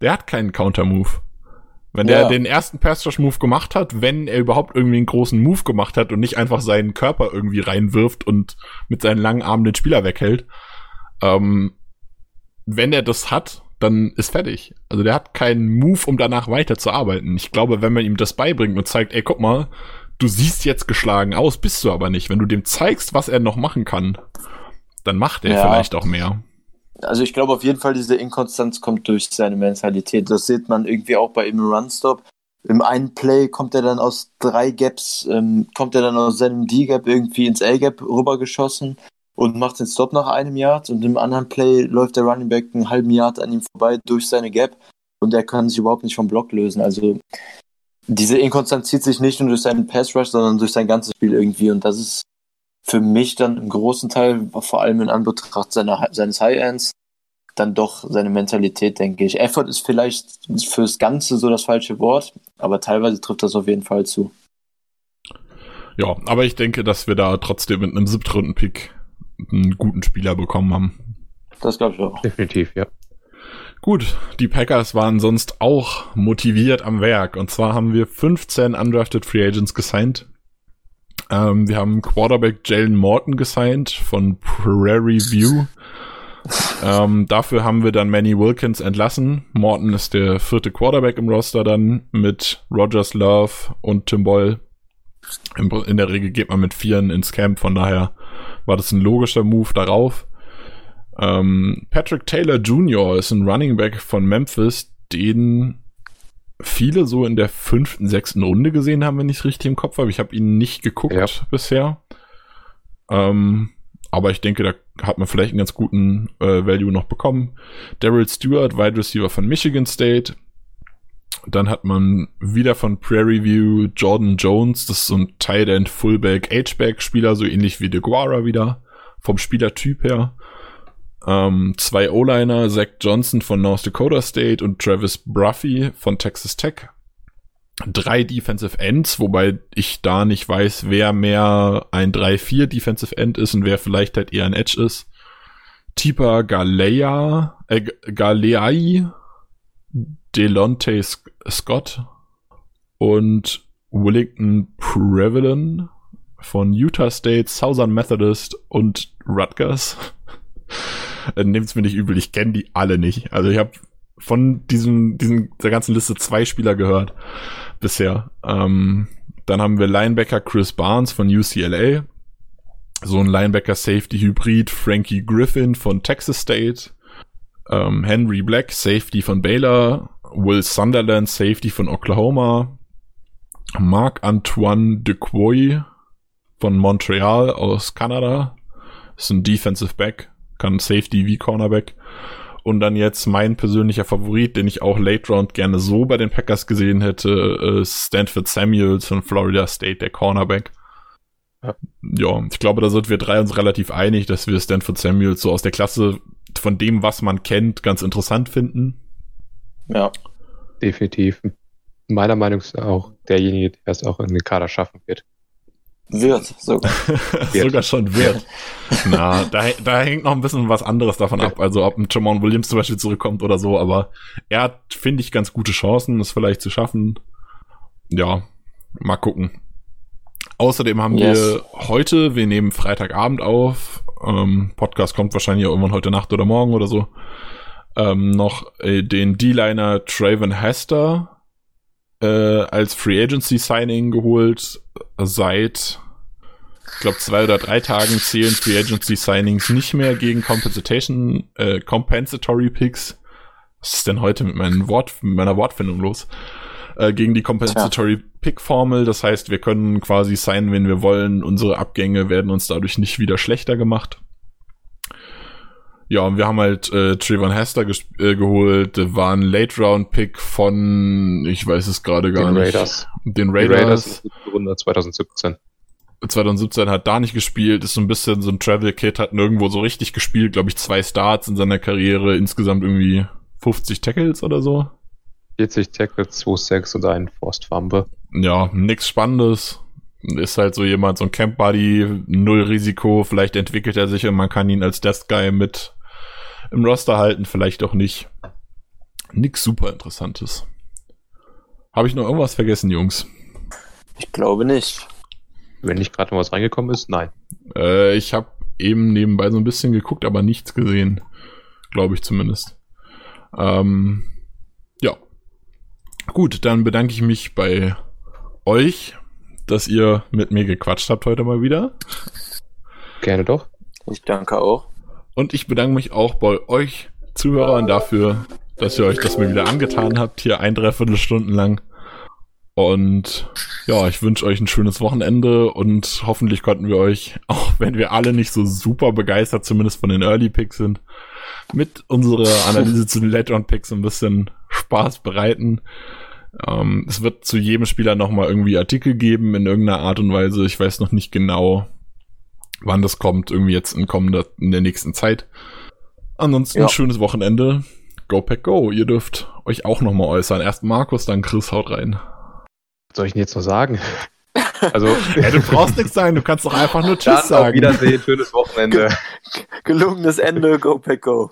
Der hat keinen Counter-Move. Wenn der Ja. den ersten Pass-Rush-Move gemacht hat, wenn er überhaupt irgendwie einen großen Move gemacht hat und nicht einfach seinen Körper irgendwie reinwirft und mit seinen langen Armen den Spieler weghält, ähm, wenn er das hat, dann ist fertig. Also der hat keinen Move, um danach weiterzuarbeiten. Ich glaube, wenn man ihm das beibringt und zeigt, ey, guck mal, du siehst jetzt geschlagen aus, bist du aber nicht. Wenn du dem zeigst, was er noch machen kann, dann macht er Ja. vielleicht auch mehr. Also ich glaube auf jeden Fall, diese Inkonstanz kommt durch seine Mentalität. Das sieht man irgendwie auch bei ihm im Runstop. im einen Play kommt er dann aus drei Gaps, ähm, kommt er dann aus seinem D-Gap irgendwie ins A-Gap rübergeschossen und macht den Stop nach einem Yard und im anderen Play läuft der Running Back einen halben Yard an ihm vorbei durch seine Gap und er kann sich überhaupt nicht vom Block lösen. Also diese Inkonstanz zieht sich nicht nur durch seinen Pass Rush, sondern durch sein ganzes Spiel irgendwie und das ist für mich dann im großen Teil, vor allem in Anbetracht seiner, seines High Ends, dann doch seine Mentalität, denke ich. Effort ist vielleicht fürs Ganze so das falsche Wort, aber teilweise trifft das auf jeden Fall zu. Ja, aber ich denke, dass wir da trotzdem mit einem Siebtrunden-Pick einen guten Spieler bekommen haben. Das glaube ich auch. Definitiv, ja. Gut, die Packers waren sonst auch motiviert am Werk. Und zwar haben wir 15 undrafted Free Agents gesigned. Ähm, wir haben Quarterback Jalen Morton gesigned von Prairie View. ähm, dafür haben wir dann Manny Wilkins entlassen. Morton ist der vierte Quarterback im Roster dann mit Rogers Love und Tim Boyle. In der Regel geht man mit Vieren ins Camp, von daher war das ein logischer Move darauf. Ähm, Patrick Taylor Jr. ist ein Running Back von Memphis, den viele so in der fünften, sechsten Runde gesehen haben, wenn ich es richtig im Kopf habe. Ich habe ihn nicht geguckt ja. bisher. Ähm, aber ich denke, da hat man vielleicht einen ganz guten äh, Value noch bekommen. Daryl Stewart, Wide Receiver von Michigan State. Dann hat man wieder von Prairie View Jordan Jones, das ist so ein Tight End Fullback H-Back Spieler, so ähnlich wie DeGuara wieder, vom Spielertyp her. Ähm, zwei O-Liner, Zach Johnson von North Dakota State und Travis Bruffy von Texas Tech drei Defensive Ends, wobei ich da nicht weiß, wer mehr ein 3-4 Defensive End ist und wer vielleicht halt eher ein Edge ist. Tipa Galea, äh, Galeai, Delonte Scott und Wellington Prevalent von Utah State, Southern Methodist und Rutgers. Äh, nehmt's mir nicht übel, ich kenne die alle nicht. Also ich habe von diesem, diesen, der ganzen Liste zwei Spieler gehört bisher. Ähm, dann haben wir Linebacker Chris Barnes von UCLA. So ein Linebacker-Safety-Hybrid Frankie Griffin von Texas State. Ähm, Henry Black, Safety von Baylor. Will Sunderland, Safety von Oklahoma. Marc-Antoine Decoy von Montreal aus Kanada. Ist ein Defensive Back, kann Safety wie Cornerback. Und dann jetzt mein persönlicher Favorit, den ich auch Late Round gerne so bei den Packers gesehen hätte, ist Stanford Samuels von Florida State, der Cornerback. Ja. ja, ich glaube, da sind wir drei uns relativ einig, dass wir Stanford Samuels so aus der Klasse von dem, was man kennt, ganz interessant finden. Ja, definitiv. Meiner Meinung nach auch derjenige, der es auch in den Kader schaffen wird. Wird sogar. wird. sogar schon wird. Na, da, da hängt noch ein bisschen was anderes davon ab. Also ob ein Jamon Williams zum Beispiel zurückkommt oder so, aber er hat, finde ich, ganz gute Chancen, es vielleicht zu schaffen. Ja, mal gucken. Außerdem haben yes. wir heute, wir nehmen Freitagabend auf, ähm, Podcast kommt wahrscheinlich irgendwann heute Nacht oder morgen oder so, ähm, noch äh, den D-Liner Traven Hester äh, als Free Agency Signing geholt seit ich glaube, zwei oder drei Tagen zählen Free Agency Signings nicht mehr gegen Compensation, äh, Compensatory Picks. Was ist denn heute mit, meinen Wort, mit meiner Wortfindung los? Äh, gegen die Compensatory. Pick Formel. Das heißt, wir können quasi signen, wenn wir wollen. Unsere Abgänge werden uns dadurch nicht wieder schlechter gemacht. Ja, und wir haben halt äh, Trayvon Hester äh, geholt, war ein Late-Round-Pick von, ich weiß es gerade gar den nicht. Raiders. Den Raiders. Die Raiders Runde 2017. 2017 hat da nicht gespielt, ist so ein bisschen so ein Travel-Kid, hat nirgendwo so richtig gespielt, glaube ich, zwei Starts in seiner Karriere, insgesamt irgendwie 50 Tackles oder so. 40 Tackles, 2 Sacks und ein Forced Fumble. Ja, nix Spannendes. Ist halt so jemand, so ein Camp Buddy, null Risiko, vielleicht entwickelt er sich und man kann ihn als Death Guy mit im Roster halten, vielleicht auch nicht. Nix super interessantes. Habe ich noch irgendwas vergessen, Jungs? Ich glaube nicht. Wenn nicht gerade noch was reingekommen ist, nein. Äh, ich habe eben nebenbei so ein bisschen geguckt, aber nichts gesehen. Glaube ich zumindest. Ähm, ja. Gut, dann bedanke ich mich bei euch, dass ihr mit mir gequatscht habt heute mal wieder. Gerne doch. Ich danke auch. Und ich bedanke mich auch bei euch Zuhörern dafür, dass ihr euch das mal wieder angetan habt, hier ein, dreiviertel Stunden lang. Und ja, ich wünsche euch ein schönes Wochenende und hoffentlich konnten wir euch, auch wenn wir alle nicht so super begeistert, zumindest von den Early Picks sind, mit unserer Analyse zu den Late Round Picks ein bisschen Spaß bereiten. Ähm, es wird zu jedem Spieler nochmal irgendwie Artikel geben in irgendeiner Art und Weise. Ich weiß noch nicht genau, wann das kommt, irgendwie jetzt in kommender, in der nächsten Zeit. Ansonsten ja. ein schönes Wochenende. Go Pack Go. Ihr dürft euch auch nochmal äußern. Erst Markus, dann Chris, haut rein. Was soll ich denn jetzt noch sagen? Also, ja, du brauchst nichts sagen, du kannst doch einfach nur Tschüss sagen. Auf Wiedersehen, schönes Wochenende. Gelungenes Ende, Go Pack Go.